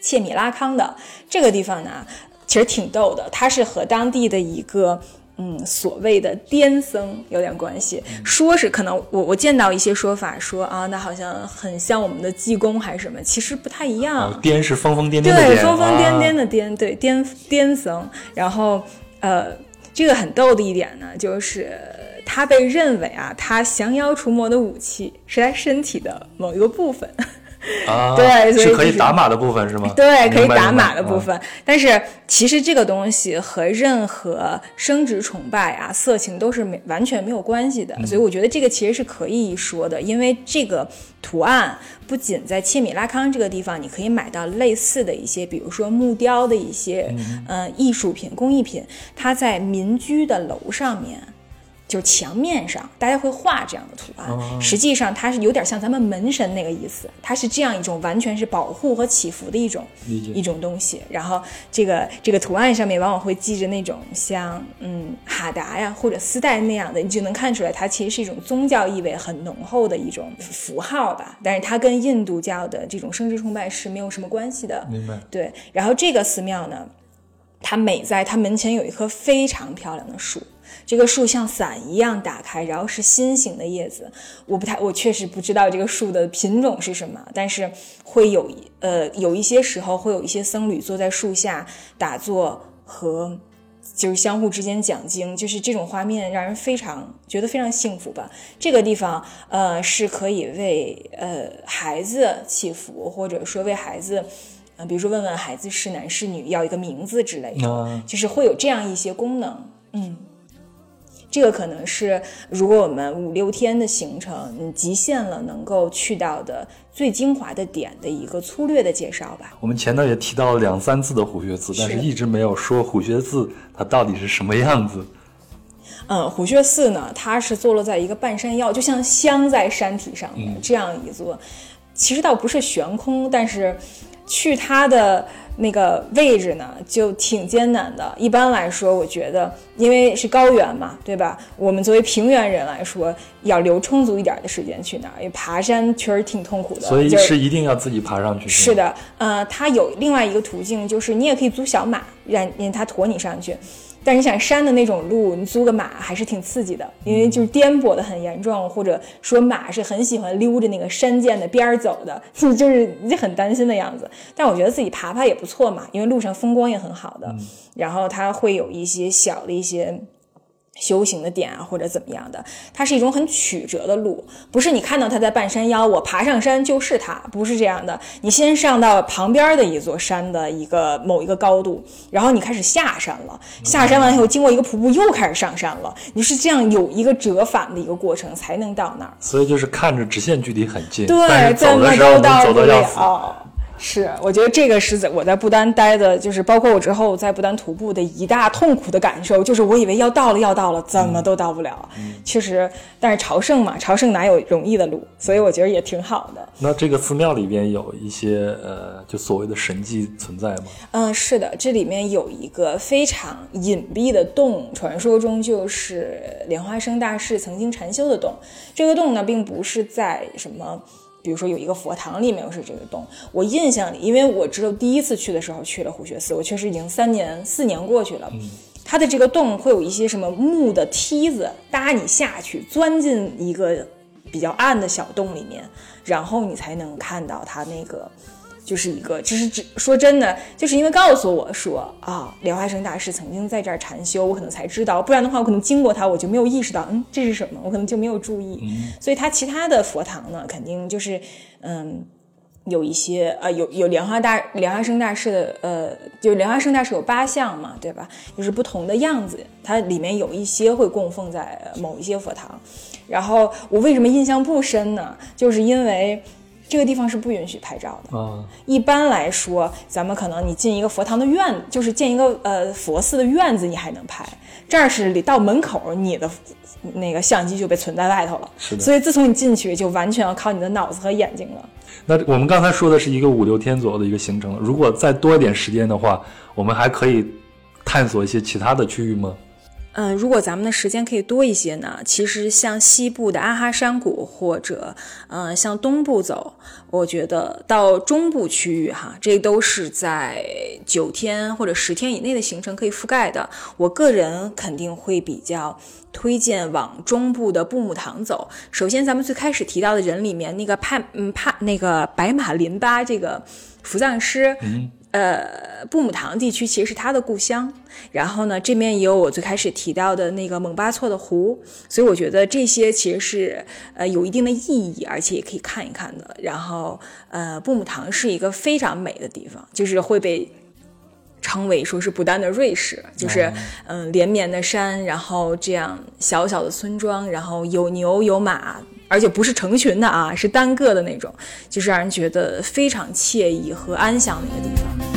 [SPEAKER 2] 切米拉康的这个地方呢，其实挺逗的，它是和当地的一个。嗯，所谓的癫僧有点关系，说是可能我我见到一些说法说啊，那好像很像我们的济公还是什么，其实不太一样。
[SPEAKER 1] 癫是疯疯癫癫的
[SPEAKER 2] 癫，对，疯疯癫癫的癫，对，癫癫僧。然后呃，这个很逗的一点呢，就是他被认为啊，他降妖除魔的武器是他身体的某一个部分。
[SPEAKER 1] 啊，
[SPEAKER 2] 对，
[SPEAKER 1] 是可以打码的部分是吗？
[SPEAKER 2] 对，可以打码的部分。但是其实这个东西和任何生殖崇拜啊、色情都是没完全没有关系的。所以我觉得这个其实是可以说的，因为这个图案不仅在切米拉康这个地方，你可以买到类似的一些，比如说木雕的一些嗯艺术品、工艺品，它在民居的楼上面。就是墙面上，大家会画这样的图案。实际上，它是有点像咱们门神那个意思。它是这样一种完全是保护和祈福的一种一种东西。然后，这个这个图案上面往往会记着那种像嗯哈达呀或者丝带那样的，你就能看出来它其实是一种宗教意味很浓厚的一种符号吧。但是它跟印度教的这种生殖崇拜是没有什么关系的。
[SPEAKER 1] 明白。
[SPEAKER 2] 对。然后这个寺庙呢，它美在它门前有一棵非常漂亮的树。这个树像伞一样打开，然后是心形的叶子。我不太，我确实不知道这个树的品种是什么，但是会有呃有一些时候会有一些僧侣坐在树下打坐和就是相互之间讲经，就是这种画面让人非常觉得非常幸福吧。这个地方呃是可以为呃孩子祈福，或者说为孩子呃比如说问问孩子是男是女，要一个名字之类的，就是会有这样一些功能，嗯。这个可能是如果我们五六天的行程，你极限了能够去到的最精华的点的一个粗略的介绍吧。
[SPEAKER 1] 我们前头也提到了两三次的虎穴寺，但是一直没有说虎穴寺它到底是什么样子。
[SPEAKER 2] 嗯，虎穴寺呢，它是坐落在一个半山腰，就像镶在山体上的这样一座，其实倒不是悬空，但是去它的那个位置呢，就挺艰难的。一般来说，我觉得因为是高原嘛，对吧？我们作为平原人来说，要留充足一点的时间去那儿，因为爬山确实挺痛苦的。
[SPEAKER 1] 所以是一定要自己爬上去。
[SPEAKER 2] 是的，呃，它有另外一个途径，就是你也可以租小马，让让它驮你上去。但是你想山的那种路，你租个马还是挺刺激的，因为就是颠簸的很严重，或者说马是很喜欢溜着那个山涧的边儿走的，就是你很担心的样子。但我觉得自己爬爬也不错嘛，因为路上风光也很好的，然后它会有一些小的一些。修行的点啊，或者怎么样的，它是一种很曲折的路，不是你看到它在半山腰，我爬上山就是它，不是这样的。你先上到旁边的一座山的一个某一个高度，然后你开始下山了，下山完以后经过一个瀑布又开始上山了，你是这样有一个折返的一个过程才能到那儿。
[SPEAKER 1] 所以就是看着直线距离很近，
[SPEAKER 2] 对，
[SPEAKER 1] 走的
[SPEAKER 2] 时候
[SPEAKER 1] 走的要死。
[SPEAKER 2] 是，我觉得这个是在我在不丹待的，就是包括我之后在不丹徒步的一大痛苦的感受，就是我以为要到了，要到了，怎么都到不了。确实，但是朝圣嘛，朝圣哪有容易的路？所以我觉得也挺好的。
[SPEAKER 1] 那这个寺庙里边有一些呃，就所谓的神迹存在吗？
[SPEAKER 2] 嗯，是的，这里面有一个非常隐蔽的洞，传说中就是莲花生大士曾经禅修的洞。这个洞呢，并不是在什么。比如说有一个佛堂里面又是这个洞，我印象里，因为我知道第一次去的时候去了虎穴寺，我确实已经三年四年过去了。它的这个洞会有一些什么木的梯子搭你下去，钻进一个比较暗的小洞里面，然后你才能看到它那个。就是一个，就是只说真的，就是因为告诉我说啊，莲花生大师曾经在这儿禅修，我可能才知道，不然的话，我可能经过他，我就没有意识到，嗯，这是什么，我可能就没有注意。所以他其他的佛堂呢，肯定就是，嗯，有一些呃，有有莲花大莲花生大师的，呃，就莲花生大师有八相嘛，对吧？就是不同的样子，它里面有一些会供奉在某一些佛堂。然后我为什么印象不深呢？就是因为。这个地方是不允许拍照的。
[SPEAKER 1] 啊，
[SPEAKER 2] 一般来说，咱们可能你进一个佛堂的院，就是建一个呃佛寺的院子，你还能拍。这儿是到门口，你的那个相机就被存在外头了。
[SPEAKER 1] 是的。
[SPEAKER 2] 所以自从你进去，就完全要靠你的脑子和眼睛了。
[SPEAKER 1] 那我们刚才说的是一个五六天左右的一个行程，如果再多一点时间的话，我们还可以探索一些其他的区域吗？
[SPEAKER 2] 嗯，如果咱们的时间可以多一些呢？其实像西部的阿哈山谷，或者嗯，向东部走，我觉得到中部区域哈，这都是在九天或者十天以内的行程可以覆盖的。我个人肯定会比较推荐往中部的布木堂走。首先，咱们最开始提到的人里面，那个帕嗯帕那个白马林巴这个扶藏师。呃，布姆堂地区其实是他的故乡。然后呢，这边也有我最开始提到的那个蒙巴措的湖，所以我觉得这些其实是呃有一定的意义，而且也可以看一看的。然后，呃，布姆堂是一个非常美的地方，就是会被称为说是不丹的瑞士，就是嗯连绵的山，然后这样小小的村庄，然后有牛有马。而且不是成群的啊，是单个的那种，就是让人觉得非常惬意和安详的一个地方。